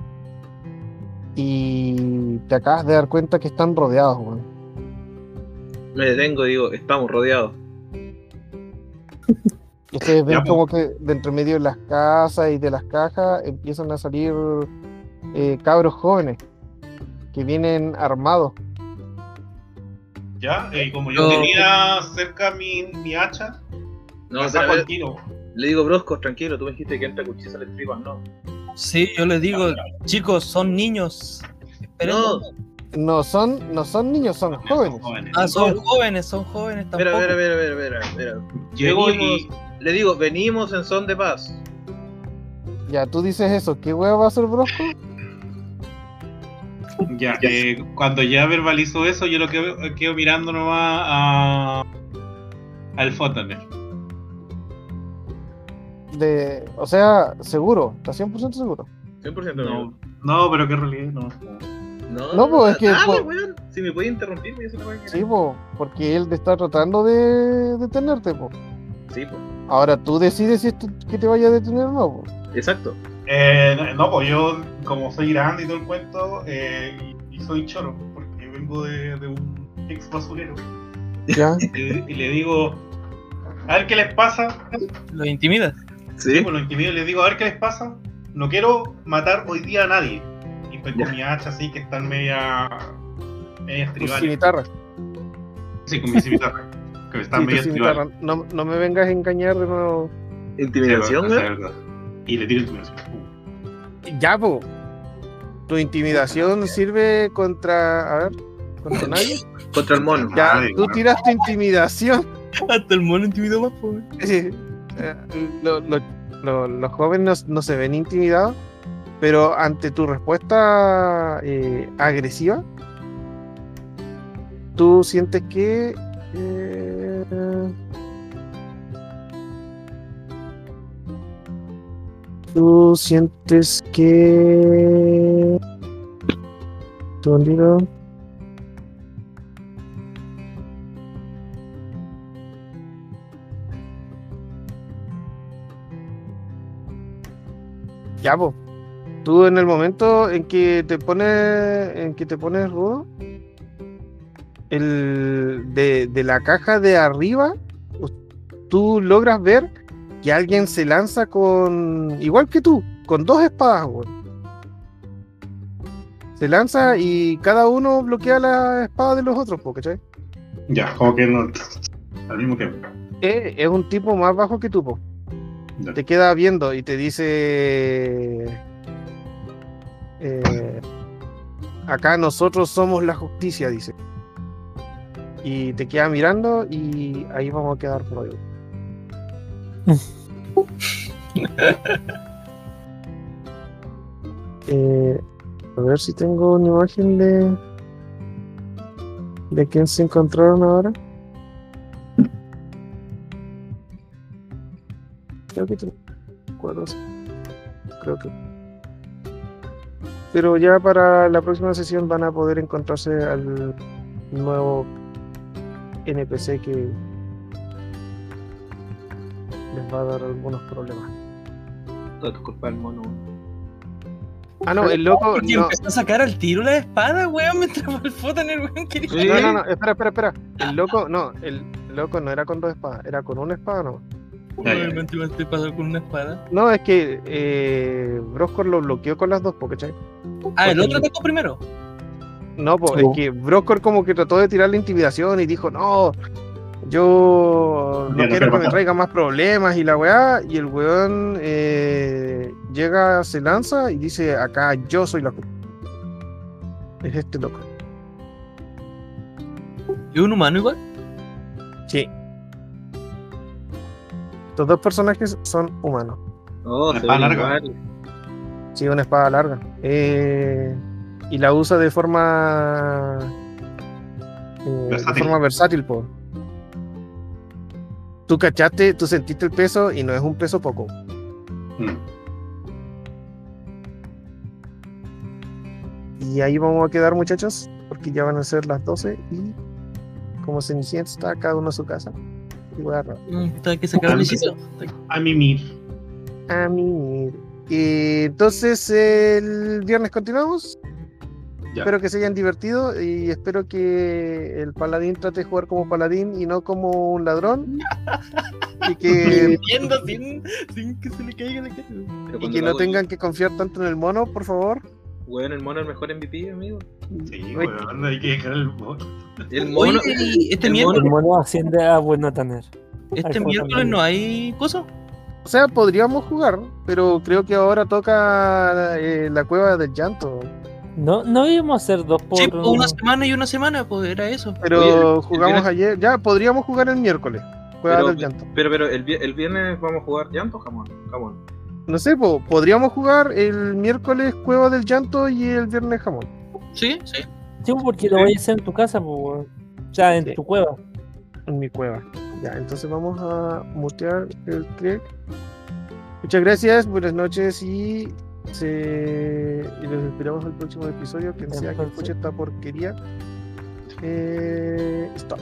y te acabas de dar cuenta que están rodeados, weón. Me detengo y digo, estamos rodeados. Y Ustedes ven pues. como que de entre medio de las casas y de las cajas empiezan a salir eh, cabros jóvenes que vienen armados. Ya, eh, como yo No. tenía cerca mi, mi hacha, No, saco al tiro. le digo, Brosco, tranquilo, tú me dijiste que entra cuchillo y sale tripas, no. Sí, yo les digo, chicos, son niños. Esperen. No. No son, no son niños, son jóvenes. Ah, son jóvenes, son jóvenes tampoco. Espera, espera, espera, espera, espera, espera. Llego Venimos- y Le digo, venimos en son de paz. Ya, tú dices eso. ¿Qué hueá va a hacer Brosco? Ya, eh, cuando ya verbalizó eso, yo lo quedo, quedo mirando nomás a, al Fotaner. De, o sea, seguro. ¿Estás 100% seguro? 100% No, no, pero qué realidad, no. No, No, pues, es que- Ah, pues- weón. Si me puede interrumpir, weá que- Sí, po, porque él te está tratando de detenerte, po. Sí, pues. Ahora tú decides si esto que te vaya a detener o no, po. Exacto. Eh, no, pues yo, como soy grande y todo el cuento, eh, y, y soy choro, porque vengo de, de un ex basurero, Ya. y, y le digo, a ver qué les pasa. Lo intimidas. Sí, pues lo intimido y les digo, a ver qué les pasa. No quiero matar hoy día a nadie. Y estoy con Ya. mi hacha así que están media. media tribales. cimitarras. Sí, con mi cimitarra. Que están Sí, media. No, no me vengas a engañar de nuevo. Intimidación, Sí, verdad. Y le tiro intimidación. Ya, po. Tu intimidación sirve contra. A ver. ¿Contra nadie? Contra el mono. Ya, Madre, tú tiras tu intimidación. Hasta el mono intimidó más, pues. Sí. Lo- lo- lo- los jóvenes no, no se ven intimidados, pero ante tu respuesta eh, agresiva, tú sientes que. eh, tú sientes que. Un Ya, po. Tú en el momento en que te pones en que te pones rudo, el de, de la caja de arriba, tú logras ver que alguien se lanza con igual que tú, con dos espadas, weón. Se lanza y cada uno bloquea la espada de los otros, po, ¿cachai? Ya, como que no. Al mismo tiempo. Eh, es un tipo más bajo que tú, po. Te queda viendo y te dice eh, acá nosotros somos la justicia dice. Y te queda mirando y ahí vamos a quedar por hoy. Eh, a ver si tengo una imagen de de quién se encontraron ahora creo que tengo cuadros creo que pero ya para la próxima sesión van a poder encontrarse al nuevo NPC que les va a dar algunos problemas Todo es culpa del mono. ah no el loco Porque no, empezó a sacar al tiro la espada, weón, mientras el Fotaner, weón, quería. No, no, no, espera, espera, espera. El loco, no, el loco no era con dos espadas, era con una espada, no. Ya. Obviamente me estoy pasando con una espada. No, es que eh, Broscor lo bloqueó con las dos, ¿cachai? Ah, el otro atacó primero. No, pues Oh. es que Broscor como que trató de tirar la intimidación y dijo, no, yo no quiero que me matar". traiga más problemas y la weá, y el weón eh, llega, se lanza y dice, acá yo soy la culpa. Es este loco. ¿Es un humano igual? Sí. Estos dos personajes son humanos. Oh, Una se espada ve larga. Sí, una espada larga. Eh, y la usa de forma. eh, de Versátil. forma versátil, po. Tú cachaste, tú sentiste el peso y no es un peso poco. Mm. Y ahí vamos a quedar, muchachos, porque ya van a ser las 12 y como Cenicienta está cada uno a su casa. Agarrar. Mm, Hay que sacar. A mimir. A mí. Y entonces el viernes continuamos. Ya. Espero que se hayan divertido y espero que el paladín trate de jugar como paladín y no como un ladrón. y que, Viendo sin, sin que se le caiga la cara. Pero y cuando que lo no tengan que confiar tanto en el mono, por favor. Weón, el mono es el mejor MVP, amigo. Sí, weón, hay que dejar el bot. El Oye, mono. y este el miércoles, El mono asciende a bueno tener. este miércoles no hay cosa. O sea, podríamos jugar, pero creo que ahora toca eh, la cueva del llanto. No, no íbamos a hacer dos por. Sí, pues, una semana y una semana, pues era eso. Pero Oye, el- jugamos ayer. Ya, podríamos jugar el miércoles. Cueva Pero- del llanto. Pero, pero el, vi- el viernes vamos a jugar llanto o jamón. Jamón. No sé, po, podríamos jugar el miércoles Cueva del Llanto y el viernes Jamón. Sí, sí. Sí, porque lo voy a hacer en tu casa, weón. O sea, en Sí. tu cueva. en mi cueva. Ya, entonces vamos a mutear el click. Muchas gracias, buenas noches y, se... y los esperamos al próximo episodio. Quien sea que escuche esta porquería. Eh... Stop.